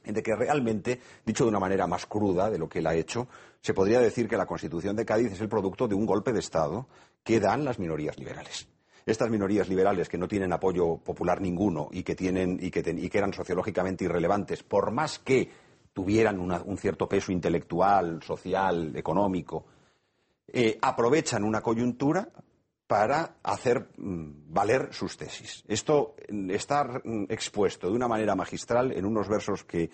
Speaker 3: en de que realmente, dicho de una manera más cruda de lo que él ha hecho, se podría decir que la Constitución de Cádiz es el producto de un golpe de Estado que dan las minorías liberales estas minorías liberales que no tienen apoyo popular ninguno y que, tienen, y que, eran sociológicamente irrelevantes, por más que tuvieran un cierto peso intelectual, social, económico, eh, aprovechan una coyuntura para hacer mm, valer sus tesis. Esto mm, está mm, expuesto de una manera magistral en unos versos que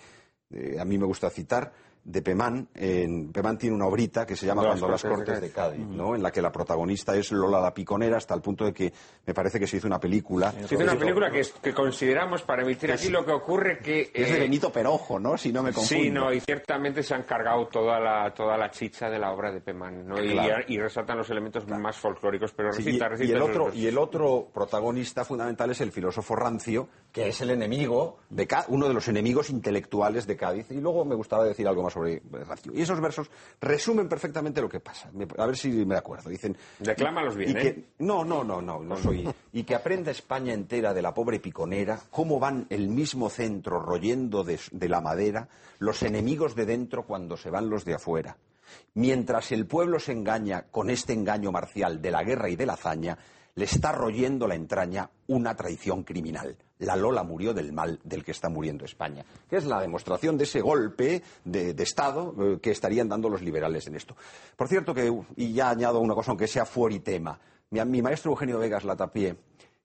Speaker 3: eh, a mí me gusta citar, de Pemán. En, Pemán tiene una obrita que se llama Cuando las Cortes de Cádiz, ¿no? en la que la protagonista es Lola la Piconera, hasta el punto de que me parece que se hizo una película.
Speaker 1: Se hizo una película que, consideramos para emitir aquí lo que ocurre que...
Speaker 3: es de eh, Benito Perojo, ¿no? Si no me confundo.
Speaker 1: Sí, no, y ciertamente se han cargado toda la, toda la chicha de la obra de Pemán, ¿no? Y, resaltan los elementos más folclóricos, pero recita,
Speaker 3: y, el otro, y el otro protagonista fundamental es el filósofo Rancio, que es el enemigo, de uno de los enemigos intelectuales de Cádiz. Y luego me gustaba decir algo más sobre. Y esos versos resumen perfectamente lo que pasa. A ver si me acuerdo. Dicen.
Speaker 1: Declámalos bien,
Speaker 3: ¿eh? No, no, no, no, no soy. y que aprenda España entera de la pobre piconera cómo van el mismo centro royendo de, de la madera los enemigos de dentro cuando se van los de afuera. Mientras el pueblo se engaña con este engaño marcial de la guerra y de la hazaña, le está royendo la entraña una traición criminal. La Lola murió del mal del que está muriendo España, que es la demostración de ese golpe de, Estado eh, que estarían dando los liberales en esto. Por cierto, que, y ya añado una cosa, aunque sea fuera y tema, mi, maestro Eugenio Vegas Latapié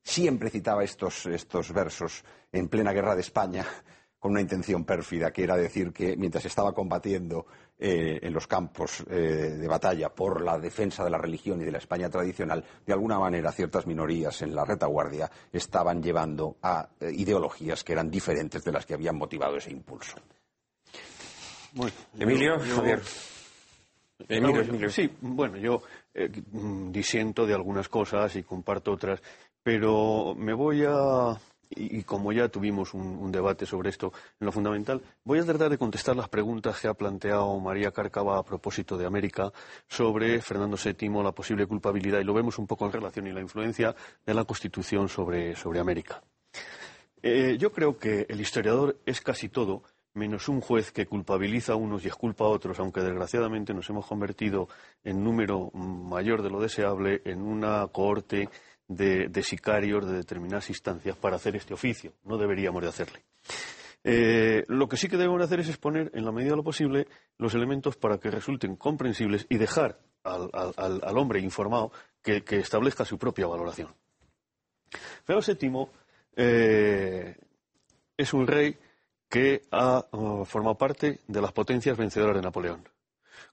Speaker 3: siempre citaba estos, estos versos en plena guerra de España con una intención pérfida, que era decir que mientras estaba combatiendo eh, en los campos eh, de batalla por la defensa de la religión y de la España tradicional, de alguna manera ciertas minorías en la retaguardia estaban llevando a eh, ideologías que eran diferentes de las que habían motivado ese impulso.
Speaker 1: Emilio, Javier.
Speaker 4: Sí, bueno, yo mm, disiento de algunas cosas y comparto otras, pero me voy a y, como ya tuvimos un, debate sobre esto en lo fundamental, voy a tratar de contestar las preguntas que ha planteado María Cárcava a propósito de América sobre Fernando VII, la posible culpabilidad, y lo vemos un poco en relación y la influencia de la Constitución sobre, América. Eh, yo creo que el historiador es casi todo menos un juez que culpabiliza a unos y exculpa a otros, aunque desgraciadamente nos hemos convertido en número mayor de lo deseable en una cohorte de, sicarios de determinadas instancias para hacer este oficio. No deberíamos de hacerle. Eh, lo que sí que debemos de hacer es exponer, en la medida de lo posible, los elementos para que resulten comprensibles y dejar al, hombre informado que, establezca su propia valoración. Feo VII eh, es un rey que ha uh, formado parte de las potencias vencedoras de Napoleón.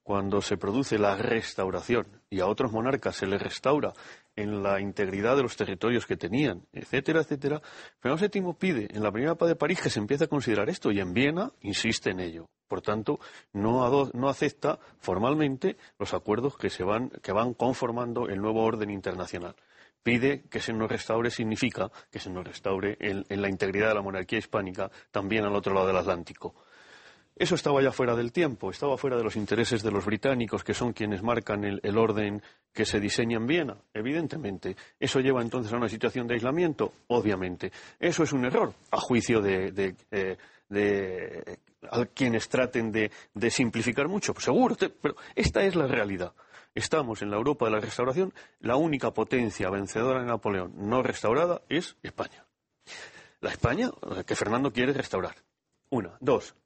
Speaker 4: Cuando se produce la restauración y a otros monarcas se les restaura en la integridad de los territorios que tenían, etcétera, etcétera, Fernando VII pide en la primera paz de París que se empiece a considerar esto y en Viena insiste en ello. Por tanto, no, acepta formalmente los acuerdos que, se van, que van conformando el nuevo orden internacional. Pide que se nos restaure significa que se nos restaure en la integridad de la monarquía hispánica también al otro lado del Atlántico. Eso estaba ya fuera del tiempo, estaba fuera de los intereses de los británicos, que son quienes marcan el, orden que se diseña en Viena, evidentemente. ¿Eso lleva entonces a una situación de aislamiento? Obviamente. Eso es un error, a juicio de, eh, quienes traten de, simplificar mucho. Pues seguro, pero esta es la realidad. Estamos en la Europa de la restauración, la única potencia vencedora de Napoleón no restaurada es España. La España que Fernando quiere restaurar. Una. Dos.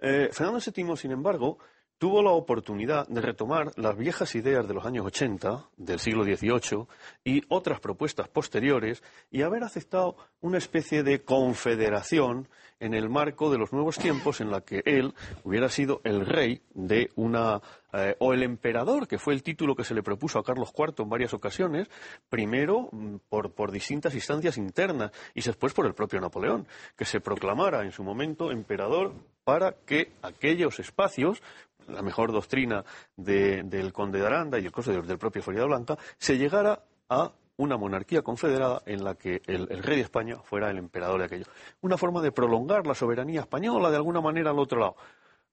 Speaker 4: Eh, Fernando VII, sin embargo, tuvo la oportunidad de retomar las viejas ideas de los años 80, del siglo XVIII, y otras propuestas posteriores, y haber aceptado una especie de confederación en el marco de los nuevos tiempos en la que él hubiera sido el rey de una eh, o el emperador, que fue el título que se le propuso a Carlos IV en varias ocasiones, primero mm, por, por distintas instancias internas y después por el propio Napoleón, que se proclamara en su momento emperador para que aquellos espacios la mejor doctrina del conde de Aranda y el costo del propio Florida Blanca, se llegara a una monarquía confederada en la que el, rey de España fuera el emperador de aquello. Una forma de prolongar la soberanía española de alguna manera al otro lado.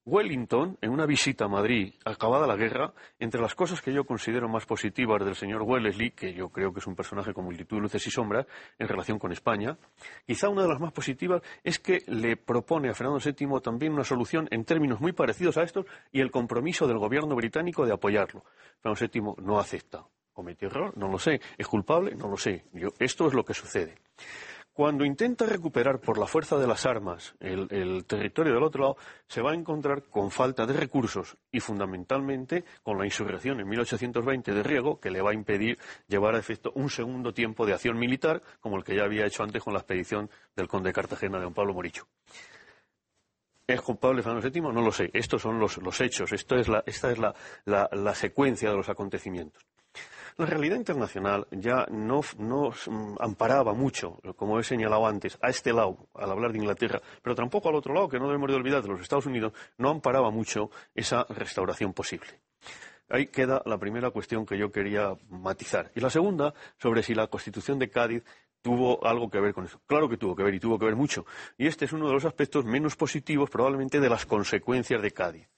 Speaker 4: Wellington, en una visita a Madrid, acabada la guerra, entre las cosas que yo considero más positivas del señor Wellesley, que yo creo que es un personaje con multitud de luces y sombras en relación con España, quizá una de las más positivas es que le propone a Fernando VII también una solución en términos muy parecidos a estos y el compromiso del gobierno británico de apoyarlo. Fernando VII no acepta. ¿Cometió error? No lo sé. ¿Es culpable? No lo sé. esto es lo que sucede. Cuando intenta recuperar por la fuerza de las armas el, territorio del otro lado, se va a encontrar con falta de recursos y fundamentalmente con la insurrección en 1820 de Riego, que le va a impedir llevar a efecto un segundo tiempo de acción militar, como el que ya había hecho antes con la expedición del conde de Cartagena de don Pablo Moricho. ¿Es culpable Fernando VII? No lo sé. Estos son los, hechos. esta es la secuencia de los acontecimientos. La realidad internacional ya no, mm, amparaba mucho, como he señalado antes, a este lado, al hablar de Inglaterra, pero tampoco al otro lado, que no debemos de olvidar, de los Estados Unidos, no amparaba mucho esa restauración posible. Ahí queda la primera cuestión que yo quería matizar. Y la segunda, sobre si la Constitución de Cádiz tuvo algo que ver con eso. Claro que tuvo que ver y tuvo que ver mucho. Y este es uno de los aspectos menos positivos probablemente de las consecuencias de Cádiz.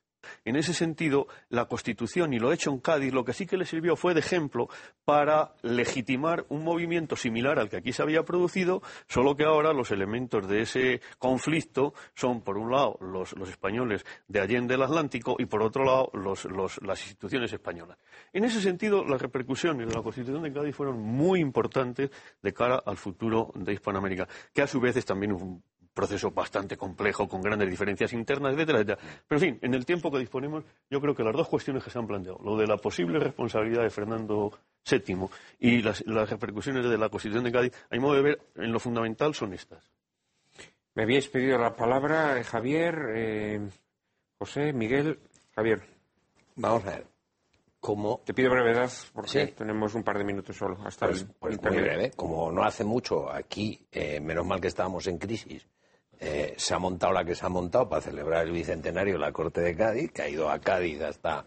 Speaker 4: En ese sentido, la Constitución y lo hecho en Cádiz lo que sí que le sirvió fue de ejemplo para legitimar un movimiento similar al que aquí se había producido, solo que ahora los elementos de ese conflicto son, por un lado, los, españoles de Allende el Atlántico y, por otro lado, las instituciones españolas. En ese sentido, las repercusiones de la Constitución de Cádiz fueron muy importantes de cara al futuro de Hispanoamérica, que a su vez es también un proceso bastante complejo, con grandes diferencias internas, etcétera, etcétera. Pero, en fin, en el tiempo que disponemos, yo creo que las dos cuestiones que se han planteado, lo de la posible responsabilidad de Fernando VII y las, repercusiones de la Constitución de Cádiz, a mi modo de ver, en lo fundamental son estas.
Speaker 1: Me habíais pedido la palabra, eh, Javier, eh, José, Miguel. Javier,
Speaker 6: Vamos a ver. Como,
Speaker 1: te pido brevedad porque
Speaker 6: Sí.
Speaker 1: tenemos un par de minutos solo hasta
Speaker 6: pues,
Speaker 1: el
Speaker 6: pues muy breve, como no hace mucho aquí, eh, menos mal que estábamos en crisis, eh, se ha montado la que se ha montado para celebrar el bicentenario de la Corte de Cádiz, que ha ido a Cádiz hasta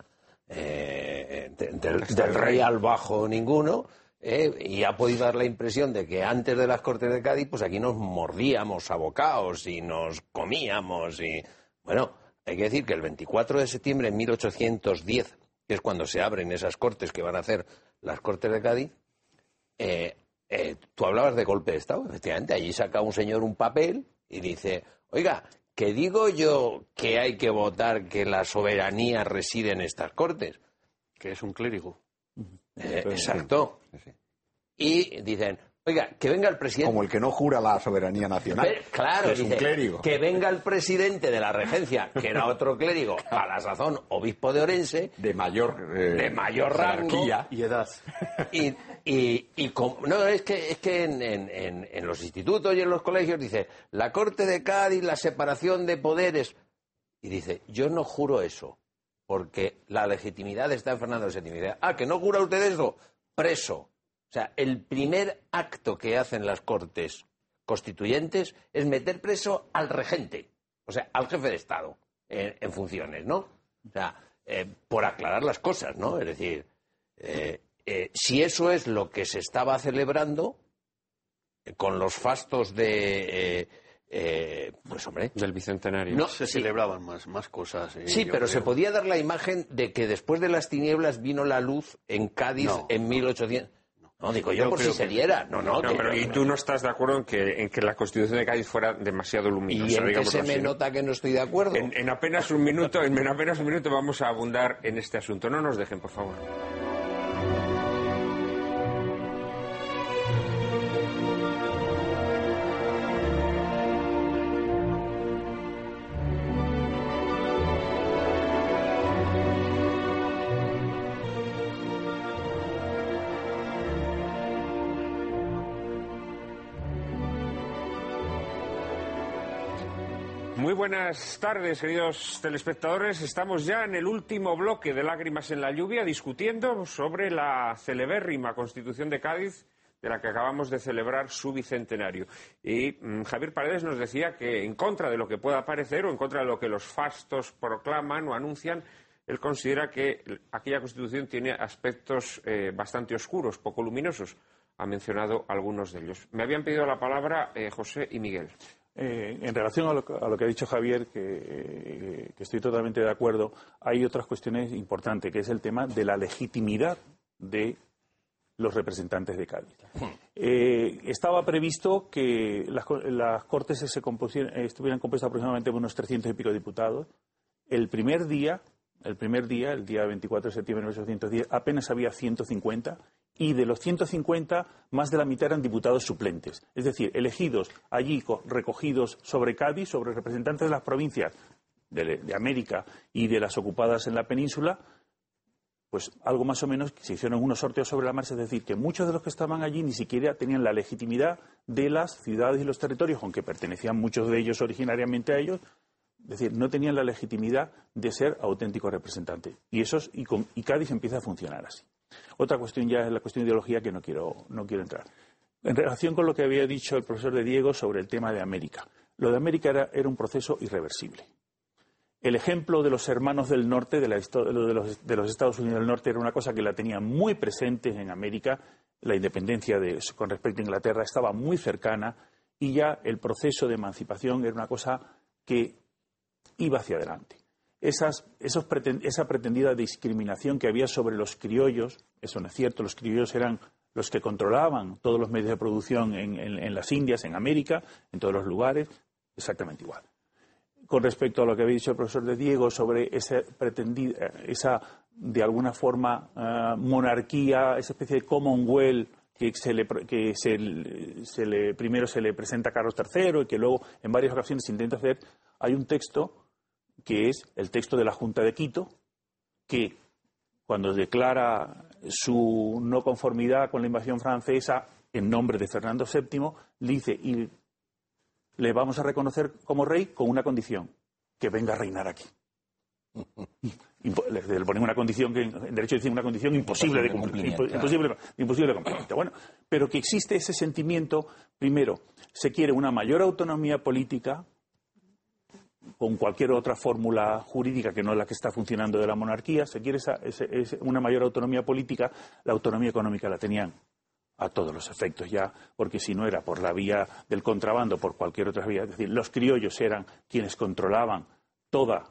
Speaker 6: eh, de- del, rey
Speaker 1: rey.
Speaker 6: al bajo ninguno. eh, y ha podido dar la impresión de que antes de las Cortes de Cádiz, pues aquí nos mordíamos a bocaos y nos comíamos. y Bueno, hay que decir que el 24 de septiembre de 1810, que es cuando se abren esas Cortes que van a hacer las Cortes de Cádiz, eh, eh, tú hablabas de golpe de Estado, efectivamente. Allí saca un señor un papel y dice, oiga, que digo yo que hay que votar que la soberanía reside en estas Cortes.
Speaker 4: Que es un clérigo.
Speaker 6: Eh, exacto. Y dicen, oiga, que venga el presidente.
Speaker 3: Como el que no jura la soberanía nacional.
Speaker 6: Claro,
Speaker 3: que es un clérigo.
Speaker 6: que venga el presidente de la regencia, que era otro clérigo, a la sazón obispo de Orense,
Speaker 3: De mayor, eh,
Speaker 6: de mayor rango.
Speaker 4: Y edad.
Speaker 6: y, y, no, es que, es que en, en- en- en los institutos y en los colegios dice, la Corte de Cádiz, la separación de poderes. Y dice, yo no juro eso, porque la legitimidad está en Fernando VII. Ah, que no jura usted eso, preso. O sea, el primer acto que hacen las Cortes constituyentes es meter preso al regente, o sea, al jefe de Estado, en, en funciones, ¿no? O sea, eh, por aclarar las cosas, ¿no? Es decir, eh, eh, si eso es lo que se estaba celebrando con los fastos de... eh, eh, pues hombre,
Speaker 1: Del bicentenario.
Speaker 6: no,
Speaker 4: Se
Speaker 6: sí,
Speaker 4: celebraban más, más cosas. eh,
Speaker 6: sí, pero se podía dar la imagen de que después de las tinieblas vino la luz en Cádiz
Speaker 4: No,
Speaker 6: en 1800. No, digo yo,
Speaker 4: Yo
Speaker 6: por si se
Speaker 4: que-
Speaker 6: diera. No, no,
Speaker 1: No,
Speaker 6: que-
Speaker 1: pero y tú no estás de acuerdo en que, en que la Constitución de Cádiz fuera demasiado
Speaker 6: ¿Y
Speaker 1: luminosa,
Speaker 6: en qué
Speaker 1: digámoslo
Speaker 6: se me
Speaker 1: así, ¿no?
Speaker 6: nota que no estoy de acuerdo?
Speaker 1: En, en apenas un minuto, en, en apenas un minuto vamos a abundar en este asunto. No nos dejen, por favor. Buenas tardes, queridos telespectadores. Estamos ya en el último bloque de Lágrimas en la Lluvia discutiendo sobre la celebérrima Constitución de Cádiz de la que acabamos de celebrar su bicentenario. Y mm, Javier Paredes nos decía que en contra de lo que pueda parecer o en contra de lo que los fastos proclaman o anuncian, él considera que aquella Constitución tiene aspectos eh, bastante oscuros, poco luminosos. Ha mencionado algunos de ellos. Me habían pedido la palabra eh, José y Miguel.
Speaker 5: Eh, en relación a lo, a lo que ha dicho Javier, que, eh, que estoy totalmente de acuerdo, hay otras cuestiones importantes, que es el tema de la legitimidad de los representantes de Cádiz. Eh, estaba previsto que las, co- las Cortes estuvieran compuestas aproximadamente por unos 300 y pico diputados. El primer día, el primer día, el día 24 de septiembre de 1810, apenas había 150 y de los 150 más de la mitad eran diputados suplentes, es decir, elegidos allí co- recogidos sobre Cádiz, sobre representantes de las provincias de, de América y de las ocupadas en la península, pues algo más o menos se hicieron unos sorteos sobre la marcha, es decir, que muchos de los que estaban allí ni siquiera tenían la legitimidad de las ciudades y los territorios, aunque pertenecían muchos de ellos originariamente a ellos, es decir, no tenían la legitimidad de ser auténticos representantes. Y, esos, y, con- y Cádiz empieza a funcionar así. Otra cuestión ya es la cuestión de ideología que no quiero, no quiero entrar. En relación con lo que había dicho el profesor de Diego sobre el tema de América. Lo de América era, un proceso irreversible. El ejemplo de los hermanos del norte, de, la los, de los Estados Unidos del norte, era una cosa que la tenían muy presente en América. La independencia de- con respecto a Inglaterra estaba muy cercana y ya el proceso de emancipación era una cosa que iba hacia adelante. Esas, esos preten- esa pretendida discriminación que había sobre los criollos, eso no es cierto, los criollos eran los que controlaban todos los medios de producción en, en- las Indias, en América, en todos los lugares, exactamente igual. Con respecto a lo que había dicho el profesor de Diego sobre esa pretendida, esa de alguna forma eh, monarquía, esa especie de Commonwealth que, se le, que se, le- primero se le presenta a Carlos III y que luego en varias ocasiones intenta hacer, hay un texto que es el texto de la Junta de Quito, que cuando declara su no conformidad con la invasión francesa en nombre de Fernando VII, dice, y le vamos a reconocer como rey con una condición, que venga a reinar aquí. Le ponen una condición que en derecho dice una condición imposible de cumplir. Imposible, imposible de cumplir. Bueno, pero que existe ese sentimiento, primero, se quiere una mayor autonomía política con cualquier otra fórmula jurídica que no es la que está funcionando de la monarquía, se quiere esa, una mayor autonomía política, la autonomía económica la tenían a todos los efectos ya, porque si no era por la vía del contrabando, por cualquier otra vía, es decir, los criollos eran quienes controlaban todos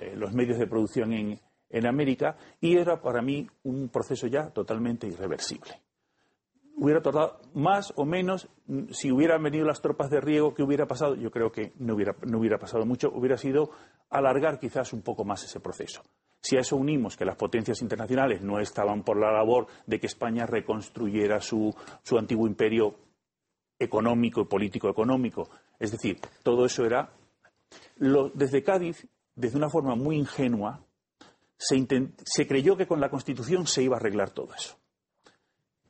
Speaker 5: eh, los medios de producción en, en América y era para mí un proceso ya totalmente irreversible hubiera tardado más o menos, si hubieran venido las tropas de riego, ¿qué hubiera pasado? Yo creo que no hubiera, no hubiera pasado mucho, hubiera sido alargar quizás un poco más ese proceso. Si a eso unimos que las potencias internacionales no estaban por la labor de que España reconstruyera su, su antiguo imperio económico y político-económico, es decir, todo eso era. desde Cádiz, desde una forma muy ingenua, se creyó que con la Constitución se iba a arreglar todo eso.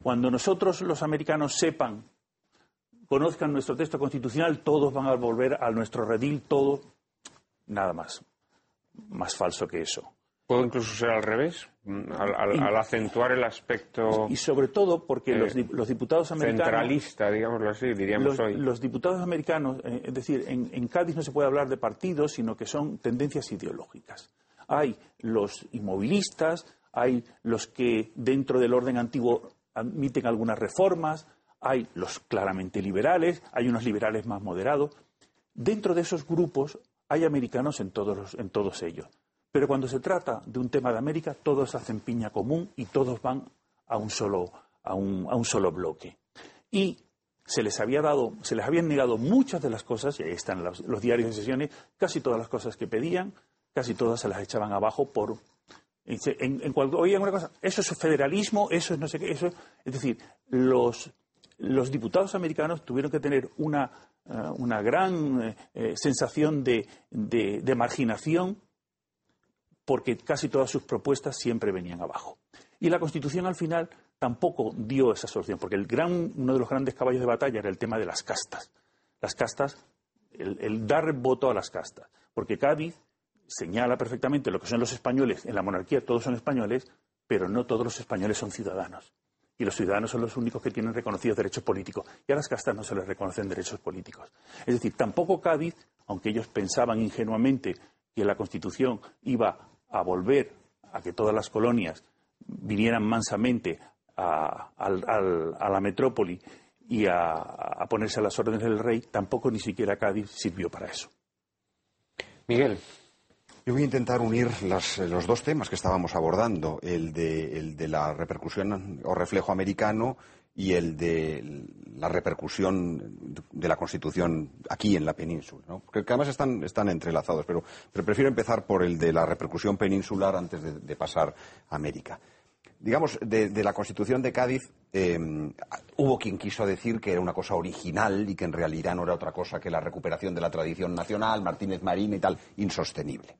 Speaker 5: Cuando nosotros los americanos sepan, conozcan nuestro texto constitucional, todos van a volver a nuestro redil, todo, nada más. Más falso que eso.
Speaker 1: ¿Puede incluso ser al revés? Al, acentuar el aspecto.
Speaker 5: Y sobre todo porque los, diputados americanos.
Speaker 1: Centralista, digámoslo así, diríamos
Speaker 5: los,
Speaker 1: hoy.
Speaker 5: Los diputados americanos, eh, es decir, en, en, Cádiz no se puede hablar de partidos, sino que son tendencias ideológicas. Hay los inmovilistas, hay los que dentro del orden antiguo admiten algunas reformas, hay los claramente liberales, hay unos liberales más moderados. Dentro de esos grupos hay americanos en todos, en todos ellos. Pero cuando se trata de un tema de América, todos hacen piña común y todos van a un solo, a un, a un solo bloque. Y se les había dado, se les habían negado muchas de las cosas, y ahí están los, los diarios de sesiones, casi todas las cosas que pedían, casi todas se las echaban abajo por en, en una cosa, eso es federalismo, eso es no sé qué, eso es decir, los, los diputados americanos tuvieron que tener una, eh, una gran eh, eh, sensación de, de, marginación porque casi todas sus propuestas siempre venían abajo. Y la Constitución al final tampoco dio esa solución, porque el gran, uno de los grandes caballos de batalla era el tema de las castas. Las castas, el, el dar voto a las castas. Porque Cádiz señala perfectamente lo que son los españoles. En la monarquía todos son españoles, pero no todos los españoles son ciudadanos. Y los ciudadanos son los únicos que tienen reconocidos derechos políticos. Y a las castas no se les reconocen derechos políticos. Es decir, tampoco Cádiz, aunque ellos pensaban ingenuamente que la Constitución iba a volver a que todas las colonias vinieran mansamente a, la metrópoli y a, a, ponerse a las órdenes del rey, tampoco ni siquiera Cádiz sirvió para eso.
Speaker 1: Miguel.
Speaker 3: Yo voy a intentar unir los dos temas que estábamos abordando, el de, la repercusión o reflejo americano y el de la repercusión de la Constitución aquí en la península, ¿no? que además están, entrelazados, pero, prefiero empezar por el de la repercusión peninsular antes de, pasar a América. Digamos, de, la Constitución de Cádiz em, hubo quien quiso decir que era una cosa original y que en realidad no era otra cosa que la recuperación de la tradición nacional, Martínez Marín y tal, insostenible.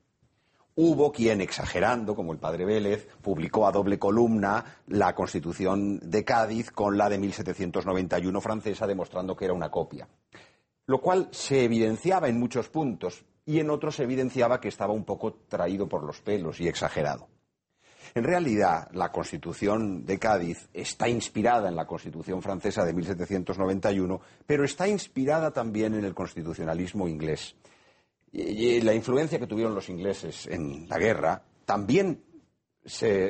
Speaker 3: Hubo quien, exagerando, como el padre Vélez, publicó a doble columna la Constitución de Cádiz con la de 1791 francesa, demostrando que era una copia. Lo cual se evidenciaba en muchos puntos y en otros se evidenciaba que estaba un poco traído por los pelos y exagerado. En realidad, la Constitución de Cádiz está inspirada en la Constitución francesa de 1791, pero está inspirada también en el constitucionalismo inglés y, la influencia que tuvieron los ingleses en la guerra también,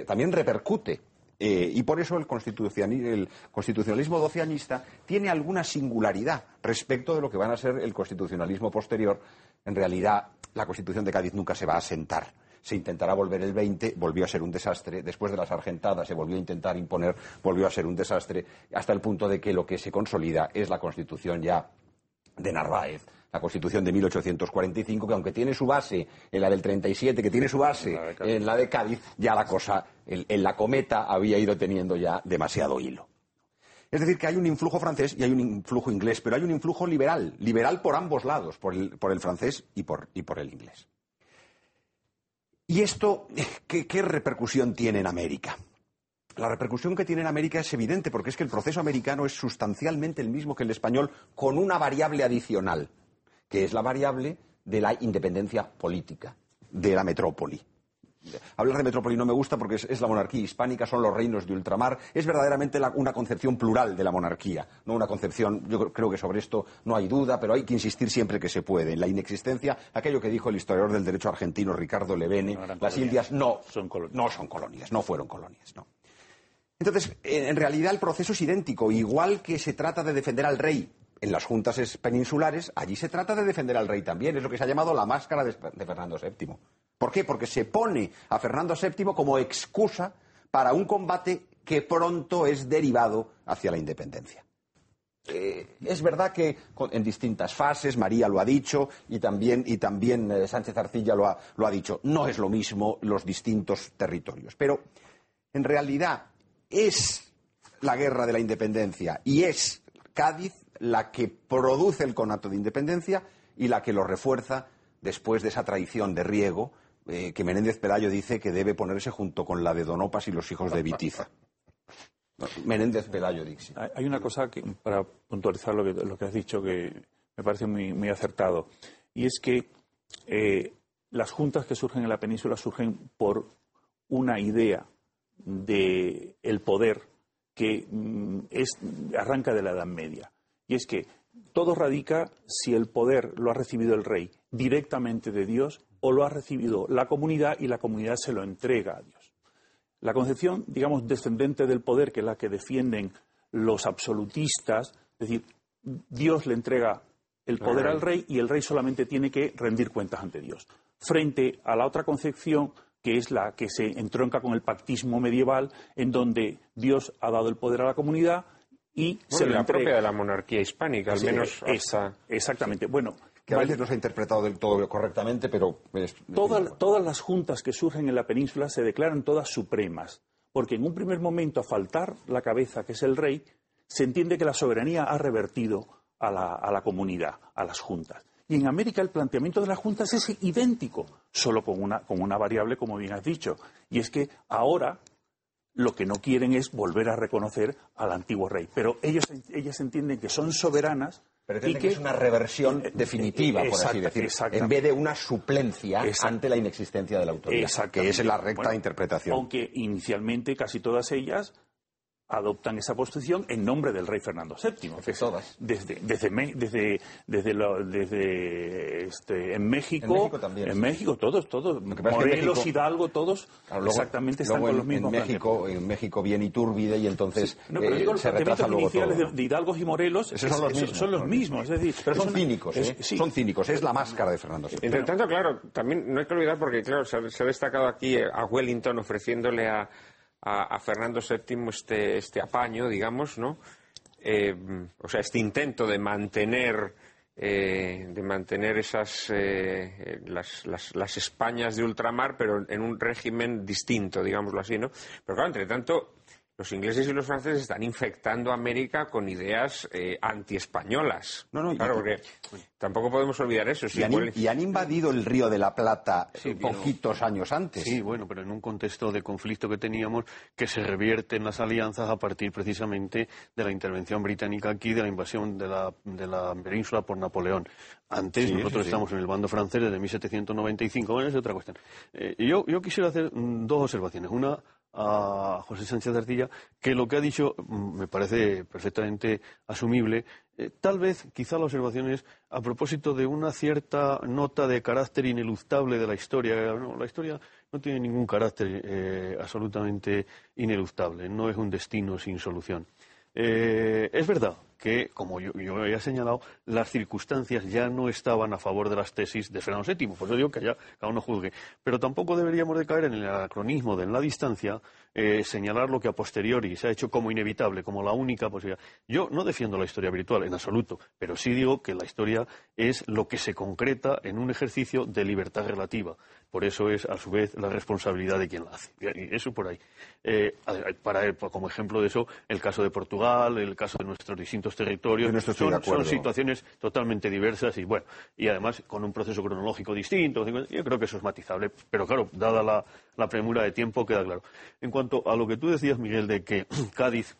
Speaker 3: también repercute. Eh, y por eso el, el constitucionalismo doceañista tiene alguna singularidad respecto de lo que van a ser el constitucionalismo posterior. En realidad, la Constitución de Cádiz nunca se va a asentar se intentará volver el 20, volvió a ser un desastre, después de las argentadas se volvió a intentar imponer, volvió a ser un desastre, hasta el punto de que lo que se consolida es la constitución ya de Narváez, la Constitución de 1845, que aunque tiene su base en la del 37, que tiene su base en la de Cádiz, ya la cosa en, la cometa había ido teniendo ya demasiado hilo. Es decir, que hay un influjo francés y hay un influjo inglés, pero hay un influjo liberal, liberal por ambos lados, por el, francés y por, el inglés. ¿Y esto qué repercusión tiene en América? La repercusión que tiene en América es evidente porque es que el proceso americano es sustancialmente el mismo que el español con una variable adicional que es la variable de la independencia política de la metrópoli. Hablar de metrópoli no me gusta porque es, la monarquía hispánica, son los reinos de ultramar. Es verdaderamente una concepción plural de la monarquía, no una concepción, yo creo que sobre esto no hay duda, pero hay que insistir siempre que se puede. En la inexistencia, aquello que dijo el historiador del derecho argentino Ricardo Levene, las Indias no son, colonias. no son colonias, no fueron colonias. No. Entonces, en realidad el proceso es idéntico, igual que se trata de defender al rey en las juntas peninsulares, allí se trata de defender al rey también, es lo que se ha llamado la máscara de, Fernando VII. ¿Por qué? Porque se pone a Fernando VII como excusa para un combate que pronto es derivado hacia la independencia. Eh, es verdad que en distintas fases, María lo ha dicho y también, y también eh, Sánchez Arcilla lo ha, lo ha dicho, no es lo mismo los distintos territorios. Pero en realidad es la guerra de la independencia y es Cádiz la que produce el conato de independencia y la que lo refuerza después de esa traición de Riego eh, que Menéndez Pelayo dice que debe ponerse junto con la de Donopas y los hijos de Vitiza. Menéndez Pelayo, Dixie.
Speaker 5: Hay una cosa que, para puntualizar lo que, lo que has dicho que me parece muy, muy acertado, y es que eh, las juntas que surgen en la península surgen por una idea del el poder que mm, es, arranca de la Edad Media. Y es que todo radica si el poder lo ha recibido el rey directamente de Dios o lo ha recibido la comunidad y la comunidad se lo entrega a Dios. La concepción, digamos, descendente del poder, que es la que defienden los absolutistas, es decir, Dios le entrega el poder al rey y el rey solamente tiene que rendir cuentas ante Dios. Frente a la otra concepción que es la que se entronca con el pactismo medieval, en donde Dios ha dado el poder a la comunidad y se lo
Speaker 1: la
Speaker 5: entrega.
Speaker 1: propia de la monarquía hispánica, al menos
Speaker 5: Exactamente. Bueno,
Speaker 3: que a veces no se ha interpretado del todo correctamente, pero...
Speaker 5: todas las juntas que surgen en la península se declaran todas supremas, porque en un primer momento, a faltar la cabeza, que es el rey, se entiende que la soberanía ha revertido a la, a la comunidad, a las juntas. Y en América el planteamiento de las juntas es idéntico, solo con una, con una variable, como bien has dicho. Y es que ahora lo que no quieren es volver a reconocer al antiguo rey. Pero ellos, ellas entienden que son soberanas.
Speaker 3: y que, es una reversión eh, definitiva, por así decir, en vez de una suplencia ante la inexistencia de la autoridad, que es la recta interpretación.
Speaker 5: Aunque inicialmente casi todas ellas adoptan esa posición en nombre del rey Fernando VII.
Speaker 3: todas.
Speaker 5: Desde, desde, desde, desde, lo, desde este, en México. En México
Speaker 3: también.
Speaker 5: En México, todos, todos. Morelos, Hidalgo, todos exactamente están con los mismos.
Speaker 3: En México, en México viene Iturbide y entonces
Speaker 5: no, pero digo, eh, se retrasa luego iniciales De, de Hidalgo y Morelos
Speaker 3: son, los mismos,
Speaker 5: son los mismos. Es decir,
Speaker 3: pero son cínicos, ¿eh? Son cínicos, es la máscara de Fernando VII.
Speaker 1: Entre tanto, claro, también no hay que olvidar porque, claro, se ha destacado aquí a Wellington ofreciéndole a a, Fernando VII este, este apaño, digamos, ¿no? Eh, o sea, este intento de mantener eh, de mantener esas eh, las, las, las, Españas de ultramar, pero en un régimen distinto, digámoslo así, ¿no? Pero claro, entre tanto, los ingleses y los franceses están infectando a América con ideas eh, antiespañolas.
Speaker 3: No, no,
Speaker 1: claro, porque tampoco podemos olvidar eso.
Speaker 3: y, han, invadido el Río de la Plata poquitos años antes.
Speaker 4: Sí, bueno, pero en un contexto de conflicto que teníamos que se revierte en las alianzas a partir precisamente de la intervención británica aquí, de la invasión de la, de la península por Napoleón. Antes nosotros estamos en el bando francés desde 1795. Bueno, es otra cuestión. Eh, yo, yo quisiera hacer mm, dos observaciones. Una a José Sánchez Artilla que lo que ha dicho mm, me parece perfectamente asumible. Eh, tal vez, quizá la observación es a propósito de una cierta nota de carácter ineluctable de la historia. la historia no tiene ningún carácter eh, absolutamente ineluctable, no es un destino sin solución. Eh, es verdad que, como yo, yo, había señalado, las circunstancias ya no estaban a favor de las tesis de Fernando VII. Por eso digo que ya cada uno juzgue. Pero tampoco deberíamos de caer en el anacronismo de en la distancia eh, señalar lo que a posteriori se ha hecho como inevitable, como la única posibilidad. Yo no defiendo la historia virtual en absoluto, pero sí digo que la historia es lo que se concreta en un ejercicio de libertad relativa. Por eso es, a su vez, la responsabilidad de quien la hace. Y eso por ahí. Eh, para, como ejemplo de eso, el caso de Portugal, el caso de nuestros distintos territorios, son, situaciones totalmente diversas y, bueno, y además con un proceso cronológico distinto. Yo creo que eso es matizable, pero claro, dada la, la premura de tiempo, queda claro. En cuanto a lo que tú decías, Miguel, de que Cádiz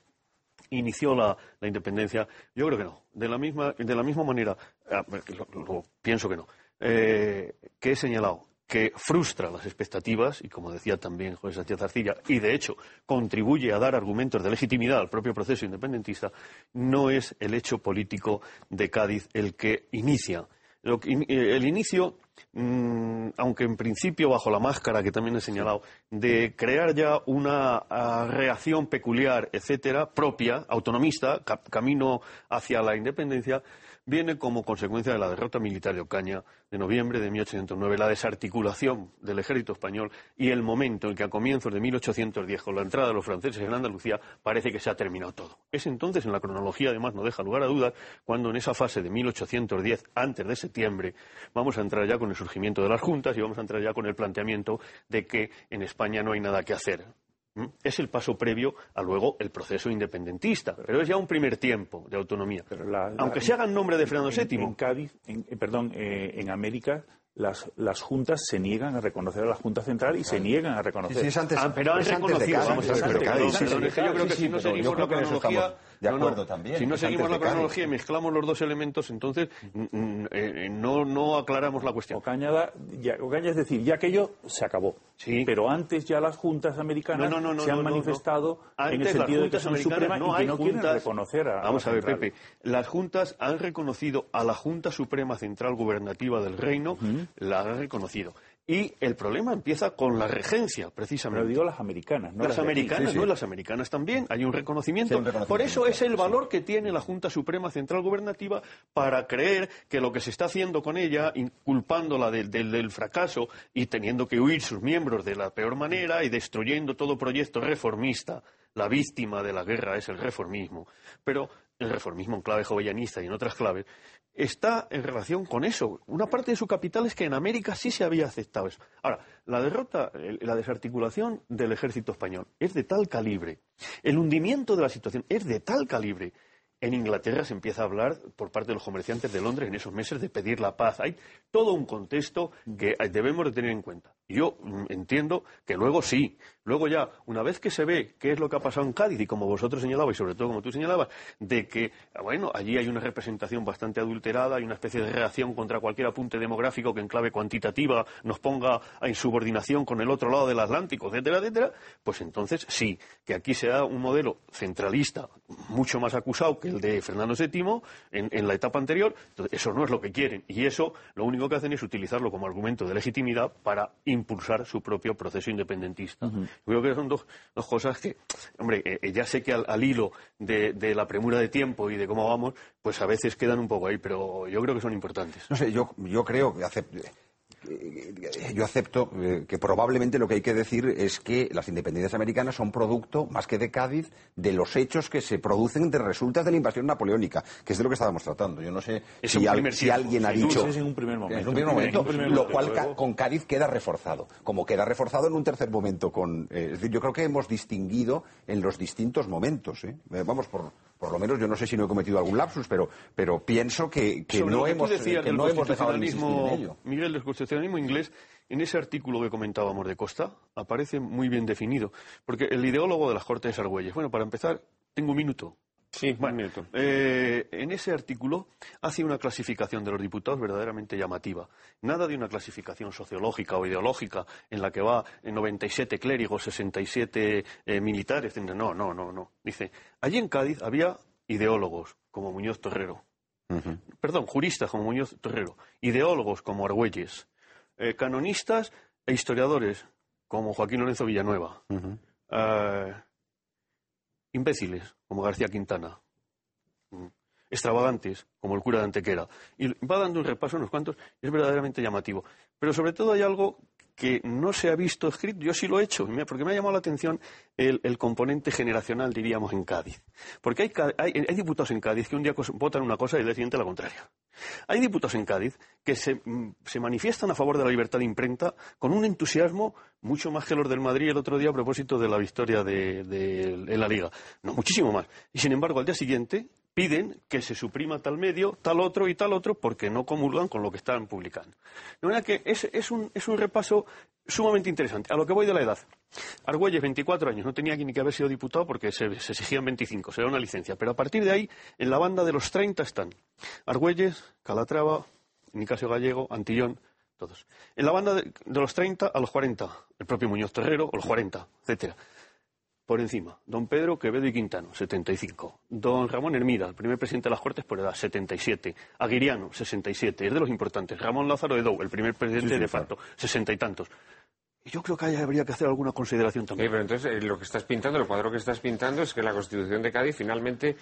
Speaker 4: inició la, la independencia. Yo creo que no. De la misma, de la misma manera, ah, lo- pienso que no, eh, que he señalado que frustra las expectativas, y como decía también José Sánchez Arcilla, y de hecho contribuye a dar argumentos de legitimidad al propio proceso independentista, no es el hecho político de Cádiz el que inicia. Lo que eh, el inicio, mm, aunque en principio bajo la máscara que también he señalado, de crear ya una ah, reacción peculiar, etcétera, propia, autonomista, ca- camino hacia la independencia, viene como consecuencia de la derrota militar de Ocaña de noviembre de 1809, la desarticulación del ejército español y el momento en que a comienzos de 1810, con la entrada de los franceses en Andalucía, parece que se ha terminado todo. Es entonces, en la cronología además no deja lugar a dudas, cuando en esa fase de 1810, antes de septiembre, vamos a entrar ya con el surgimiento de las juntas y vamos a entrar ya con el planteamiento de que en España no hay nada que hacer. Es el paso previo a luego el proceso independentista, pero es ya un primer tiempo de autonomía.
Speaker 5: Pero la- la-
Speaker 4: Aunque se haga en nombre de Fernando
Speaker 5: en,
Speaker 4: VII.
Speaker 5: En Cádiz, en- eh, perdón, eh, en América, las, las juntas se niegan a reconocer a la Junta Central y se niegan a reconocer.
Speaker 3: Sí, sí, es antes,
Speaker 4: Ah, pero han
Speaker 3: es antes de
Speaker 4: reconocido,
Speaker 3: Cádiz,
Speaker 4: vamos a ver, pero
Speaker 3: Cádiz, sí,
Speaker 4: yo creo que
Speaker 3: sí,
Speaker 4: si no
Speaker 3: en eso
Speaker 4: cronología,
Speaker 3: de
Speaker 4: no, no,
Speaker 3: acuerdo también,
Speaker 4: si no seguimos la cronología y mezclamos los dos elementos, entonces eh, no, no aclaramos la cuestión.
Speaker 5: Ocaña, ya, Ocaña es decir, ya aquello se acabó.
Speaker 4: Sí.
Speaker 5: Pero antes ya las juntas americanas
Speaker 4: No, no, no,
Speaker 5: se han
Speaker 4: no, no, no.
Speaker 5: manifestado en el
Speaker 4: Antes
Speaker 5: sentido de que son supremas
Speaker 4: no
Speaker 5: y que
Speaker 4: hay
Speaker 5: no quieren
Speaker 4: juntas.
Speaker 5: reconocer a
Speaker 4: Vamos
Speaker 5: a
Speaker 4: ver,
Speaker 5: central.
Speaker 4: Pepe. Las juntas han reconocido a la Junta Suprema Central Gubernativa del Reino, la han reconocido. Y el problema empieza con la regencia, precisamente.
Speaker 5: Pero digo las americanas, no
Speaker 4: las
Speaker 5: las
Speaker 4: americanas,
Speaker 3: Sí, sí.
Speaker 4: ¿no? Las americanas también. Hay un reconocimiento.
Speaker 3: Sí, un reconocimiento,
Speaker 4: Por eso es el valor que tiene la Junta Suprema Central Gubernativa para creer que lo que se está haciendo con ella, inculpándola del, del- del fracaso y teniendo que huir sus miembros de la peor manera y destruyendo todo proyecto reformista. La víctima de la guerra es el reformismo. Pero el reformismo en clave jovellanista y en otras claves está en relación con eso. Una parte de su capital es que en América sí se había aceptado eso. Ahora, la derrota, la desarticulación del ejército español es de tal calibre, el hundimiento de la situación es de tal calibre. En Inglaterra se empieza a hablar por parte de los comerciantes de Londres en esos meses de pedir la paz. Hay todo un contexto que debemos de tener en cuenta. Yo mm, entiendo que luego sí, luego ya, una vez que se ve qué es lo que ha pasado en Cádiz y como vosotros señalabais, y sobre todo como tú señalabas, de que, ah, bueno, allí hay una representación bastante adulterada, hay una especie de reacción contra cualquier apunte demográfico que en clave cuantitativa nos ponga en subordinación con el otro lado del Atlántico, etcétera, etcétera, pues entonces sí, que aquí se da un modelo centralista mucho más acusado que el de Fernando VII en, en la etapa anterior. Entonces, eso no es lo que quieren. Y eso lo único que hacen es utilizarlo como argumento de legitimidad para impulsar su propio proceso independentista. Creo que son dos, dos cosas que, hombre, eh, eh, ya sé que al, al hilo de, de la premura de tiempo y de cómo vamos, pues a veces quedan un poco ahí, pero yo creo que son importantes.
Speaker 3: No sé, yo, yo creo que eh, yo acepto eh, que probablemente lo que hay que decir es que las independencias americanas son producto, más que de Cádiz, de los hechos que se producen de resultas de la invasión napoleónica, que es de lo que estábamos tratando. Yo no sé
Speaker 4: Es
Speaker 3: si, al- alguien ha dicho...
Speaker 5: Es en un primer momento.
Speaker 3: En un primer
Speaker 5: un
Speaker 3: momento, lo cual
Speaker 5: luego-
Speaker 3: con Cádiz queda reforzado, como queda reforzado en un tercer momento. Con, eh, es decir, yo creo que hemos distinguido en los distintos momentos. ¿eh? Eh, vamos, por, por lo menos yo no sé si no he cometido algún lapsus, pero, pero pienso que, que no
Speaker 4: que
Speaker 3: hemos,
Speaker 4: decías
Speaker 3: que no hemos dejado de en ello.
Speaker 4: Miguel, del constitucionalismo inglés, en ese artículo que comentábamos de Costa, aparece muy bien definido. Porque el ideólogo de las Cortes de Argüelles, bueno, para empezar, tengo un minuto.
Speaker 1: Sí,
Speaker 4: Bueno, eh, en ese artículo hace una clasificación de los diputados verdaderamente llamativa. Nada de una clasificación sociológica o ideológica en la que va en 97 clérigos, 67 eh, militares. No, no, no, no. Dice, allí en Cádiz había ideólogos como Muñoz Torrero. Perdón, juristas como Muñoz Torrero. Ideólogos como Argüelles. eh, canonistas e historiadores como Joaquín Lorenzo Villanueva. Imbéciles, como García Quintana, Mm. extravagantes, como el cura de Antequera. Y va dando un repaso a unos cuantos, es verdaderamente llamativo. Pero sobre todo hay algo que no se ha visto escrito, yo sí lo he hecho, porque me ha llamado la atención el, componente generacional, diríamos, en Cádiz. Porque hay, hay- hay diputados en Cádiz que un día votan una cosa y el día siguiente la contraria. Hay diputados en Cádiz que se, mm, se manifiestan a favor de la libertad de imprenta con un entusiasmo mucho más que los del Madrid el otro día a propósito de la victoria de, la Liga. No, muchísimo más. Y sin embargo, al día siguiente piden que se suprima tal medio, tal otro y tal otro porque no comulgan con lo que están publicando. De manera que es, un, es un repaso sumamente interesante. A lo que voy de la edad. Argüelles, 24 años, no tenía ni que haber sido diputado porque se, se exigían 25, se da una licencia. Pero a partir de ahí, en la banda de los 30 están Argüelles, Calatrava, Nicasio Gallego, Antillón, todos. En la banda de, de los 30 a los 40, el propio Muñoz Terrero, o los 40, etcétera por encima. Don Pedro Quevedo y Quintano, 75. Don Ramón Hermida, el primer presidente de las Cortes por edad, 77. Aguiriano, 67. Es de los importantes. Ramón Lázaro de Dou, el primer presidente
Speaker 3: Sí, sí,
Speaker 4: de facto, 60 y tantos. Y yo creo que ahí habría que hacer alguna consideración
Speaker 1: Sí,
Speaker 4: también.
Speaker 1: pero entonces eh, lo que estás pintando, el cuadro que estás pintando es que la Constitución de Cádiz finalmente,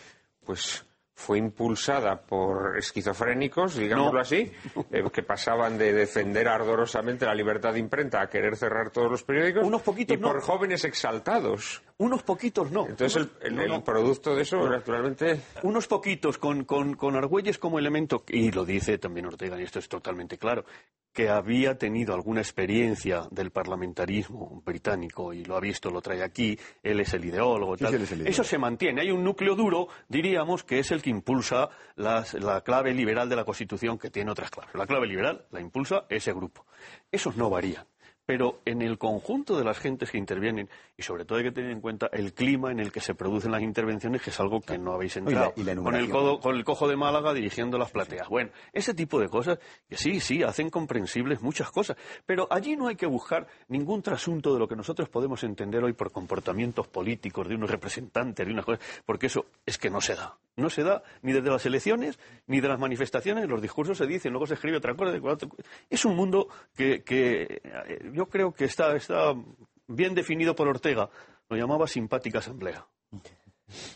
Speaker 1: pues fue impulsada por esquizofrénicos, digámoslo
Speaker 4: No.
Speaker 1: así, eh, que pasaban de defender ardorosamente la libertad de imprenta a querer cerrar todos los periódicos,
Speaker 4: Unos poquitos,
Speaker 1: y por jóvenes exaltados.
Speaker 4: Unos poquitos no.
Speaker 1: Entonces el, el-
Speaker 4: No,
Speaker 1: el
Speaker 4: no.
Speaker 1: producto de eso, naturalmente,
Speaker 4: Unos poquitos con, con, con Argüelles como elemento, y lo dice también Ortega, y esto es totalmente claro, que había tenido alguna experiencia del parlamentarismo británico y lo ha visto, lo trae aquí, él es el ideólogo. Tal.
Speaker 3: sí, él es el ideólogo.
Speaker 4: Eso se mantiene. Hay un núcleo duro, diríamos, que es el que impulsa las- la clave liberal de la Constitución, que tiene otras claves. La clave liberal la impulsa ese grupo. Esos no varían. Pero en el conjunto de las gentes que intervienen, y sobre todo hay que tener en cuenta el clima en el que se producen las intervenciones, que es algo que no habéis
Speaker 3: y la-
Speaker 4: entrado.
Speaker 3: y la
Speaker 4: con, el codo- con el cojo de Málaga dirigiendo las plateas. Bueno, ese tipo de cosas que sí, sí, hacen comprensibles muchas cosas. Pero allí no hay que buscar ningún trasunto de lo que nosotros podemos entender hoy por comportamientos políticos de unos representantes, de unas cosas, porque eso es que no se da. No se da ni desde las elecciones, ni de las manifestaciones, los discursos se dicen, luego se escribe otra cosa. Es un mundo que, que, eh, yo creo que está, está bien definido por Ortega. Lo llamaba simpática asamblea.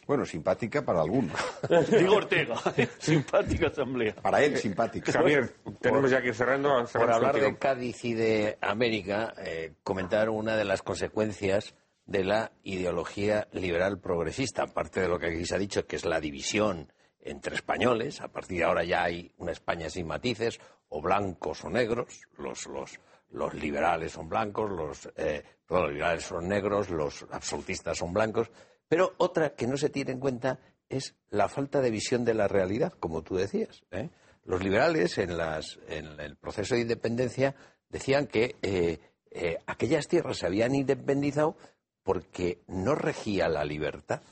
Speaker 3: Bueno, simpática para algunos.
Speaker 4: Digo Ortega, simpática asamblea.
Speaker 3: Para él, simpática.
Speaker 1: Javier, tenemos ya que ir cerrando.
Speaker 6: Por hablar de Cádiz y de América, eh, comentar una de las consecuencias de la ideología liberal progresista, aparte de lo que aquí se ha dicho, que es la división entre españoles. A partir de ahora ya hay una España sin matices, o blancos o negros. Los, los, los liberales son blancos, los, eh, liberales son negros, los absolutistas son blancos. Pero otra que no se tiene en cuenta es la falta de visión de la realidad, como tú decías. ¿eh? Los liberales en, las, en el proceso de independencia decían que eh, eh, aquellas tierras se habían independizado porque no regía la libertad.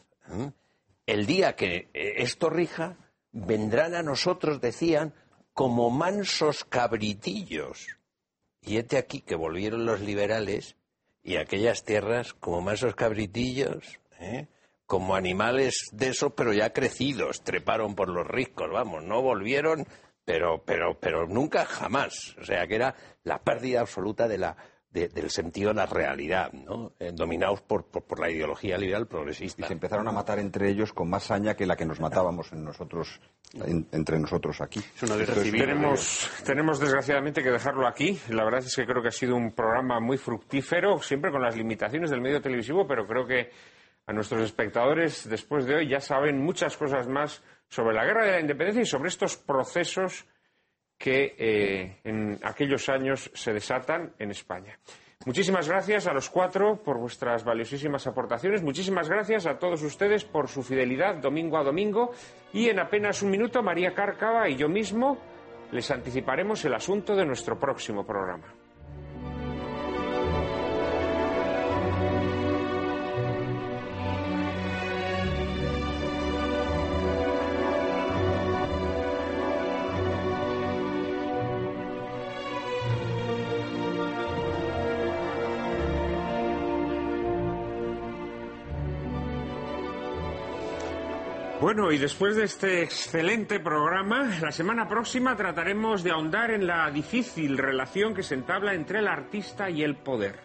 Speaker 6: El día que esto rija, vendrán a nosotros, decían, como mansos cabritillos. Y este aquí que volvieron los liberales y aquellas tierras como mansos cabritillos, ¿eh? como animales de eso, pero ya crecidos, treparon por los riscos, vamos, no volvieron, pero, pero, pero nunca jamás. O sea, que era la pérdida absoluta de la, de- del sentido de la realidad, ¿no? Eh, dominados por, por, por la ideología liberal
Speaker 3: Y
Speaker 6: progresista.
Speaker 3: se empezaron a matar entre ellos con más saña que la que nos matábamos en nosotros, en- entre nosotros aquí.
Speaker 4: Es una civil.
Speaker 1: Tenemos, tenemos desgraciadamente que dejarlo aquí. La verdad es que creo que ha sido un programa muy fructífero, siempre con las limitaciones del medio televisivo, pero creo que a nuestros espectadores después de hoy ya saben muchas cosas más sobre la guerra de la independencia y sobre estos procesos que eh, en aquellos años se desatan en España. Muchísimas gracias a los cuatro por vuestras valiosísimas aportaciones. Muchísimas gracias a todos ustedes por su fidelidad domingo a domingo. Y en apenas un minuto, María Cárcava y yo mismo les anticiparemos el asunto de nuestro próximo programa. Bueno, y después de este excelente programa, la semana próxima trataremos de ahondar en la difícil relación que se entabla entre el artista y el poder.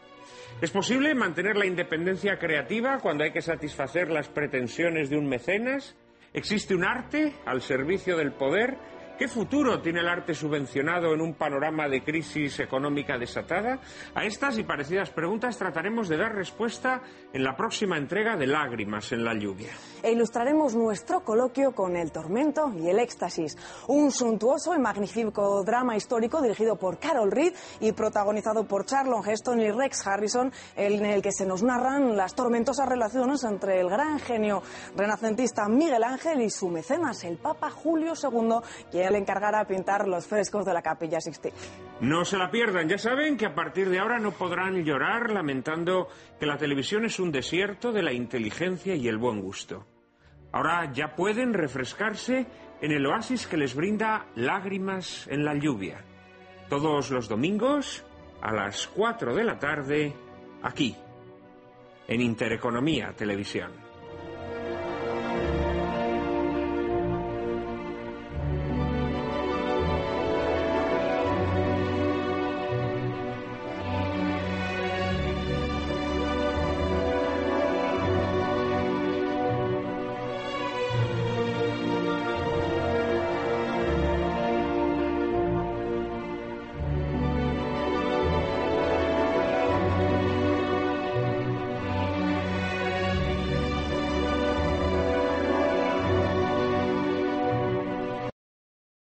Speaker 1: ¿Es posible mantener la independencia creativa cuando hay que satisfacer las pretensiones de un mecenas? ¿Existe un arte al servicio del poder ¿Qué futuro tiene el arte subvencionado en un panorama de crisis económica desatada? A estas y parecidas preguntas trataremos de dar respuesta en la próxima entrega de Lágrimas en la lluvia.
Speaker 2: E ilustraremos nuestro coloquio con El tormento y el éxtasis, un suntuoso y magnífico drama histórico dirigido por Carol Reed y protagonizado por Charlon Heston y Rex Harrison, en el que se nos narran las tormentosas relaciones entre el gran genio renacentista Miguel Ángel y su mecenas, el Papa Julio II, quien pintar los frescos de la Capilla Sixtina.
Speaker 1: No se la pierdan, ya saben que a partir de ahora no podrán llorar lamentando que la televisión es un desierto de la inteligencia y el buen gusto. Ahora ya pueden refrescarse en el oasis que les brinda lágrimas en la lluvia. Todos los domingos a las 4 de la tarde, aquí, en Intereconomía Televisión.